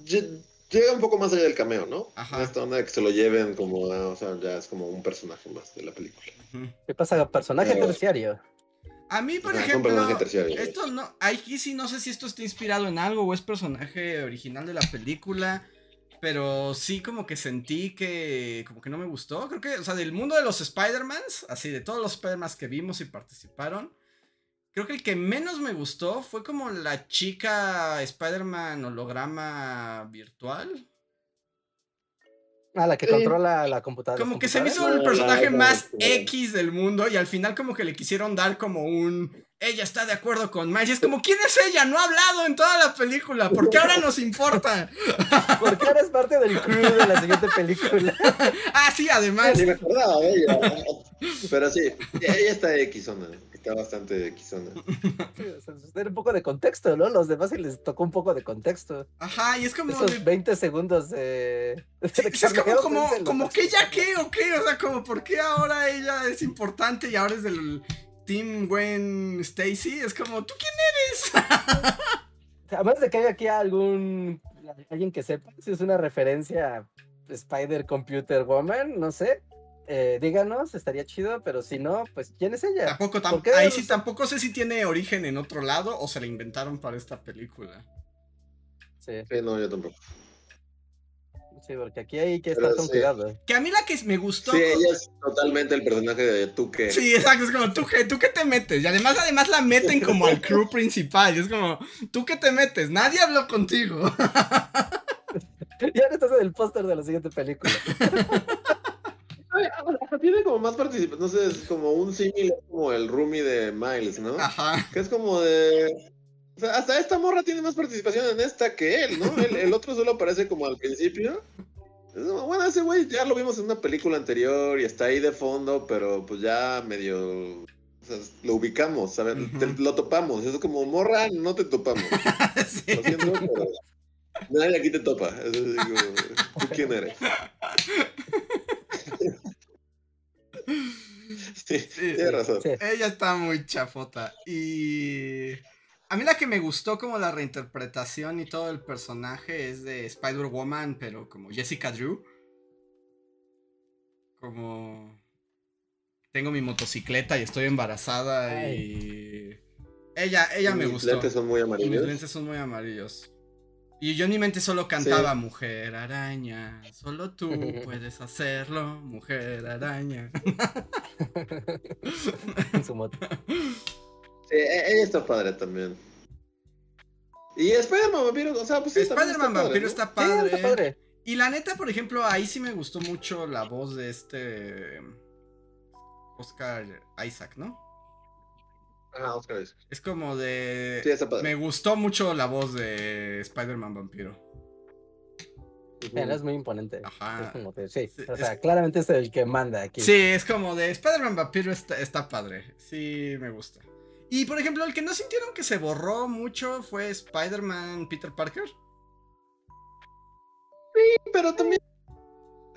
lle- llega un poco más allá del cameo, ¿no? Ajá. Esta onda de que se lo lleven como, ah, o sea, ya es como un personaje más de la película. ¿Qué pasa? Personaje Pero- terciario. A mí, por un ejemplo, personaje terciario. esto no, aquí sí no sé si esto está inspirado en algo o es personaje original de la película, pero sí como que sentí que como que no me gustó. Creo que, o sea, del mundo de los Spider-Mans, así de todos los Spider-Mans que vimos y participaron, creo que el que menos me gustó fue como la chica Spider-Man holograma virtual. Ah, la que Sí. controla la computadora. Como que se me hizo el personaje la- más X del mundo y al final como que le quisieron dar como un... Ella está de acuerdo con Miles. Y es como, ¿quién es ella? No ha hablado en toda la película. ¿Por qué ahora nos importa? <laughs> Porque eres parte del crew de la siguiente película. <laughs> Ah, sí, además. Ni me acordaba de ella. Pero sí, ella está X-zona, está bastante X-zona. Sí, o sea, tener un poco de contexto, ¿no? Los demás sí les tocó un poco de contexto. Ajá, y es como... Esos de- 20 segundos de. de Sí, es como, como, como que ya qué o qué, o sea, como por qué ahora ella es importante y ahora es del... Team Gwen Stacy, es como, ¿tú quién eres? <laughs> Además de que haya aquí algún alguien que sepa si es una referencia a Spider Computer Woman, no sé. Eh, díganos, estaría chido, pero si no, pues ¿quién es ella? Tampoco, tam- ¿Por qué ahí no sí sé? tampoco sé si tiene origen en otro lado o se la inventaron para esta película. Sí, Sí, no, yo tampoco. Sí, porque aquí hay que estar con sí. cuidado. Que a mí la que me gustó. Sí, ella es totalmente el personaje de tú que. Sí, exacto, es como, ¿tú qué, ¿tú qué te metes? Y además, además la meten como al crew principal. Y es como, ¿tú qué te metes? Nadie habló contigo. <laughs> Y ahora estás en el póster de la siguiente película. Ay, ah, Tiene como más participación, no sé, es como un símil, como el roomie de Miles, ¿no? Ajá. Que es como de. O sea, hasta esta morra tiene más participación en esta que él, ¿no? <laughs> El, el otro solo aparece como al principio. Bueno, ese güey ya lo vimos en una película anterior y está ahí de fondo, pero pues ya medio. O sea, lo ubicamos, ¿sabes? Te- lo topamos. Es como, morra, no te topamos. <laughs> Sí. Lo siento, pero. Nadie aquí te topa. Es así como, ¿Tú quién eres? <laughs> Sí, Sí, tienes razón. Sí. Ella está muy chafota. Y. A mí la que me gustó como la reinterpretación y todo el personaje es de Spider-Woman, pero como Jessica Drew. Como. Tengo mi motocicleta y estoy embarazada y. Ella, ella me Mis gustó. lentes son muy Mis amarillos. lentes son muy amarillos. Y yo en mi mente solo cantaba Mujer araña, solo tú <laughs> puedes hacerlo, Mujer araña. <laughs> en su moto. <laughs> Sí, e- ella está padre también. Y Spider-Man Vampiro, o sea, pues sí, Spider-Man padre, Vampiro ¿no? está Sí, padre. está padre. Y la neta, por ejemplo, ahí sí me gustó mucho la voz de este Oscar Isaac, ¿no? Ah, Oscar Isaac. Es como de... Sí, está padre. Me gustó mucho la voz de Spider-Man Vampiro. Es muy imponente. Ajá. Es como sí, Sí, o sea, es- claramente es el que manda aquí. Sí, es como de Spider-Man Vampiro está, está padre. Sí, me gusta. Y por ejemplo, el que no sintieron que se borró mucho fue Spider-Man Peter Parker. Pero también.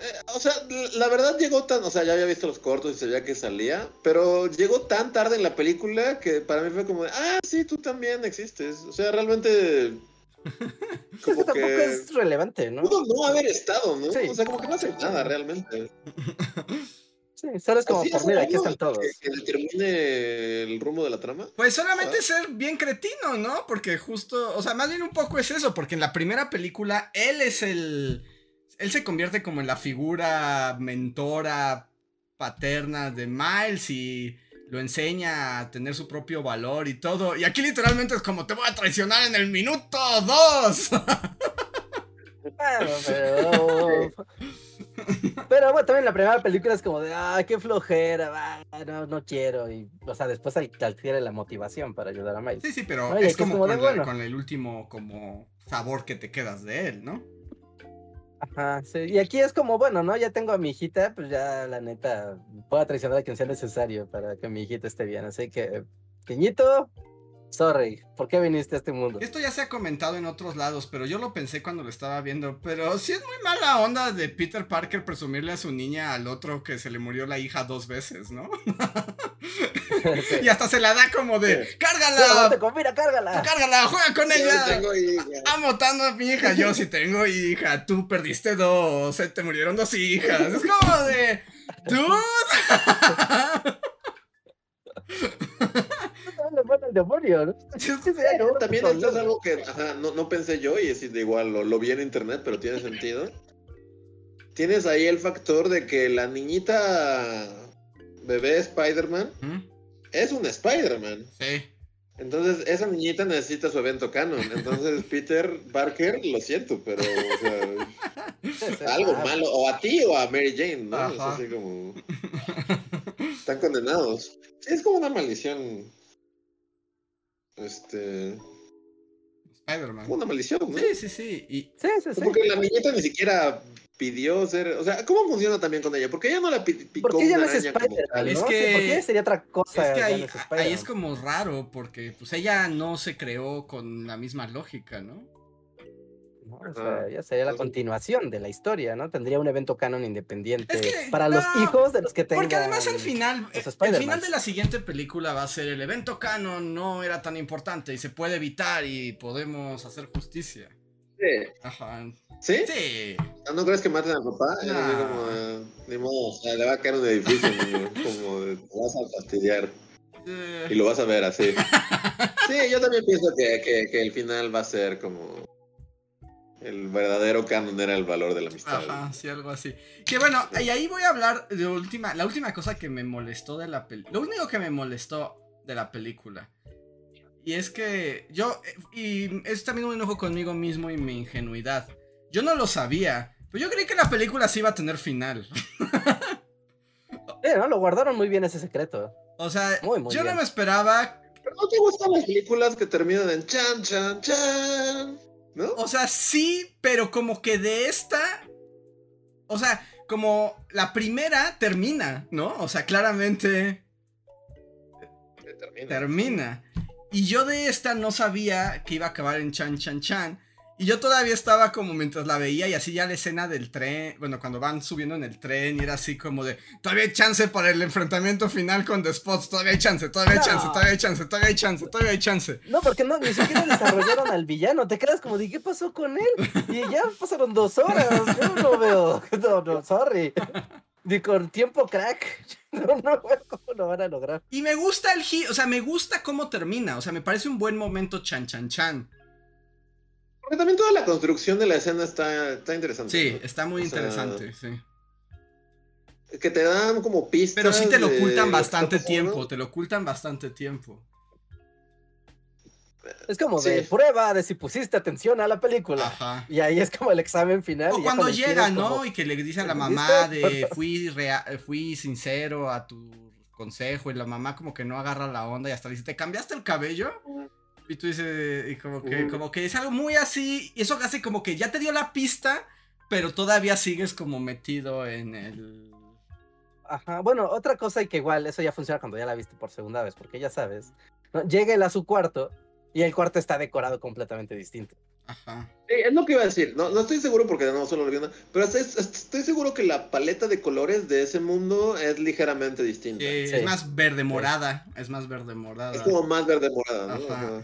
eh, o sea, la verdad llegó tan. O sea, ya había visto los cortos y sabía que salía. Pero llegó tan tarde en la película que para mí fue como de. Ah, sí, tú también existes. O sea, realmente. <laughs> Es que Como tampoco que. es relevante, ¿no? Pudo no haber estado, ¿no? Sí. O sea, como que no hace nada realmente. <laughs> Sí, solo es como por mira, aquí están todos. Que, determine el rumbo de la trama. Pues solamente ah. ser bien cretino, ¿no? Porque justo, o sea, más bien un poco es eso, porque en la primera película él es el. Él se convierte como en la figura mentora paterna de Miles y lo enseña a tener su propio valor y todo. Y aquí literalmente es como te voy a traicionar en el minuto 2. <laughs> <laughs> <laughs> pero... Bueno, también la primera película es como de, ah, qué flojera, no, no quiero. Y, o sea, después adquiere la motivación para ayudar a Miles. Sí, sí, pero es como, como de con, la- bueno. con el último como sabor que te quedas de él, ¿no? Ajá, sí. Y aquí es como, bueno, ¿no? Ya tengo a mi hijita, pues ya la neta, puedo traicionar a quien sea necesario para que mi hijita esté bien. Así que, Peñito, sorry, ¿por qué viniste a este mundo? Esto ya se ha comentado en otros lados, pero yo lo pensé cuando lo estaba viendo. Pero sí es muy mala onda de Peter Parker presumirle a su niña al otro que se le murió la hija dos veces, ¿no? <laughs> Sí. Y hasta se la da como de, Sí. ¡cárgala! mira, cárgala. ¡Cárgala! ¡Juega con Yo ella! tengo hija. Amo tanto a mi hija. Yo sí tengo hija. Tú perdiste dos. Se te murieron dos hijas. Es como de. ¡Dude! <laughs> El demonio, ¿no? <laughs> Sí, sí, ya, no, También esto es algo que ajá, no, no pensé yo y es de igual, lo, lo vi en internet, pero tiene sentido. Tienes ahí el factor de que la niñita bebé Spider-Man ¿Mm? es un Spider-Man. Sí. Entonces, esa niñita necesita su evento canon. Entonces, <laughs> Peter Parker, lo siento, pero o sea, algo malo. O a ti o a Mary Jane, ¿no? Es así como. <laughs> Están condenados. Es como una maldición. Este. Spider-Man. Una maldición, ¿no? Sí, sí, sí. Y Sí, sí, sí. Porque la niñita ni siquiera pidió ser. O sea, ¿cómo funciona también con ella? Porque ella no la pi- picó ¿Por qué ella no es Spider-Man? Es que- ¿Por qué sería otra cosa? Es que ahí, no es ahí es como raro, porque pues ella no se creó con la misma lógica, ¿no? ¿No? O sea, ya sería la Entonces- continuación de la historia, ¿no? Tendría un evento canon independiente Es que, para los hijos de los que tengan. Porque además final, eh, el Spider-Mans. final de la siguiente película va a ser el evento canon no era tan importante y se puede evitar y podemos hacer justicia. Sí. Ajá. ¿Sí? Sí. Ah, ¿No crees que maten al papá? Como, eh, ni modo, o sea, le va a caer un edificio, niño, <laughs> como de, te vas a fastidiar Eh, y lo vas a ver así. <laughs> Sí, yo también pienso que, que, que el final va a ser como el verdadero canon era el valor de la amistad. Ajá, sí, algo así. Que bueno, y ahí voy a hablar de última, la última cosa que me molestó de la película. Lo único que me molestó de la película. Y es que yo, eh, y es también un enojo conmigo mismo y mi ingenuidad. Yo no lo sabía, pero yo creí que la película sí iba a tener final. Sí, ¿no? Lo guardaron muy bien ese secreto. O sea, Muy, muy yo no me esperaba. ¿Pero no te gustan las películas que terminan en chan, chan, chan? ¿No? O sea, sí, pero como que de esta. O sea, como la primera termina, ¿no? O sea, claramente. Termina. termina. Y yo de esta no sabía que iba a acabar en Chan Chan Chan. Y yo todavía estaba como mientras la veía y así ya la escena del tren, bueno, cuando van subiendo en el tren y era así como de, todavía hay chance para el enfrentamiento final con The Spots, todavía hay chance, todavía hay chance, todavía hay chance, todavía hay chance, todavía hay chance. No, porque no, ni siquiera desarrollaron al villano. Te quedas como de qué pasó con él. Y ya pasaron dos horas. Yo no veo. <laughs> No, no, sorry. Ni con tiempo crack. <laughs> No, no cómo lo van a lograr. Y me gusta el giro, o sea, me gusta cómo termina, o sea, me parece un buen momento Chan Chan Chan. Porque también toda la construcción de la escena está, está interesante. Sí, ¿no? está muy O sea, interesante, sí. Que te dan como pistas. Pero sí te lo ocultan bastante tiempo, te lo ocultan bastante tiempo. Es como de prueba de si pusiste atención a la película. Ajá. Y ahí es como el examen final. O y cuando llega, ¿no? como- Y que le dice a la mamá de fui, rea- eh, fui sincero a tu consejo y la mamá como que no agarra la onda y hasta dice, ¿te cambiaste el cabello? Y tú dices, y como que, como que es algo muy así, y eso hace como que ya te dio la pista, pero todavía sigues como metido en el... Ajá, bueno, otra cosa y que igual eso ya funciona cuando ya la viste por segunda vez, porque ya sabes. ¿no? Llega él a su cuarto y el cuarto está decorado completamente distinto. Ajá. Sí, es lo que iba a decir. No, no estoy seguro porque no solo lo vi una- Pero estoy, estoy seguro que la paleta de colores de ese mundo es ligeramente distinta. Sí. Es más verde morada, es más verde morada. Es como más verde morada, ¿no? Ajá. Ajá.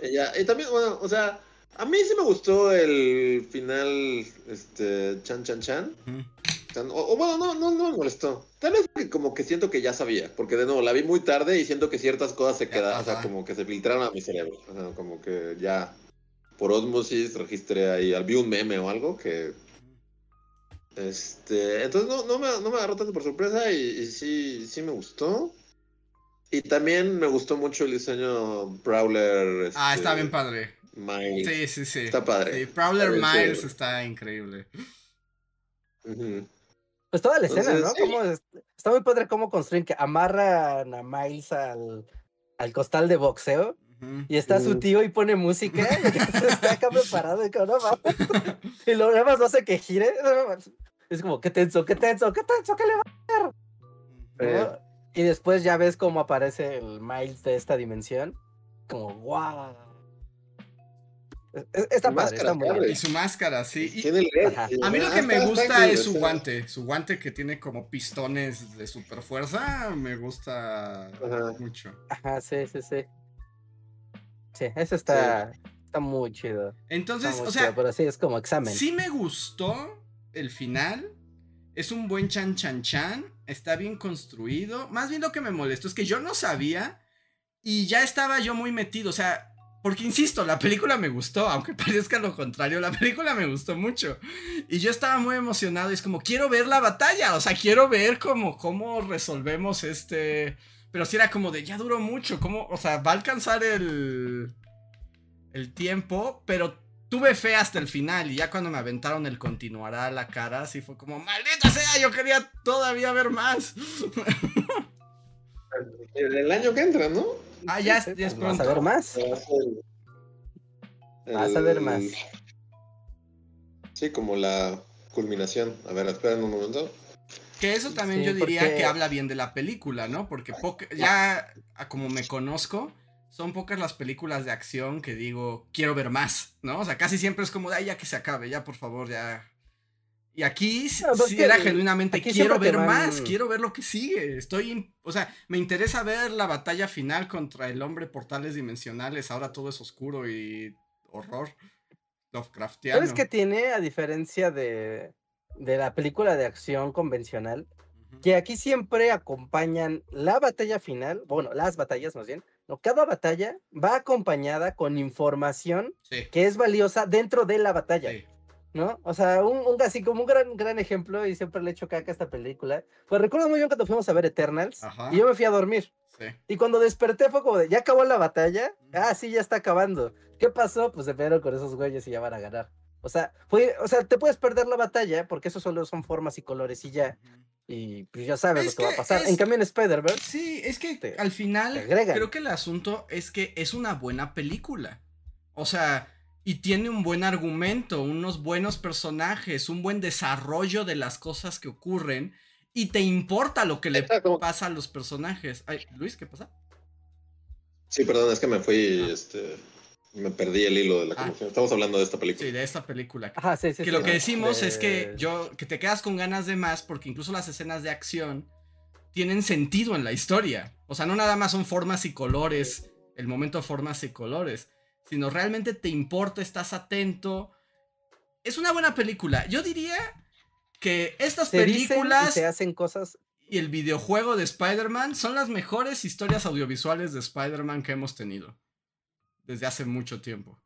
Ya- y también, bueno, o sea, a mí sí me gustó el final, este, Chan Chan Chan. O, o bueno, no, no, no me molestó. Tal vez porque como que siento que ya sabía, porque de nuevo la vi muy tarde y siento que ciertas cosas se quedaron, o sea, como que se filtraron a mi cerebro. O sea, como que ya por osmosis registré ahí, vi un meme o algo que... Este, entonces no, no, me, no me agarró tanto por sorpresa y, y sí, sí me gustó. Y también me gustó mucho el diseño Prowler. Ah, este, está bien padre. Miles. Sí, sí, sí. Está padre. Sí, Prowler Está Miles está increíble. Pues toda la escena, Entonces, ¿no? sí. Cómo es- está muy padre cómo construyen que amarran a Miles al, al costal de boxeo y está su tío y pone música y <laughs> está acá preparado y como, no. <laughs> Y lo demás no hace que gire. Es como, qué tenso, qué tenso, qué tenso, qué le va a hacer? Y después ya ves cómo aparece el Miles de esta dimensión. Como, wow. Está Su padre, está máscara, muy padre. Y bien. su máscara, sí. Y a mí lo que me gusta es su guante. Su guante que tiene como pistones de super fuerza. Me gusta Ajá. mucho. Ajá, sí, sí, sí. Sí, eso está, está muy chido. Entonces, muy o sea, chido, pero sí, es como examen. sí me gustó el final. Es un buen chan chan chan. Está bien construido. Más bien lo que me molestó es que yo no sabía. Y ya estaba yo muy metido. O sea, porque insisto, la película me gustó. Aunque <laughs> parezca lo contrario, la película me gustó mucho. Y yo estaba muy emocionado. Y es como, quiero ver la batalla. O sea, quiero ver cómo, cómo resolvemos este. Pero sí era como de, ya duró mucho. ¿Cómo? O sea, va a alcanzar el. El tiempo. Pero tuve fe hasta el final. Y ya cuando me aventaron el continuará a la cara, así fue como, maldita sea, yo quería todavía ver más. El, el año que entra, ¿no? ah, ya, Sí, ya es pues, Vas pronto. a ver más. El- Vas a ver más. Sí, como la culminación. A ver, esperen un momento. Que eso también Sí, yo diría porque- que habla bien de la película, ¿no? Porque ya, como me conozco, son pocas las películas de acción que digo, quiero ver más, ¿no? O sea, casi siempre es como, ay, ya que se acabe, ya por favor, ya. Y aquí No, pues sí que era genuinamente, quiero ver van- más, quiero ver lo que sigue. Estoy, o sea, me interesa ver la batalla final contra el hombre portales dimensionales. Ahora todo es oscuro y horror. Lovecraftiano. ¿Sabes qué tiene a diferencia de, de la película de acción convencional? Que aquí siempre acompañan la batalla final, bueno, las batallas más bien, no, cada batalla va acompañada con información Sí. que es valiosa dentro de la batalla, sí. ¿no? O sea, un, un- así como un gran, gran ejemplo, y siempre le echo caca a esta película, pues recuerdo muy bien cuando fuimos a ver Eternals, Ajá. y yo me fui a dormir, Sí. y cuando desperté fue como de, ¿ya acabó la batalla? Ah, sí, ya está acabando. ¿Qué pasó? Pues se pelearon con esos güeyes y ya van a ganar. O sea, fue, o sea, te puedes perder la batalla porque eso solo son formas y colores y ya. Y pues ya sabes Es lo que va a pasar. es- En cambio en Spider-Verse, Sí, es que te- al final creo que el asunto es que es una buena película. O sea, y tiene un buen argumento, unos buenos personajes, un buen desarrollo de las cosas que ocurren y te importa lo que le Exacto. pasa a los personajes. Ay, Luis, ¿qué pasa? Sí, perdón, es que me fui, Ah. este, me perdí el hilo de la Ah. conversación. Estamos hablando de esta película. Sí, de esta película. ajá, sí, sí. que sí, lo que decimos es que yo que te quedas con ganas de más porque incluso las escenas de acción tienen sentido en la historia. O sea, no nada más son formas y colores, el momento formas y colores, sino realmente te importa, estás atento. Es una buena película. Yo diría que estas se dicen y películas se hacen cosas. y el videojuego de Spider-Man son las mejores historias audiovisuales de Spider-Man que hemos tenido desde hace mucho tiempo.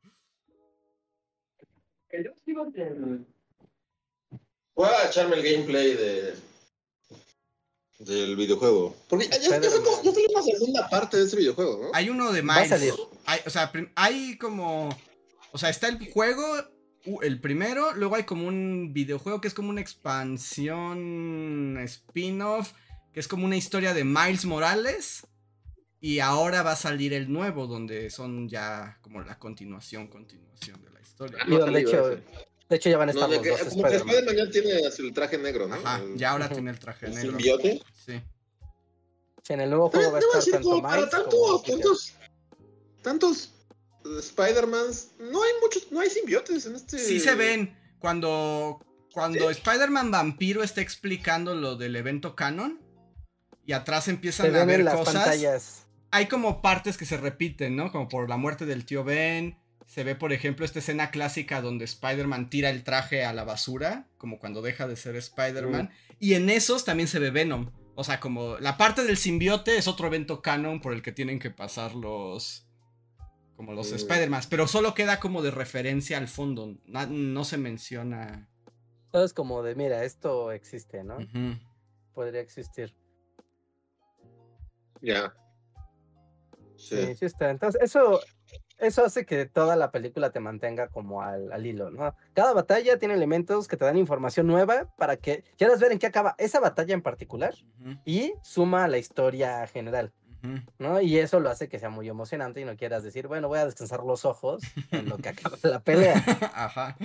Voy a echarme el gameplay de del videojuego. Porque ya, ya, ya Spider-Man. sacó- ya salió una segunda parte de ese videojuego, ¿no? Hay uno de Va a Miles. salir. Hay, o sea, hay como. O sea, está el juego, el primero. Luego hay como un videojuego que es como una expansión spin-off. Que es como una historia de Miles Morales. Y ahora va a salir el nuevo, donde son ya como la continuación, continuación de la historia. Ah, no de hecho, ese. de hecho ya van a No, estar de los que- dos como que Spider-Man. Spider-Man ya tiene el traje negro, ¿no? Ajá, El- ya ahora tiene el traje el negro. simbiote. Sí. Sí, En el nuevo Eh, juego va a debo estar decir, tanto como para Miles como tantos, tantos, tantos eh, Spider-Mans, no hay muchos, no hay simbiotes en este. Sí se ven cuando cuando Spider-Man Vampiro está explicando lo del evento canon y atrás Se empiezan a ver en las cosas. pantallas. Hay como partes que se repiten, ¿no? Como por la muerte del tío Ben. Se ve, por ejemplo, esta escena clásica donde Spider-Man tira el traje a la basura, como cuando deja de ser Spider-Man. Y en esos también se ve Venom. O sea, como la parte del simbiote es otro evento canon por el que tienen que pasar los. Como los Mm. Spider-Man. Pero solo queda como de referencia al fondo. No se menciona. Todo es como de, mira, esto existe, ¿no? Podría existir. Ya. Sí, Sí. sí está. Entonces, eso, eso hace que toda la película te mantenga como al, al hilo, ¿no? Cada batalla tiene elementos que te dan información nueva para que quieras ver en qué acaba esa batalla en particular y suma a la historia general. ¿no? Y eso lo hace que sea muy emocionante y no quieras decir, bueno, voy a descansar los ojos en lo que acaba la pelea. <laughs> Ajá.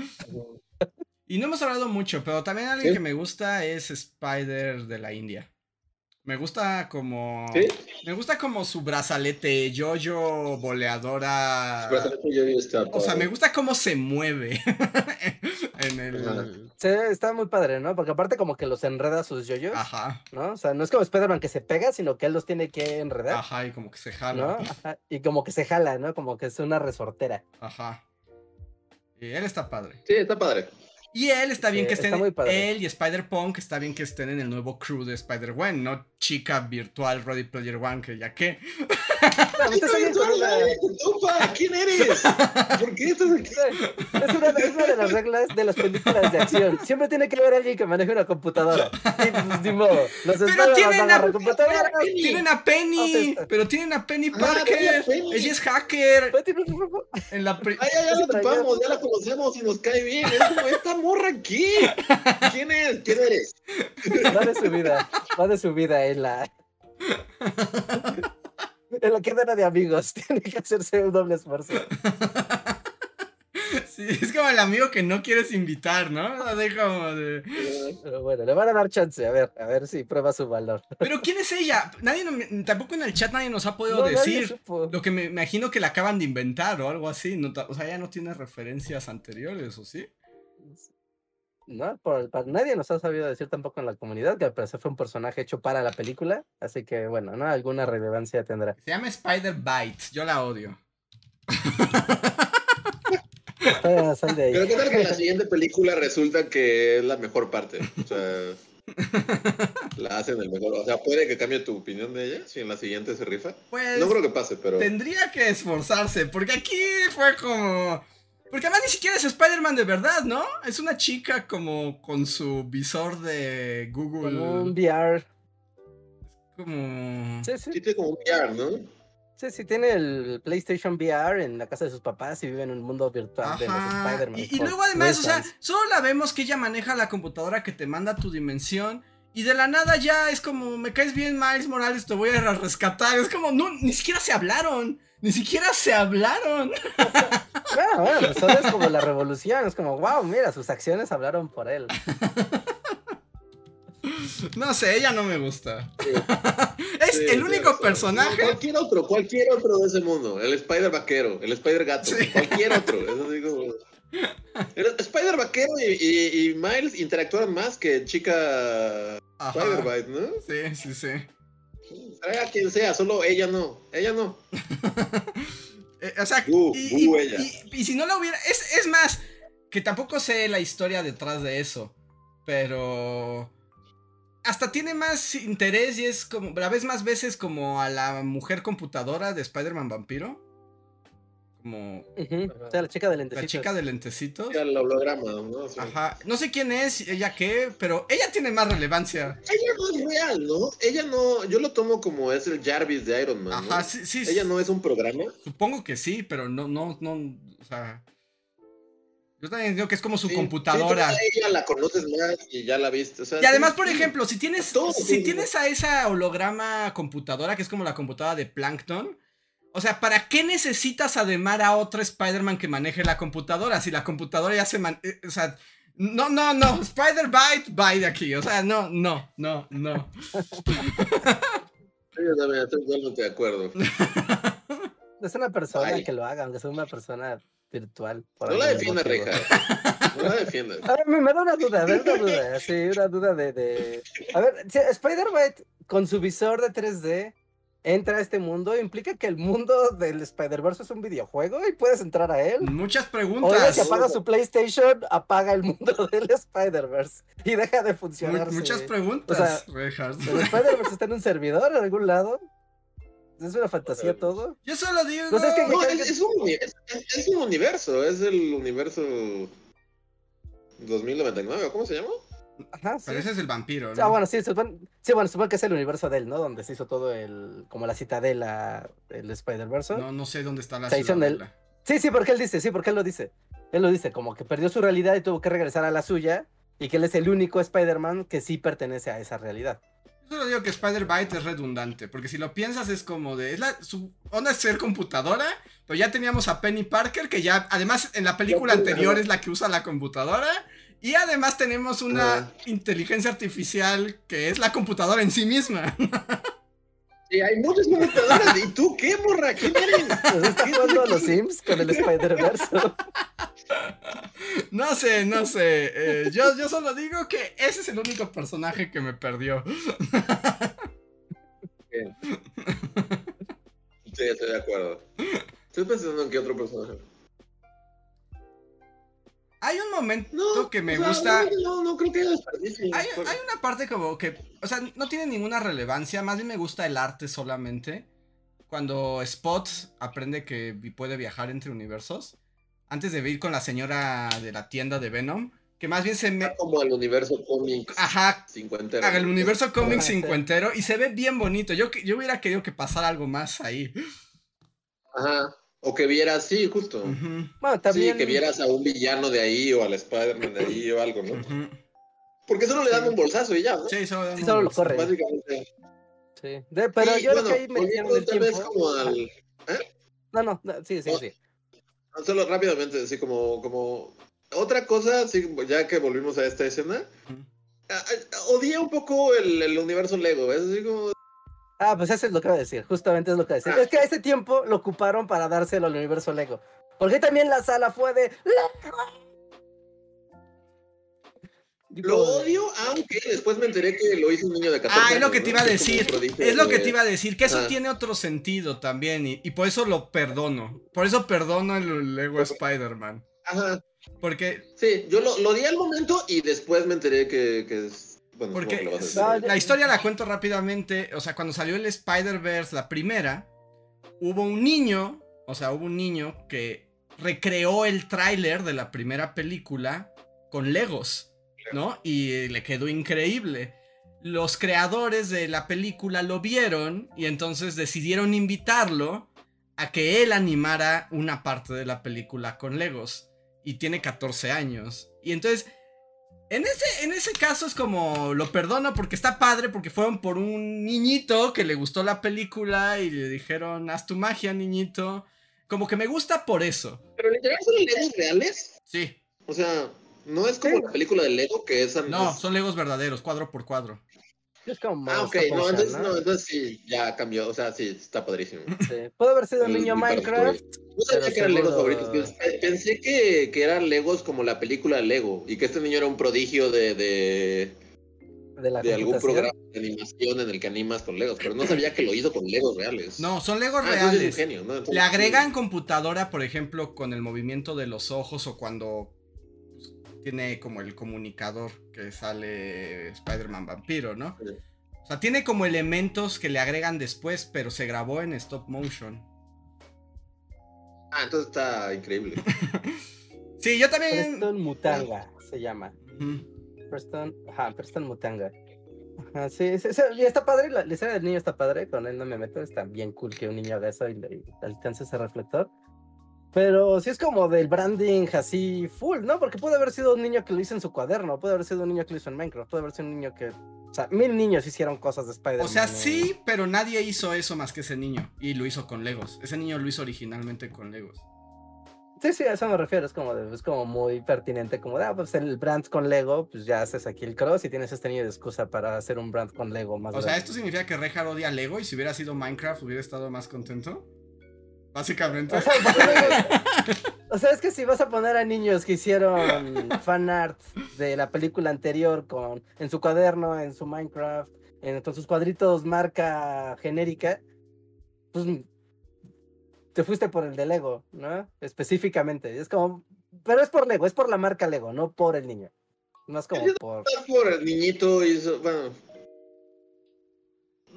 Y no hemos hablado mucho, pero también alguien Sí. que me gusta es Spider de la India. Me gusta como. Sí. Me gusta como su brazalete, yo-yo, boleadora. Brazalete yo vi esta O sea, me gusta cómo se mueve. <laughs> en el. Sí, está muy padre, ¿no? Porque aparte como que los enreda sus yoyos, Ajá. ¿no? O sea, no es como Spider-Man que se pega, sino que él los tiene que enredar, Ajá, y como que se ¿no? jala. Ajá, Y como que se jala, ¿no? Como que es una resortera. Ajá. Y él está padre. Sí, está padre. Y él está bien Sí, que está estén. muy padre. Él y Spider-Punk está bien que estén en el nuevo crew de Spider-Gwen, no chica virtual Ready Player One, que ya que. No, usted está bien con una- Upa, ¿Quién eres? ¿Por qué estás aquí? <laughs> Es una, es una de las reglas de las películas de acción. Siempre tiene que haber alguien que maneje una computadora. Y pues, ni modo. Los Pero tienen a computadora. Tienen a Penny, pero tienen a Penny Ah, Parker. tiene a Penny. Ella es hacker. En la Ay, ya, la otra topamos, ya la conocemos y nos cae bien. Es como, ¿esta morra qué? ¿Quién es? ¿Quién eres? Va de su vida. Va de su vida <laughs> en la. En lo que era de amigos. <laughs> Tiene que hacerse un doble esfuerzo. <laughs> Sí, es como el amigo que no quieres invitar, ¿no? Así como de. Pero bueno, le van a dar chance, a ver, a ver si prueba su valor. Pero ¿quién es ella? Nadie, no- tampoco en el chat nadie nos ha podido No, decir. Lo que me imagino que la acaban de inventar o algo así. no o sea, ya no tiene referencias anteriores, ¿o sí? No, por, para nadie nos ha sabido decir tampoco en la comunidad que al parecer fue un personaje hecho para la película, así que bueno, no alguna relevancia tendrá. Se llama Spider Bite. Yo la odio. Está- sal de ahí. Pero qué tal que en la siguiente película resulta que es la mejor parte. O sea, <laughs> la hacen el mejor. O sea, puede que cambie tu opinión de ella si en la siguiente se rifa. Pues No creo que pase, pero. tendría que esforzarse. Porque aquí fue como. Porque además ni siquiera es Spider-Man de verdad, ¿no? Es una chica como con su visor de Google. Con un VR. Como. Sí, sí, Sí, tiene como un VR, ¿no? sí, sí, tiene el PlayStation VR en la casa de sus papás y vive en un mundo virtual de los. Spider-Man. Y, luego además, o sea, solo la vemos que ella maneja la computadora que te manda tu dimensión. Y de la nada ya es como, me caes bien, Miles Morales, te voy a rescatar. Es como, no, ni siquiera se hablaron. Ni siquiera se hablaron. <laughs> Bueno, bueno, pues solo es como la revolución, es como, wow, mira, sus acciones hablaron por él. No sé, ella no me gusta. Sí. <laughs> Es Sí, el único personaje. Cualquier otro, cualquier otro de ese mundo. El Spider Vaquero, el Spider Gato, Sí. cualquier otro. Eso digo. <laughs> El Spider Vaquero y, y- y Miles interactúan más que chica Ajá. Spider Bite, ¿no? Sí, sí, sí. Trae a quien sea, solo ella no. Ella no. <laughs> Eh, o sea, Uh, y, uh, y- ella. y- y si no la hubiera. Es, es más, que tampoco sé la historia detrás de eso. Pero. Hasta tiene más interés y es como. La ves más veces como a la mujer computadora de Spider-Man Vampiro. Como. O sea, la chica de La lentecitos. chica de lentecitos. Era el holograma, ¿no? O sea, Ajá. No sé quién es, ella qué, pero ella tiene más relevancia. Ella no es real, ¿no? Ella no. Yo lo tomo como es el Jarvis de Iron Man. ¿no? Ajá, sí, sí. Ella no es un programa. Supongo que sí, pero no, no, no. O sea. Yo también digo que es como su Sí, computadora. sí, ella la conoces más y ya la viste. o sea, Y además, por ejemplo, si tienes, Todo, si tienes a esa holograma computadora, que es como la computadora de Plankton, o sea, ¿para qué necesitas además a otro Spider-Man que maneje la computadora? Si la computadora ya se man... eh, O sea, no, no, no, Spider-Bite, bye de aquí. O sea, no, no, no, no. Yo también estoy totalmente de acuerdo. <laughs> Es una persona Ay. que lo haga, aunque sea una persona virtual. por No la defiendas. Reja. No la defiendas. <laughs> A ver, me, me da una duda, a ver, una duda, sí, una duda de... de... A ver, Spider-Man con su visor de 3D entra a este mundo, ¿implica que el mundo del Spider-Verse es un videojuego y puedes entrar a él? Muchas preguntas. si apaga su PlayStation, apaga el mundo <laughs> del Spider-Verse y deja de funcionar. muchas preguntas, O sea, Reinhardt. ¿El Spider-Verse está en un servidor en algún lado? ¿Es una fantasía sea, todo? Yo solo digo. No es que- No, es, es un, es, un universo. Es el universo 2099, ¿o ¿cómo se llama? Ajá, sí. Pero ese es el vampiro, ¿no? Ah, bueno, sí, supone, sí, bueno, supongo que es el universo de él, ¿no? Donde se hizo todo el, como la citadela, el Spider-Verse. No, no sé dónde está la ciudadela. Sí, sí, porque él dice, sí, porque él lo dice. Él lo dice, como que perdió su realidad y tuvo que regresar a la suya, y que él es el único Spider-Man que sí pertenece a esa realidad. Yo solo digo que Spider-Bite es redundante, porque si lo piensas es como de, es la, su onda es ser computadora, pero ya teníamos a Penny Parker, que ya, además en la película anterior es la que usa la computadora, y además tenemos una Ajá. inteligencia artificial que es la computadora en sí misma. <laughs> Sí, hay muchas computadoras. ¿Y tú qué, morra? ¿Quién eres? Pues está jugando a los Sims con el Spider-Verse. no sé, no sé, eh, yo, yo solo digo que ese es el único personaje que me perdió. Sí, estoy de acuerdo. Estoy pensando en qué otro personaje. Hay un momento No, que me o sea, gusta... No, no creo que. Hay, hay una parte como que, o sea, no tiene ninguna relevancia, más bien me gusta el arte solamente. Cuando Spot aprende que puede viajar entre universos, antes de ir con la señora de la tienda de Venom, que más bien se me... como el universo cómics Ajá, cincuentero. haga el universo cómic Ajá, sí. cincuentero y se ve bien bonito. Yo, que- yo hubiera querido que pasara algo más ahí. Ajá. O que vieras, sí, justo. Bueno, también... Sí, que vieras a un villano de ahí o al Spider-Man de ahí o algo, ¿no? ujú. Porque solo le dan un bolsazo y ya, ¿no? Sí, solo, Sí, solo lo corre. Básicamente. Sí. De- pero yo bueno, creo que ahí metieron el tal vez como al... No, no, no, sí, sí, No. sí. Solo rápidamente, así como, como... Otra cosa, sí, ya que volvimos a esta escena, ah, odié un poco el, el universo Lego. Es así como. Ah, pues eso es lo que voy a decir, justamente es lo que voy a decir. Ah. Es que a ese tiempo lo ocuparon para dárselo al universo Lego. Porque también la sala fue de Lego. Lo odio, aunque después me enteré que lo hizo un niño de 14 Ah, es lo que te iba a decir. Es lo que te iba a decir, que eso Ah. tiene otro sentido también. Y, y por eso lo perdono. Por eso perdono el Lego Spider-Man. Ajá. Porque Sí, yo lo, lo di al momento y después me enteré que, que es. Bueno, Porque lo vas a la historia la cuento rápidamente. O sea, cuando salió el Spider-Verse, la primera, hubo un niño, o sea, hubo un niño que recreó el tráiler de la primera película con Legos, ¿no? Y eh, le quedó increíble. Los creadores de la película lo vieron y entonces decidieron invitarlo a que él animara una parte de la película con Legos. Y tiene 14 años. Y entonces en ese, en ese caso es como lo perdono porque está padre, porque fueron por un niñito que le gustó la película y le dijeron, haz tu magia, niñito. Como que me gusta por eso. Pero literal son Legos reales. Sí. O sea, no es como Sí. la película de Lego que es. No, es- son legos verdaderos, cuadro por cuadro. Es como Ah, ok, no, entonces, ¿no? no, entonces sí, ya cambió. O sea, sí, está padrísimo. Sí. Puede haber sido un El- niño Minecraft. No sabía que eran Legos favoritos. Pens- Pensé que, que eran Legos como la película Lego y que este niño era un prodigio de, de, de la de algún programa de animación en el que animas con Legos, pero no sabía que lo hizo con Legos reales. No, son legos Ah, entonces es un reales. genio, ¿no? Entonces, Le agregan computadora, por ejemplo, con el movimiento de los ojos o cuando tiene como el comunicador que sale Spider-Man vampiro, ¿no? Sí. O sea, tiene como elementos que le agregan después, pero se grabó en stop motion. Ah, entonces está increíble. <laughs> Sí, yo también. Preston Mutanga se llama. Preston, ajá, Preston Mutanga. Ajá, sí, sí, sí, y está padre, la, la historia del niño está padre, con él no me meto, está bien cool que un niño haga eso y le alcance ese reflector. Pero sí es como del branding así full, ¿no? Porque puede haber sido un niño que lo hizo en su cuaderno, puede haber sido un niño que lo hizo en Minecraft, puede haber sido un niño que... O sea, mil niños hicieron cosas de Spider-Man. O sea, sí, pero nadie hizo eso más que ese niño. Y lo hizo con Legos. Ese niño lo hizo originalmente con Legos. Sí, sí, a eso me refiero, es como, de- es como muy pertinente, como de, ah, pues el brand con Lego, pues ya haces aquí el cross y tienes este niño de excusa para hacer un brand con Lego más O sea. ¿esto significa que Reinhardt odia Lego y si hubiera sido Minecraft hubiera estado más contento? Básicamente. O sea, <laughs> o sea, es que si vas a poner a niños que hicieron fan art de la película anterior con en su cuaderno, en su Minecraft, en con sus cuadritos marca genérica, pues te fuiste por el de Lego, ¿no? Específicamente. Es como, pero es por Lego, es por la marca Lego, no por el niño. No es como por. Por el niñito y eso, bueno.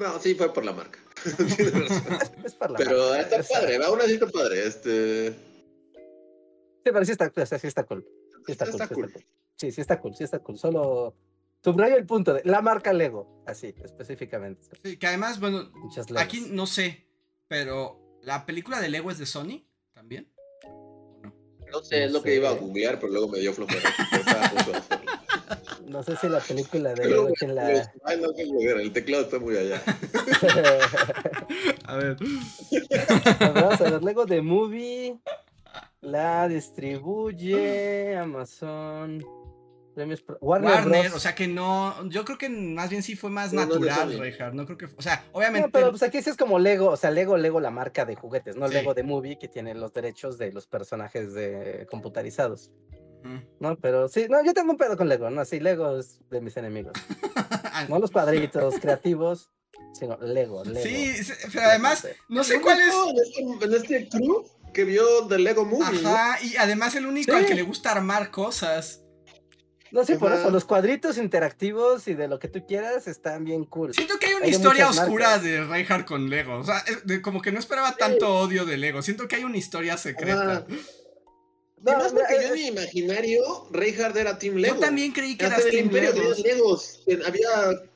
No, sí, fue por la marca. <laughs> <laughs> Es, por la Pero marca, está padre, aún así está padre. Este. Sí, pero sí está, o sea, sí está cool. Sí está, Está cool, sí cool. está cool. Sí, sí está cool, sí está cool. Solo subrayo el punto de la marca Lego, así, específicamente. Sí, que además, bueno, aquí no sé, pero ¿la película de Lego es de Sony también? ¿O no? No sé, es lo que iba a googlear, pero luego me dio <laughs> flojera. No sé si la película de Pero, quién la... Ay, no, qué flojera, el teclado está muy allá. A ver. Vamos a ver, Lego de Movie la distribuye Amazon. Premios Pro- Warner, Warner, Bros. o sea que no, yo creo que más bien sí fue más No, no de natural. Reinhardt, no creo que, o sea, No, obviamente, pero pues aquí sí es como Lego, o sea, Lego, Lego la marca de juguetes, no Sí. Lego de Movie que tiene los derechos de los personajes de computarizados. No, pero sí, no, yo tengo un pedo con Lego, no, sí, Lego es de mis enemigos. <laughs> No los cuadritos creativos, sino Lego, Lego. sí, sí, pero además, no sé cuál es, En este, en este crew que vio The Lego Movie. ¿no? ajá, y además el único Sí. al que le gusta armar cosas. No, sí, por eso, los cuadritos interactivos y de lo que tú quieras están bien cool. Siento que hay una Hay historia oscura marcas. de Reinhardt con Lego. O sea, es de- como que no esperaba tanto odio de Lego. Siento que hay una historia secreta. No, Además, porque yo es- en mi imaginario, Reinhardt era Team Lego. Yo también creí que el Team Imperio Lego. Legos. en- Había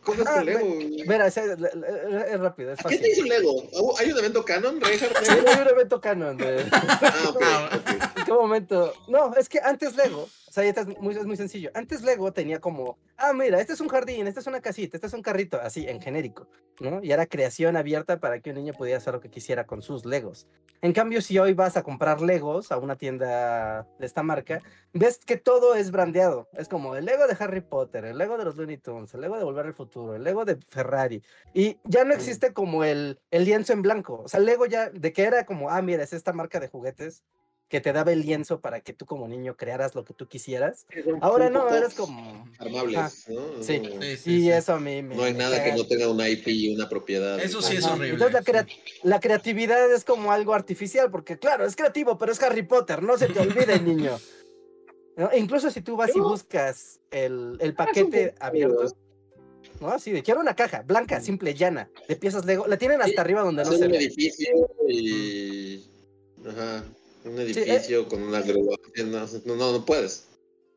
cosas Ah, con Lego. Mira, es, es- es rápido, es ¿A fácil. ¿Qué te hizo Lego? ¿Hay un evento canon, Reinhardt? Sí, hay un evento canon de... Ah, ok, Ah, ok. <laughs> ¿En qué momento? No, es que antes Lego sea, es muy, es muy sencillo. Antes Lego tenía como, ah, mira, este es un jardín, este es una casita, este es un carrito, así, en genérico, ¿no? Y era creación abierta para que un niño pudiera hacer lo que quisiera con sus Legos. En cambio, si hoy vas a comprar Legos a una tienda de esta marca, ves que todo es brandeado. Es como el Lego de Harry Potter, el Lego de los Looney Tunes, el Lego de Volver al Futuro, el Lego de Ferrari. Y ya no existe como el, el lienzo en blanco. O sea, Lego ya, de que era como, ah, mira, es esta marca de juguetes que te daba el lienzo para que tú como niño crearas lo que tú quisieras. Ahora no, eres como... Armables, ¿no? Sí. Sí, sí, Y sí. eso a mí me... no hay me nada que no tenga una IP y una propiedad. Eso sí es horrible. Entonces la, sí. crea- la creatividad es como algo artificial, porque claro, es creativo, pero es Harry Potter, no se te olvide, niño. <laughs> ¿No? E incluso si tú vas y buscas el, el paquete abierto, ¿no? Así de, quiero una caja blanca, simple, llana, de piezas Lego, la tienen hasta Sí, arriba donde no se un ve. edificio y. Ajá. Un eh. edificio con una. No, no, no puedes.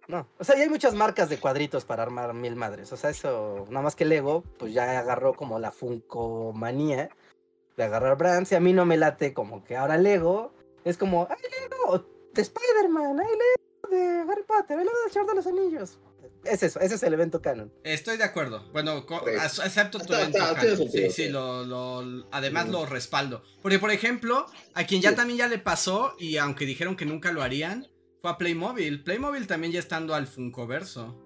No, o sea, ya hay muchas marcas de cuadritos para armar mil madres. O sea, eso, nada más que Lego, pues ya agarró como la Funko-manía de agarrar brands. Y a mí no me late como que ahora Lego es como, ¡ay, Lego! De Spider-Man, ¡ay, Lego! De Harry Potter, ¡ay, Lego del Señor de los Anillos! Es eso, ese es el evento canon. Estoy de acuerdo. Bueno, acepto tu Está- evento está- canon. Sí, sentido, sí, sí. lo, lo- además Mm. lo respaldo. Porque, por ejemplo, a quien ya Sí. también ya le pasó, y aunque dijeron que nunca lo harían, fue a Playmobil. Playmobil también ya estando al Funkoverso.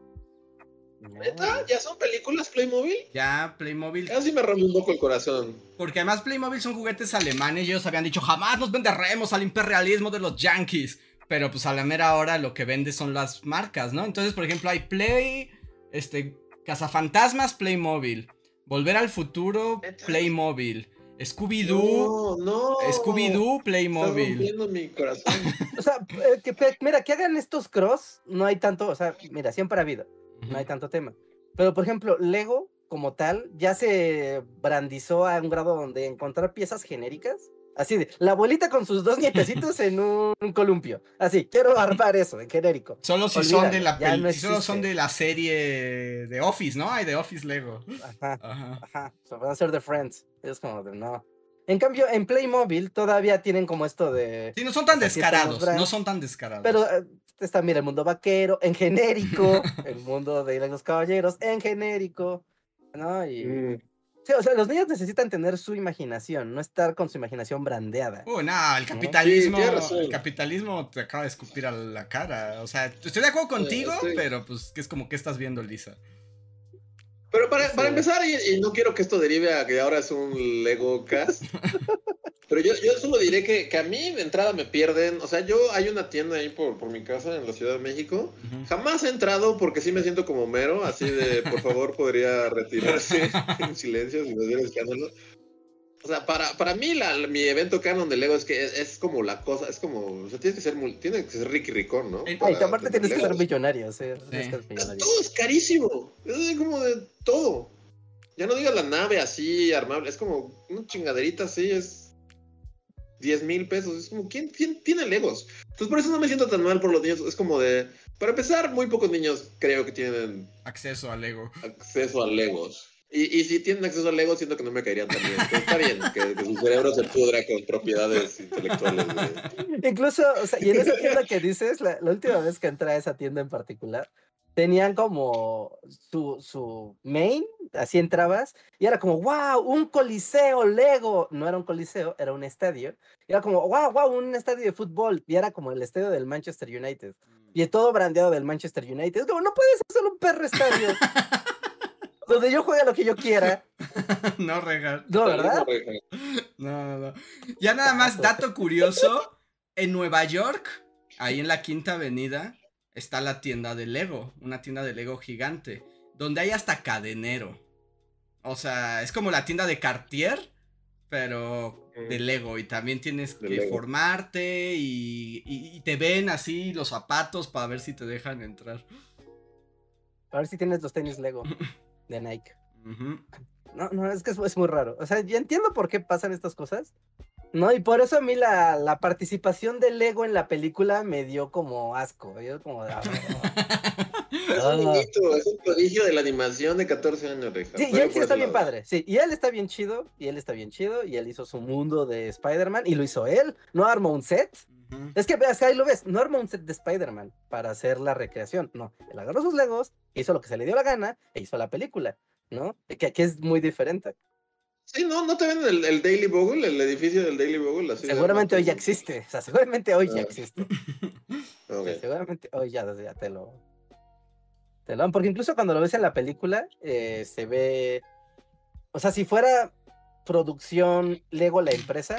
¿Neta? ¿Ya son películas Playmobil? Ya Playmobil. Casi me rompe un poco el corazón. Porque además Playmobil son juguetes alemanes y ellos habían dicho jamás nos venderemos al imperialismo de los yankees. Pero pues a la mera hora lo que vende son las marcas, ¿no? Entonces, por ejemplo, hay Play, este, Cazafantasmas Playmobil, Volver al Futuro. Playmobil, Scooby-Doo, No, no. Scooby-Doo Playmobil. mi corazón. <laughs> O sea, eh, que, mira, que hagan estos cross, no hay tanto, o sea, mira, siempre ha habido, no hay tanto tema. Pero, por ejemplo, Lego, como tal, ya se brandizó a un grado donde encontrar piezas genéricas, así de, la abuelita con sus dos nietecitos en un, columpio. Así, quiero armar eso, en genérico. Solo si son de la peli- no si solo son de la serie de Office, ¿no? Hay de Office Lego. Ajá. Ajá. Ajá, o sea, van a ser de Friends. Es como de no. En cambio, en Playmobil todavía tienen como esto de. Sí, no son tan descarados, no son tan descarados. Pero eh, está, mira, el mundo vaquero, en genérico. <laughs> el mundo de los caballeros, en genérico. ¿No? Y. Mm. Sí, o sea, los niños necesitan tener su imaginación, no estar con su imaginación brandeada. Uy, no, el capitalismo, Sí, el capitalismo te acaba de escupir a la cara. O sea, estoy de acuerdo contigo, sí. pero pues que es como que estás viendo, Lisa. Pero para, para empezar, y, y no quiero que esto derive a que ahora es un Lego Cast, <laughs> pero yo, yo solo diré que, que a mí de entrada me pierden. O sea, yo hay una tienda ahí por, por mi casa en la Ciudad de México. Jamás he entrado porque sí me siento como mero, así de por favor podría retirarse <laughs> en silencio si no escándalo. O sea, para, para mí la, mi evento canon de Lego es que es, es como la cosa, es como, o sea, tienes que ser, mul- tiene que ser Ricky Ricón, ¿no? Para aparte tener tienes que ser millonario, sí, tienes que ser millonario. Todo es carísimo. Es como de todo. Ya no digas la nave así armable. Es como una chingaderita así. Es 10 mil pesos. Es como, ¿quién, quién tiene Legos? Entonces por eso no me siento tan mal por los niños. Es como de. Para empezar, muy pocos niños creo que tienen Acceso a Lego. acceso a Legos. Y, y si tienen acceso a Legos, siento que no me caerían tan bien. Entonces, está bien que, que su cerebro se pudra con propiedades intelectuales. de- Incluso, o sea, y en esa tienda que dices, la, la última vez que entré a esa tienda en particular, tenían como su, su main, así entrabas, y era como, wow, un coliseo Lego. No era un coliseo, era un estadio. Y era como, wow, wow, un estadio de fútbol. Y era como el estadio del Manchester United. Y todo brandeado del Manchester United. Es como, no puede ser solo un perro estadio. <laughs> donde yo juegue lo que yo quiera. <laughs> no, regal. No, ¿verdad? No, no, no. Ya nada más, dato curioso. En Nueva York, ahí en la Quinta Avenida, está la tienda de Lego. Una tienda de Lego gigante. Donde hay hasta cadenero. O sea, es como la tienda de Cartier, pero de. Lego. Y también tienes De que Lego. formarte y, y- y te ven así los zapatos para ver si te dejan entrar. A ver si tienes los tenis Lego <laughs> de Nike. No, no, es que es, es muy raro. O sea, yo entiendo por qué pasan estas cosas. No, y por eso a mí la, la participación de Lego en la película me dio como asco. Yo como de, "Ah, <laughs> Es un niñito, es un prodigio de la animación de 14 años, Reja. Sí, y él sí está bien lado. padre. Sí, y él está bien chido. Y él está bien chido. Y él hizo su mundo de Spider-Man. Y lo hizo él. No armó un set. Ujú. Es que veas, ahí lo ves, no armó un set de Spider-Man para hacer la recreación, no. Él agarró sus legos, hizo lo que se le dio la gana e hizo la película, ¿no? Que, que es muy diferente. Sí, no, no te ven el, el Daily Bugle, el edificio del Daily Bugle. Así Seguramente hoy ya existe, o sea, seguramente hoy ya Ah. existe. <laughs> Ok. Sí, seguramente hoy ya, ya te lo. Porque incluso cuando lo ves en la película, eh, se ve. O sea, si fuera producción Lego la empresa,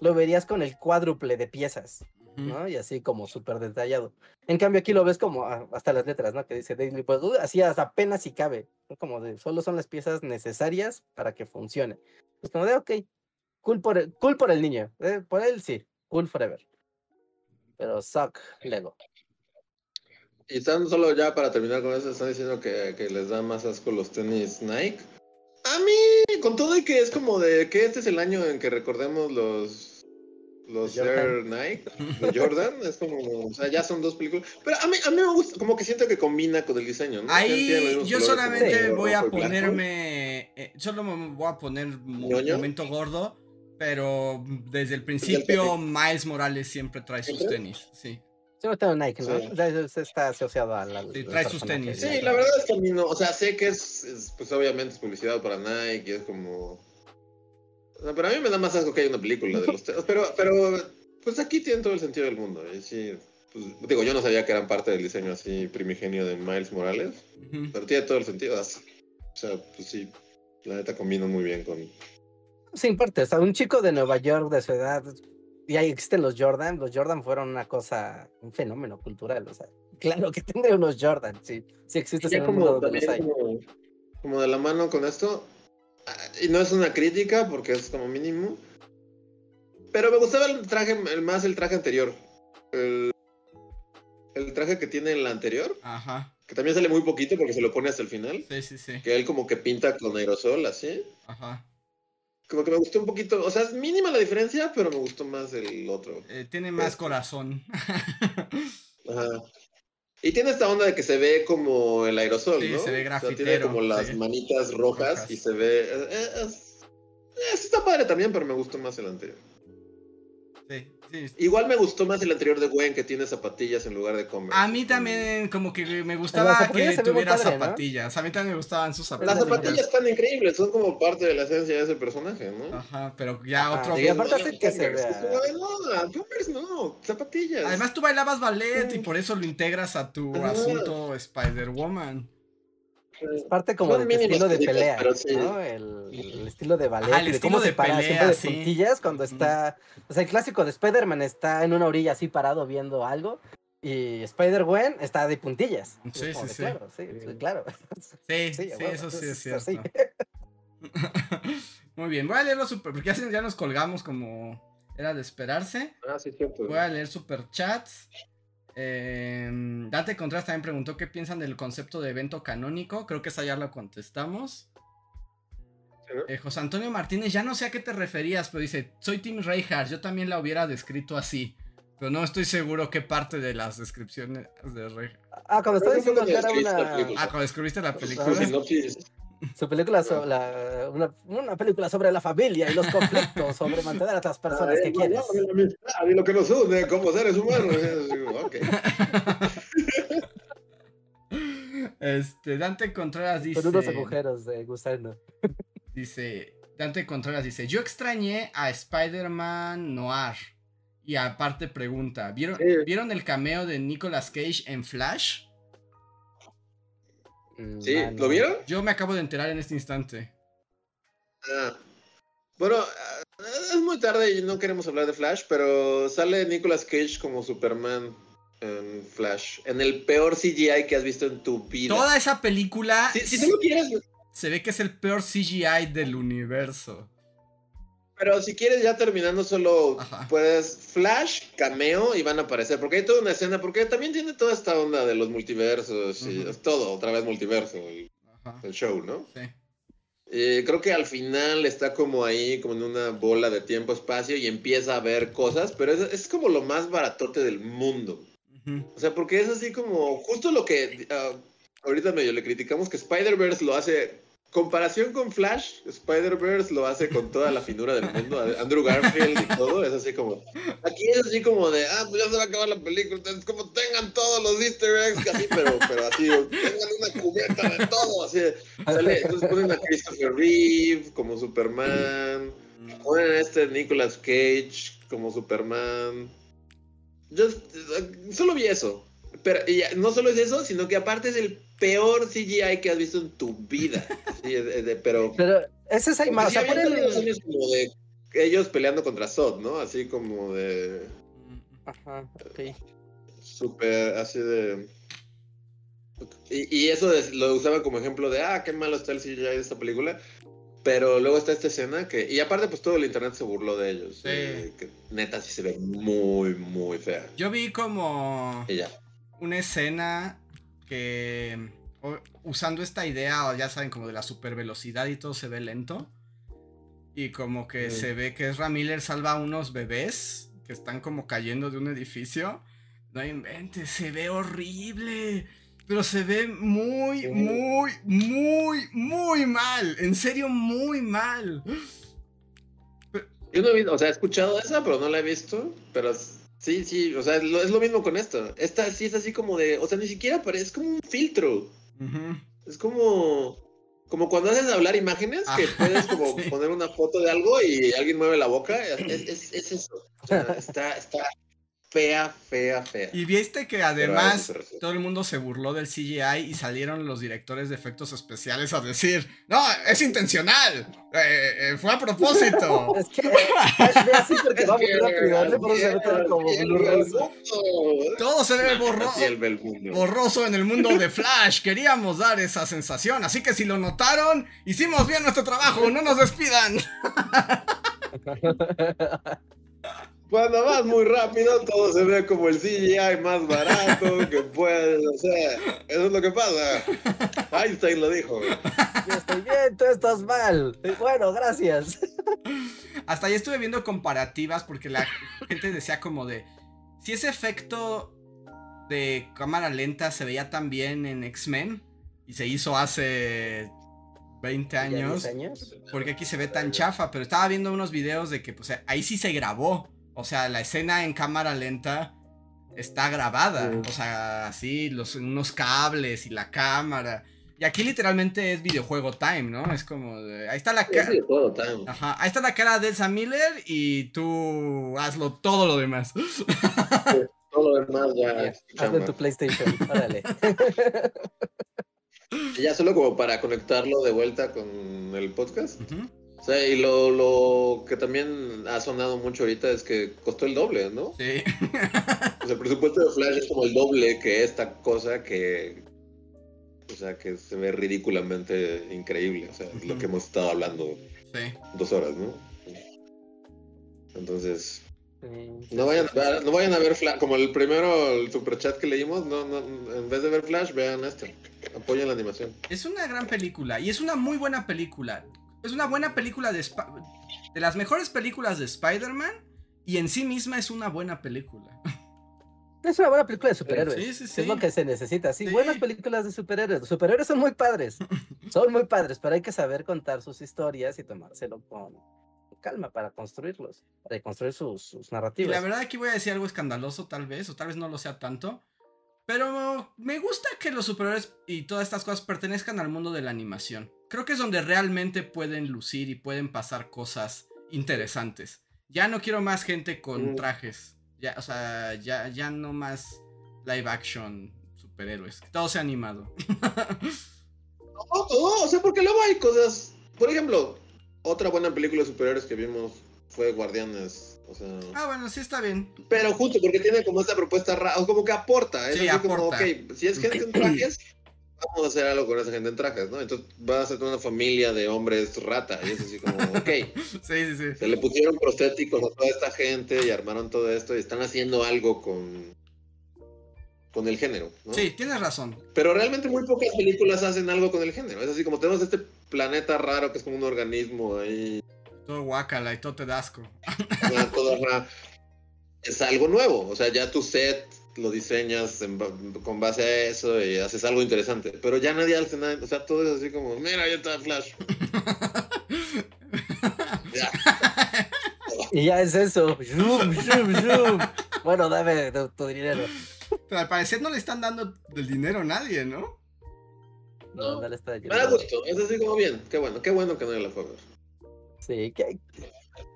lo verías con el cuádruple de piezas. ¿no? Y así como súper detallado. En cambio, aquí lo ves como ah, hasta las letras, ¿no? Que dice Daily pues uh, así hasta apenas si cabe. ¿no? Como de solo son las piezas necesarias para que funcione. Es como de, ok, cool por el, cool por el niño. eh, por él sí, cool forever. Pero suck Lego. Y están solo ya para terminar con eso, están diciendo que, que les da más asco los tenis Nike. A mí, con todo y que es como de que este es el año en que recordemos los los. Air Nike de Jordan, es como, o sea, ya son dos películas. Pero a mí, a mí me gusta, como que siento que combina con el diseño, ¿no? Ahí yo como solamente voy a ponerme, eh, solo me voy a poner ¿Ñoño? momento gordo, pero desde el principio Miles Morales siempre trae sus tenis, sí. Yo no tengo Nike, está asociado a la. Sí, al trae sus tenis. Sí, la verdad es que a mí no, o sea, sé que es, es, pues obviamente es publicidad para Nike y es como... Pero a mí me da más asco que hay una película de los <laughs> tenis, pero, pero pues aquí tiene todo el sentido del mundo. Y sí, pues, digo, yo no sabía que eran parte del diseño así primigenio de Miles Morales, pero tiene todo el sentido. así. O sea, pues sí, la neta combina muy bien con... Sí, importa. O sea, un chico de Nueva York de su edad. Y ahí existen los Jordan. Los Jordan fueron una cosa, un fenómeno cultural. O sea, <laughs> claro que tendré unos Jordan. Sí, sí existe Ya en el como, mundo donde los también hay. como, como de la mano con esto, y no es una crítica porque es como mínimo, pero me gustaba el traje, el más el traje anterior. El, el traje que tiene en la anterior, Ajá, que también sale muy poquito porque se lo pone hasta el final, sí, sí, sí, que él como que pinta con aerosol así. ajá. Como que me gustó un poquito, o sea, es mínima la diferencia, pero me gustó más el otro. Eh, tiene más Este. corazón. <laughs> Ajá. Y tiene esta onda de que se ve como el aerosol, Sí, ¿no? se ve O sea, tiene grafitero, como las sí. manitas rojas, Rojas. y se ve... eh, eh, eh, está padre también, pero me gustó más el anterior. Sí, sí. Igual me gustó más el anterior de Gwen, que tiene zapatillas en lugar de Converse. A mí también como que me gustaba zapatillas que tuviera padre, ¿no? zapatillas. A mí también me gustaban sus Las zapatillas. zapatillas están increíbles, son como parte de la esencia de ese personaje, ¿no? Ajá, pero ya Ajá, otro... aparte hace que se vea- No, zapatillas. Además tú bailabas ballet y por eso lo integras a tu Ajá. asunto Spider-Woman. Es parte como Son de tu mínimas estilo de pelea, pero sí. ¿no? El, el estilo de ballet, Ajá, el y de estilo cómo de se para pelea, siempre de sí. puntillas cuando está... O sea, el clásico de Spider-Man está en una orilla así parado viendo algo y Spider-Gwen está de puntillas. Es Sí, sí, de, sí. Claro, sí, sí, claro. <laughs> Sí, sí, huevo, eso sí es es así. cierto. <laughs> Muy bien, voy a leerlo super, porque ya, ya nos colgamos como era de esperarse. Ah, sí, cierto. Voy a leer super chats. Date Contreras también preguntó qué piensan del concepto de evento canónico. Creo que esa ya la contestamos. Eh, José Antonio Martínez, ya no sé a qué te referías, pero dice, soy Tim Reinhardt, yo también la hubiera descrito así. Pero no estoy seguro qué parte de las descripciones de Reinhardt. Ah, cuando estaba diciendo ¿cómo que era una, película? Ah, cuando escribiste la película. Su película sobre la, una, una película sobre la familia y los conflictos, sobre <laughs> mantener a las personas Ah, que el quieres. la amistad Y lo que nos une como seres humanos. <laughs> Este, Dante Contreras dice. Con unos agujeros de gusano. Dice, Dante Contreras dice, yo extrañé a Spider-Man Noir. Y aparte pregunta, ¿vieron, Sí. ¿vieron el cameo de Nicolas Cage en Flash? Mm, Sí. ¿lo vieron? Yo me acabo de enterar en este instante. Ah. Bueno, ah, es muy tarde y no queremos hablar de Flash, pero sale Nicolas Cage como Superman en Flash. En el peor CGI que has visto en tu vida. Toda esa película Si, si solo quieres, se ve que es el peor CGI del universo. Pero si quieres ya terminando solo Ajá. puedes Flash, cameo y van a aparecer. Porque hay toda una escena, porque también tiene toda esta onda de los multiversos y todo, otra vez multiverso, el, show, ¿no? sí. Eh, creo que al final está como ahí, como en una bola de tiempo-espacio y empieza a ver cosas, pero es, es como lo más baratote del mundo. O sea, porque es así como justo lo que ah, ahorita medio le criticamos, que Spider-Verse lo hace comparación con Flash, Spider-Verse lo hace con toda la finura del mundo. Andrew Garfield y todo, es así como. Aquí es así como de, ah, pues ya se va a acabar la película. Entonces, como tengan todos los Easter eggs, así, pero, pero así, tengan una cubierta de todo. Así, sale, entonces ponen a Christopher Reeve como Superman, ponen a este Nicolas Cage como Superman. Yo solo vi eso. Pero no solo es eso, sino que aparte es el peor CGI que has visto en tu vida. Sí, de, de, pero, pero esa es ahí más. O sea, los años como de ellos peleando contra Sod, ¿no? Así como de. Ajá, ok. Súper, así de. Y, y eso de, lo usaba como ejemplo de, ah, qué malo está el CGI de esta película. Pero luego está esta escena que. Y aparte, pues todo el internet se burló de ellos. Sí. Eh, que neta sí se ve muy, muy fea. Yo vi como. Una escena que. Usando esta idea, ya saben, como de la super velocidad y todo se ve lento. Y como que Sí. se ve que Ezra Miller salva a unos bebés que están como cayendo de un edificio. No inventes, se ve horrible. Pero se ve muy, Sí. muy, muy, muy mal. En serio, muy mal. Yo no he visto, o sea, he escuchado esa, pero no la he visto. Pero sí, sí, o sea, es lo, es lo mismo con esto. Esta sí es así como de, o sea, ni siquiera parece, es como un filtro. Ujú. Es como, como cuando haces hablar imágenes, que puedes como <laughs> sí. poner una foto de algo y alguien mueve la boca. Es, es- es eso. O sea, está, está fea, fea, fea. Y viste que además todo el mundo se burló del CGI y salieron los directores de efectos especiales a decir, no, es intencional, eh, eh, fue a propósito. <laughs> Es que así porque va a volver se ve todo como se ve borro- Así el ve el mundo. borroso en el mundo de Flash, queríamos dar esa sensación, así que si lo notaron, hicimos bien nuestro trabajo, no nos despidan. <laughs> Cuando vas muy rápido, todo se ve como el CGI más barato que puedes. O sea, eso es lo que pasa. Einstein lo dijo. Yo estoy bien, tú estás mal. Bueno, gracias. Hasta ahí estuve viendo comparativas porque la gente decía como de, si ese efecto de cámara lenta se veía tan bien en X-Men y se hizo hace 20 ¿Ya años, 10 años? porque aquí se ve tan chafa, pero estaba viendo unos videos de que pues ahí sí se grabó, o sea, la escena en cámara lenta está grabada, o sea, así los unos cables y la cámara. Y aquí literalmente es videojuego time, ¿no? Es como de, ahí está la cara. todo tan. Ajá, ahí está la cara de Elsa Miller y tú hazlo todo lo demás. Todo lo demás ya. Hazlo en tu PlayStation. Órale. <laughs> Ya solo como para conectarlo de vuelta con el podcast. Ujú. O sea, y lo, lo que también ha sonado mucho ahorita es que costó el doble, ¿no? Sí. O sea, el presupuesto de Flash es como el doble que esta cosa que. O sea, que se ve ridículamente increíble. O sea, es lo que hemos estado hablando Sí. dos horas, ¿no? Entonces, no vayan, sí, sí. no vayan a ver Flash, como el primero, el superchat que leímos, no, no, en vez de ver Flash, vean este, apoyen la animación. Es una gran película y es una muy buena película. Es una buena película de Sp- de las mejores películas de Spider-Man y en sí misma es una buena película. <laughs> Es una buena película de superhéroes. Sí, sí, sí. Es lo que se necesita. Sí, buenas películas de superhéroes. Los superhéroes son muy padres. <laughs> Son muy padres, pero hay que saber contar sus historias y tomárselo con calma para construirlos, para construir sus, sus Y narrativas. la verdad aquí voy a decir algo escandaloso tal vez, o tal vez no lo sea tanto. Pero me gusta que los superhéroes y todas estas cosas pertenezcan al mundo de la animación. Creo que es donde realmente pueden lucir y pueden pasar cosas interesantes. Ya no quiero más gente con Mm. trajes. Ya, o sea, ya, ya no más live action superhéroes. Que todo sea animado. <laughs> No, no, o sea, porque luego hay cosas. Por ejemplo, otra buena película de superhéroes que vimos fue Guardianes. O sea. ah, bueno, sí está bien. Pero justo porque tiene como esta propuesta rara, o como que aporta. Es Sí, como, aporta. ok, si es gente en trajes, vamos a hacer algo con esa gente en trajes, ¿no? Entonces vas a ser una familia de hombres rata. Y es así como, <laughs> ok. Sí, sí, sí. Se le pusieron prostéticos a toda esta gente y armaron todo esto y están haciendo algo con, con el género, ¿no? Sí, tienes razón. Pero realmente muy pocas películas hacen algo con el género. Es así como tenemos este planeta raro que es como un organismo ahí, Todo guacala y todo te da asco. <laughs> una- todo raro. Es algo nuevo. O sea, ya tu set lo diseñas en con base a eso y haces algo interesante. Pero ya nadie hace nada, o sea, todo es así como, mira, ya está Flash. <laughs> Ya. Y ya es eso. Zoom, <laughs> zoom, zoom. Bueno, dame tu, tu dinero. Pero al parecer no le están dando del dinero a nadie, ¿no? No, no le está Me da gusto, es así como bien, qué bueno, qué bueno que no la fue. Sí, que,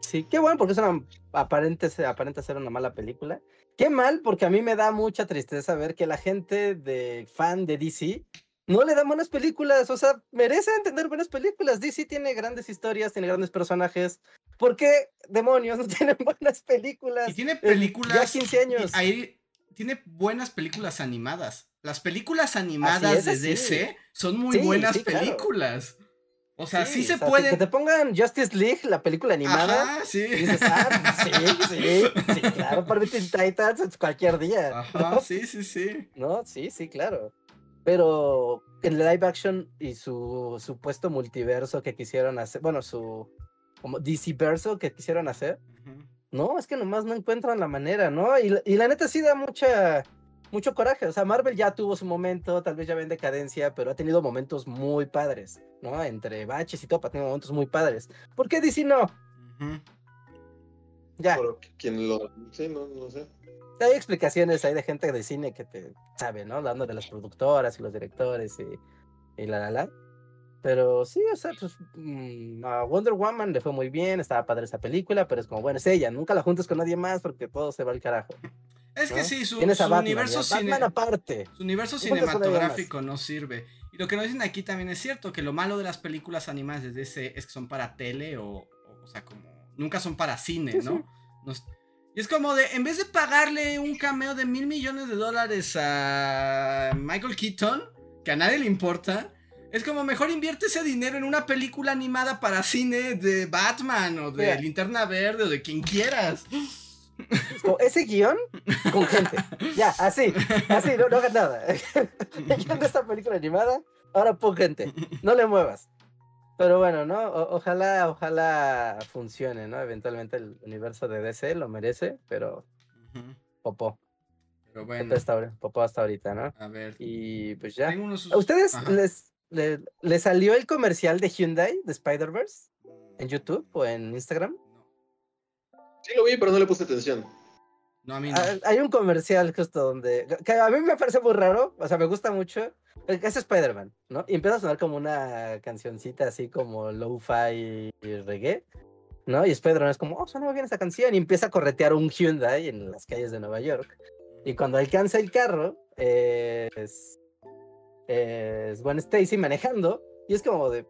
sí, qué bueno porque es una aparente, aparenta ser una mala película. Qué mal porque a mí me da mucha tristeza ver que la gente de fan de DC no le da buenas películas, o sea, merecen tener buenas películas. DC tiene grandes historias, tiene grandes personajes. ¿Por qué demonios no <laughs> tienen buenas películas? Y tiene en películas. Ya 15 años. ahí tiene buenas películas animadas. Las películas animadas es, de. DC son muy Sí, buenas sí, claro. O sea, sí, Sí, se o sea, que- te pongan Justice League, la película animada. Ajá, sí. Y dices, ah, sí, sí, sí, claro, para Titans cualquier día. Ajá, sí, sí, sí. No, sí, sí, claro. Pero el live action y su supuesto multiverso que quisieron hacer, bueno, su como DC verso que quisieron hacer, no, es que nomás no encuentran la manera, ¿no? Y la neta sí da mucha, mucho coraje. O sea, Marvel ya tuvo su momento, tal vez ya va en decadencia, pero ha tenido momentos muy padres, ¿no? Entre baches y todo, ha tenido momentos muy padres. ¿Por qué DC no? Ya. Por quien lo. Sí, no, no sé. Hay explicaciones ahí de gente de cine que te sabe, ¿no? Hablando de las productoras y los directores y, y la la la. Pero sí, o sea, pues mm, a Wonder Woman le fue muy bien, estaba padre esa película, pero es como, bueno, es ella, nunca la juntes con nadie más porque todo se va al carajo. Es que sí, su, su Batman, universo, cine- aparte. su universo cinematográfico no sirve. Y lo que nos dicen aquí también es cierto, que lo malo de las películas animadas de DC es que son para tele o, o, o sea, como nunca son para cine, Sí, ¿no? sí. Nos- y es como de, en vez de pagarle un cameo de mil millones de dólares a Michael Keaton, que a nadie le importa, es como mejor invierte ese dinero en una película animada para cine de Batman o de. Linterna Verde o de quien quieras. Ese guion con gente. Ya, así, así, no, no hagas nada. <laughs> El guion de esta película animada, ahora pon gente. No le muevas. Pero bueno, ¿no? O- ojalá, ojalá funcione, ¿no? Eventualmente el universo de DC lo merece, pero Ujú. popó. Pero bueno, hasta, popó hasta ahorita, ¿no? a ver. Y pues ya. Tengo unos... ¿A ustedes les, le, les salió el comercial de Hyundai de Spider-Verse en YouTube o en Instagram? Sí lo vi, pero no le puse atención. No, a mí no. Ah, Hay un comercial justo donde, que a mí me parece muy raro, o sea, me gusta mucho, es Spider-Man, ¿no? Y empieza a sonar como una cancioncita así como lo-fi y reggae, ¿no? Y Spider-Man es como, oh, suena muy bien esta canción, y empieza a corretear un Hyundai en las calles de Nueva York. Y cuando alcanza el carro, eh, es, es Gwen Stacy manejando, y es como de,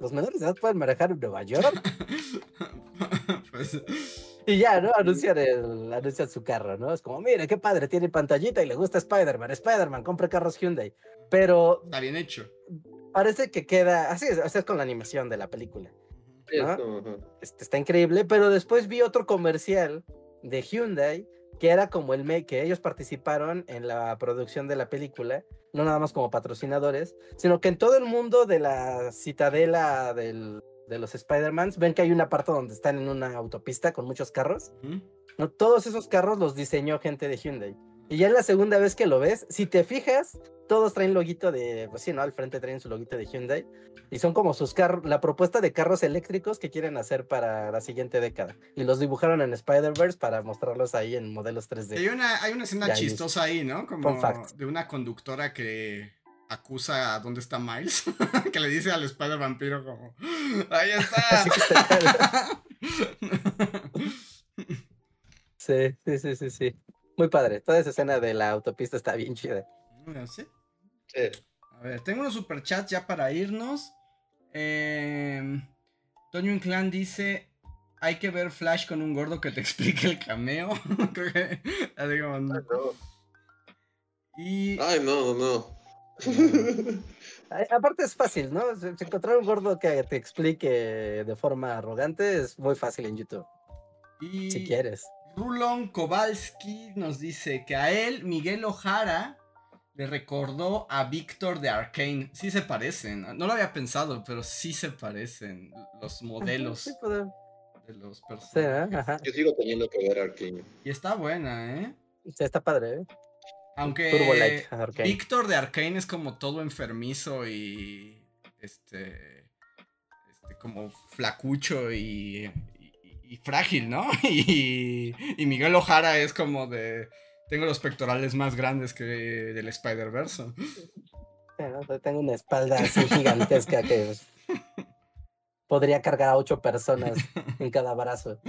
¿los menores de edad pueden manejar en Nueva York? <laughs> <laughs> pues, Y ya, ¿no? Anuncian, el, anuncian su carro, ¿no? Es como, mire, qué padre, tiene pantallita y le gusta Spider-Man. Spider-Man, compre carros Hyundai. Pero está bien hecho. parece que queda, así es, así es con la animación de la película. Este, está increíble, pero después vi otro comercial de Hyundai que era como el make, que ellos participaron en la producción de la película, no nada más como patrocinadores, sino que en todo el mundo de la citadela del- de los Spider-Mans ven que hay una parte donde están en una autopista con muchos carros. No, todos esos carros los diseñó gente de Hyundai. Y ya es la segunda vez que lo ves, si te fijas, todos traen loguito de, pues sí, ¿no? Al frente traen su loguito de Hyundai. Y son como sus carros, la propuesta de carros eléctricos que quieren hacer para la siguiente década. Y los dibujaron en Spider-Verse para mostrarlos ahí en modelos 3D. Hay una, hay una escena Ya, chistosa ahí, ¿no? Como de una conductora que acusa a dónde está Miles, <laughs> que le dice al Spider Vampiro como, ahí <laughs> Así está. que está- <laughs> sí, sí, sí, sí, sí. Muy padre. Toda esa escena de la autopista está bien chida. Sí. Sí. A ver, tengo unos superchats ya para irnos. Eh, Toño Inclán dice: Hay que ver Flash con un gordo que te explique el cameo. Creo que- así como- Ay, no. no, no, Aparte es fácil, ¿no? Encontrar un gordo que te explique de forma arrogante es muy fácil en YouTube, y si quieres. Rulon Kowalski nos dice que a él, Miguel Ojara, le recordó a Víctor de Arkane. Sí se parecen. No lo había pensado, pero sí se parecen los modelos Sí, puede- de los sí, personajes. ¿eh? Yo sigo teniendo que ver Arkane. Y está buena, ¿eh? Sí, está padre, ¿eh? Aunque. Víctor de Arkane es como todo enfermizo y este, este como flacucho y, y- y frágil, ¿no? <laughs> Y, y Miguel Ojara es como de tengo los pectorales más grandes que del ¿no? Yo Tengo una espalda así gigantesca que podría cargar a ocho personas en cada brazo.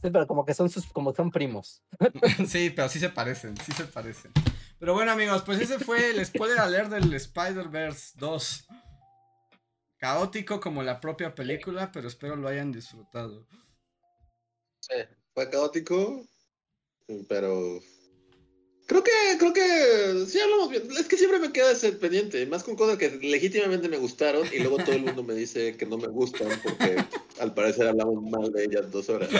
Sí, pero como que son sus, como son primos. <laughs> Sí, pero sí se parecen, sí se parecen. Pero bueno, amigos, pues ese fue el spoiler alert del Spider-Verse 2. Caótico como la propia película, pero espero lo hayan disfrutado. Sí, fue caótico, pero creo que creo que sí hablamos bien. Es que siempre me queda ese pendiente, más con cosas que legítimamente me gustaron y luego todo el mundo me dice que no me gustan porque al parecer hablamos mal de ellas dos horas.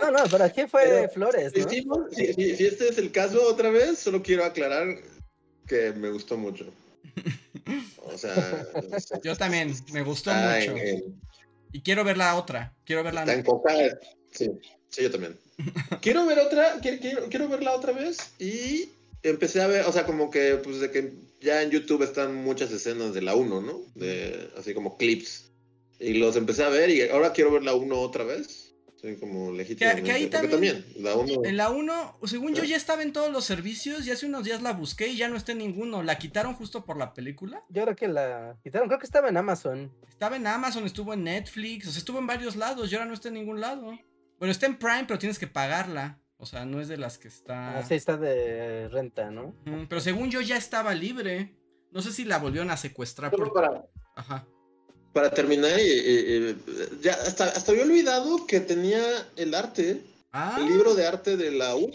No, no, pero aquí fue Pero, Flores, Si, ¿no? sí, ¿no? Si- si- si este es el caso otra vez, solo quiero aclarar que me gustó mucho. O sea, <laughs> Yo también, me gustó mucho. Y quiero ver la otra. Quiero ver la. Está en coca. Sí, sí, yo también. Quiero ver otra, quiero, quiero, quiero verla otra vez y empecé a ver, o sea, como que, pues de que ya en YouTube están muchas escenas de la 1, ¿no? De, así como clips. Y los empecé a ver y ahora quiero ver la 1 otra vez. Sí, como legítimamente. que ahí también- también, la 1... En la 1, según yo, ya estaba en todos los servicios y hace unos días la busqué y ya no está en ninguno. La quitaron justo por la película. Yo creo que la quitaron, creo que estaba en Amazon. Estaba en Amazon, estuvo en Netflix, o sea, estuvo en varios lados y ahora no está en ningún lado. Bueno, está en Prime, pero tienes que pagarla. O sea, no es de las que está. Así está de renta, ¿no? Pero según yo ya estaba libre. No sé si la volvieron a secuestrar por... para, Ajá. para terminar, y- ya hasta, hasta había olvidado que tenía el arte, Ah, el libro de arte de la 1.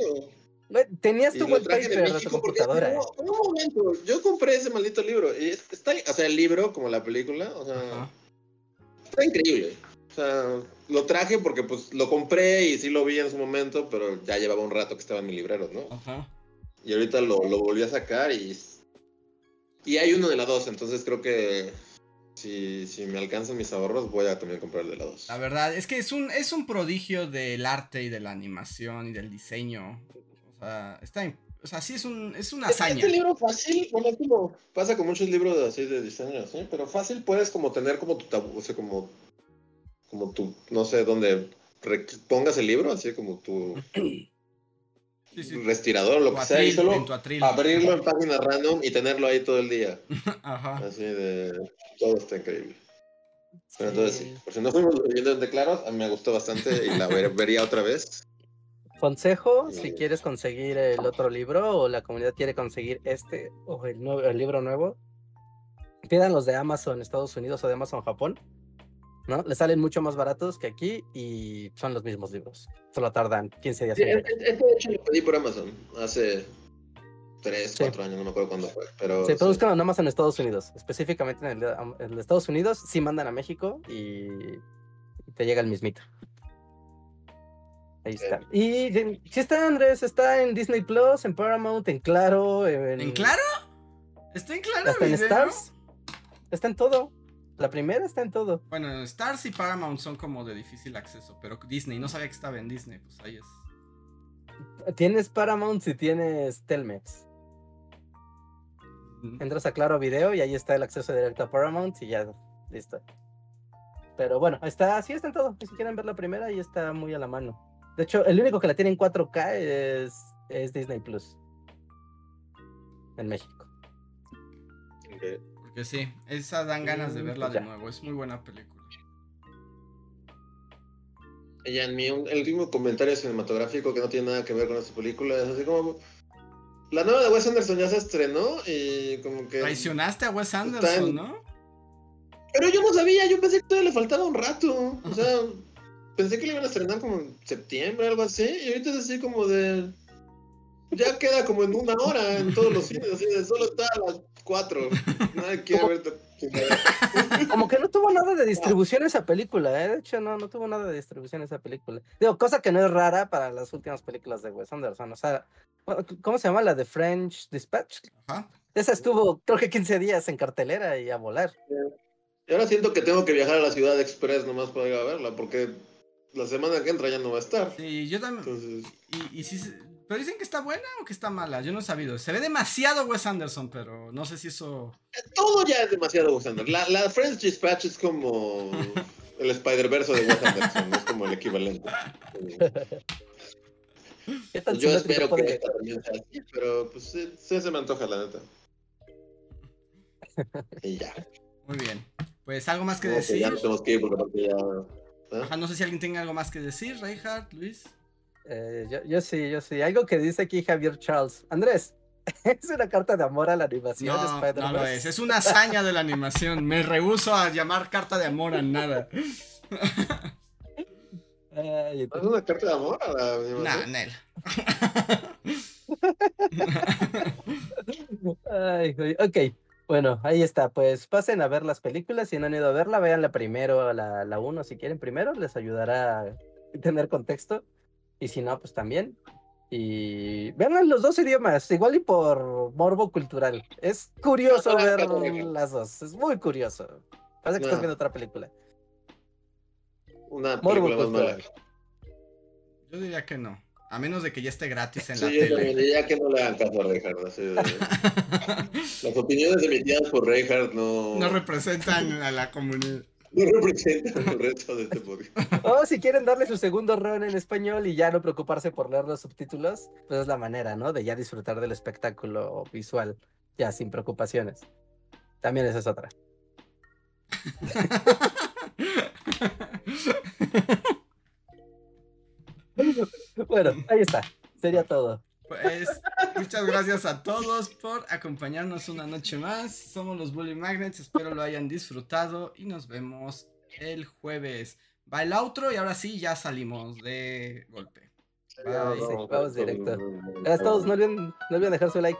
Güey, Tenías tu wallpaper de tu computadora. no, un momento, yo compré ese maldito libro y está, o sea, el libro como la película, o sea, Ajá. está increíble. O sea, lo traje porque pues lo compré y sí lo vi en su momento, pero ya llevaba un rato que estaba en mi librero, ¿no? Ajá. Y ahorita lo, lo volví a sacar y y hay uno de la 2, entonces creo que si, si me alcanzan mis ahorros voy a también comprar el de la 2. La verdad, es que es un, es un prodigio del arte y de la animación y del diseño. O sea, está o sea, sí es un, es una Este, hazaña. este libro fácil, bueno, es como pasa con muchos libros así de diseño, ¿sí? Pero fácil puedes como tener como tu tabú, o sea, como, como tu, no sé, donde re- pongas el libro, así como tu <clears throat> Sí, sí. respirador, lo Tu que sea, y solo en abrirlo en <laughs> páginas random y tenerlo ahí todo el día. <laughs> Ajá. Así de, todo está increíble. Pero entonces sí, por si no fuimos suficientemente claros, a mí me gustó bastante y la ver- vería otra vez. Consejo, si quieres conseguir el otro libro o la comunidad quiere conseguir este o el, nuevo, el libro nuevo, pidan los de Amazon Estados Unidos o de Amazon Japón, ¿no? Les salen mucho más baratos que aquí y son los mismos libros. Solo tardan 15 días. Sí, en este de hecho lo pedí por Amazon hace 3, Sí. 4 años, no me acuerdo cuándo fue. Pero, Sí, pero sí. búscalo en Amazon Estados Unidos, específicamente en el, en Estados Unidos, sí mandan a México y te llega el mismito. Ahí está. Y sí está, Andrés, está en Disney Plus, en Paramount, en Claro, en, ¿En claro? ¿Está en claro? Hasta en video? Stars. Está en todo. La primera está en todo. Bueno, Stars y Paramount son como de difícil acceso, pero Disney, no sabía que estaba en Disney, pues ahí es. Tienes Paramount si tienes Telmex. Mm. Entras a Claro Video y ahí está el acceso directo a Paramount y ya listo. Pero bueno, está, sí está en todo. Si quieren ver la primera, ahí está muy a la mano. De hecho, el único que la tiene en 4K es, es Disney Plus. En México. Ok. Porque sí, esa dan ganas de Mm, verla pues de nuevo, es muy buena película. Y en mi, un- el último comentario cinematográfico que no tiene nada que ver con esta película es así como... La nueva de Wes Anderson ya se estrenó y como que... Traicionaste a Wes Anderson, en- ¿no? Pero yo no sabía, yo pensé que todavía le faltaba un rato. O sea, pensé que le iban a estrenar como en septiembre, algo así. Y ahorita es así como de... Ya queda como en una hora en todos los cines, así de solo está a las cuatro. <laughs> Nadie quiere ver. <laughs> Como que no tuvo nada de distribución esa película, ¿eh? De hecho, no, no tuvo nada de distribución esa película. Digo, cosa que no es rara para las últimas películas de Wes Anderson. O sea, ¿cómo se llama la de French Dispatch? Ajá. Esa estuvo, creo que 15 días en cartelera y a volar. Y ahora siento que tengo que viajar a la ciudad express nomás para ir a verla, porque la semana que entra ya no va a estar. Sí, yo también. Entonces, Y, y sí pero dicen que está buena o que está mala. Yo no he sabido. Se ve demasiado Wes Anderson, pero no sé si eso. todo ya es demasiado Wes Anderson. La, la French Dispatch es como <laughs> el Spider-Verse de Wes Anderson, es como el equivalente. <laughs> ¿Qué tan yo espero que esta también sea así, pero pues sí, sí se me antoja, la neta. <laughs> Y ya. Muy bien. Pues algo más que decir. ya nos tenemos que ir porque ya. ¿ah? Ajá, no sé si alguien tenga algo más que decir, Reinhardt, Luis. Eh, yo, yo sí, yo sí. Algo que dice aquí Javier Charles. Andrés, <laughs> es una carta de amor a la animación de No, no lo es. Es una hazaña de la animación. Me rehuso a llamar carta de amor a nada. Ay, ¿Es una carta de amor a la animación? Nah, Nel. Ay, güey, ok, bueno, ahí está. Pues pasen a ver las películas. Si no han ido a verla, veanla primero, la, la uno si quieren primero. Les ayudará a tener contexto. Y si no, pues también. Y veanla en los dos idiomas, igual y por morbo cultural. Es curioso No, ver no, las dos. Es muy curioso. Parece que estás viendo otra película. Una Morbo película más mala. cultural. Yo diría que no. A menos de que ya esté gratis en la Sí, yo también tele. diría que no le hagan caso a Reinhardt. así de- <laughs> Las opiniones emitidas por Reinhardt no, no representan a la comunidad. No representan el resto de este podcast. O si quieren darle su segundo run en español y ya no preocuparse por leer los subtítulos, pues es la manera, ¿no? De ya disfrutar del espectáculo visual, ya sin preocupaciones. También esa es otra. <laughs> Bueno, ahí está. Sería todo. Pues muchas gracias a todos por acompañarnos una noche más. Somos los Bully Magnets, espero lo hayan disfrutado y nos vemos el jueves. Va el outro y ahora sí ya salimos de golpe. Bye. Vamos directo. Gracias a todos, no olviden, no olviden dejar su like.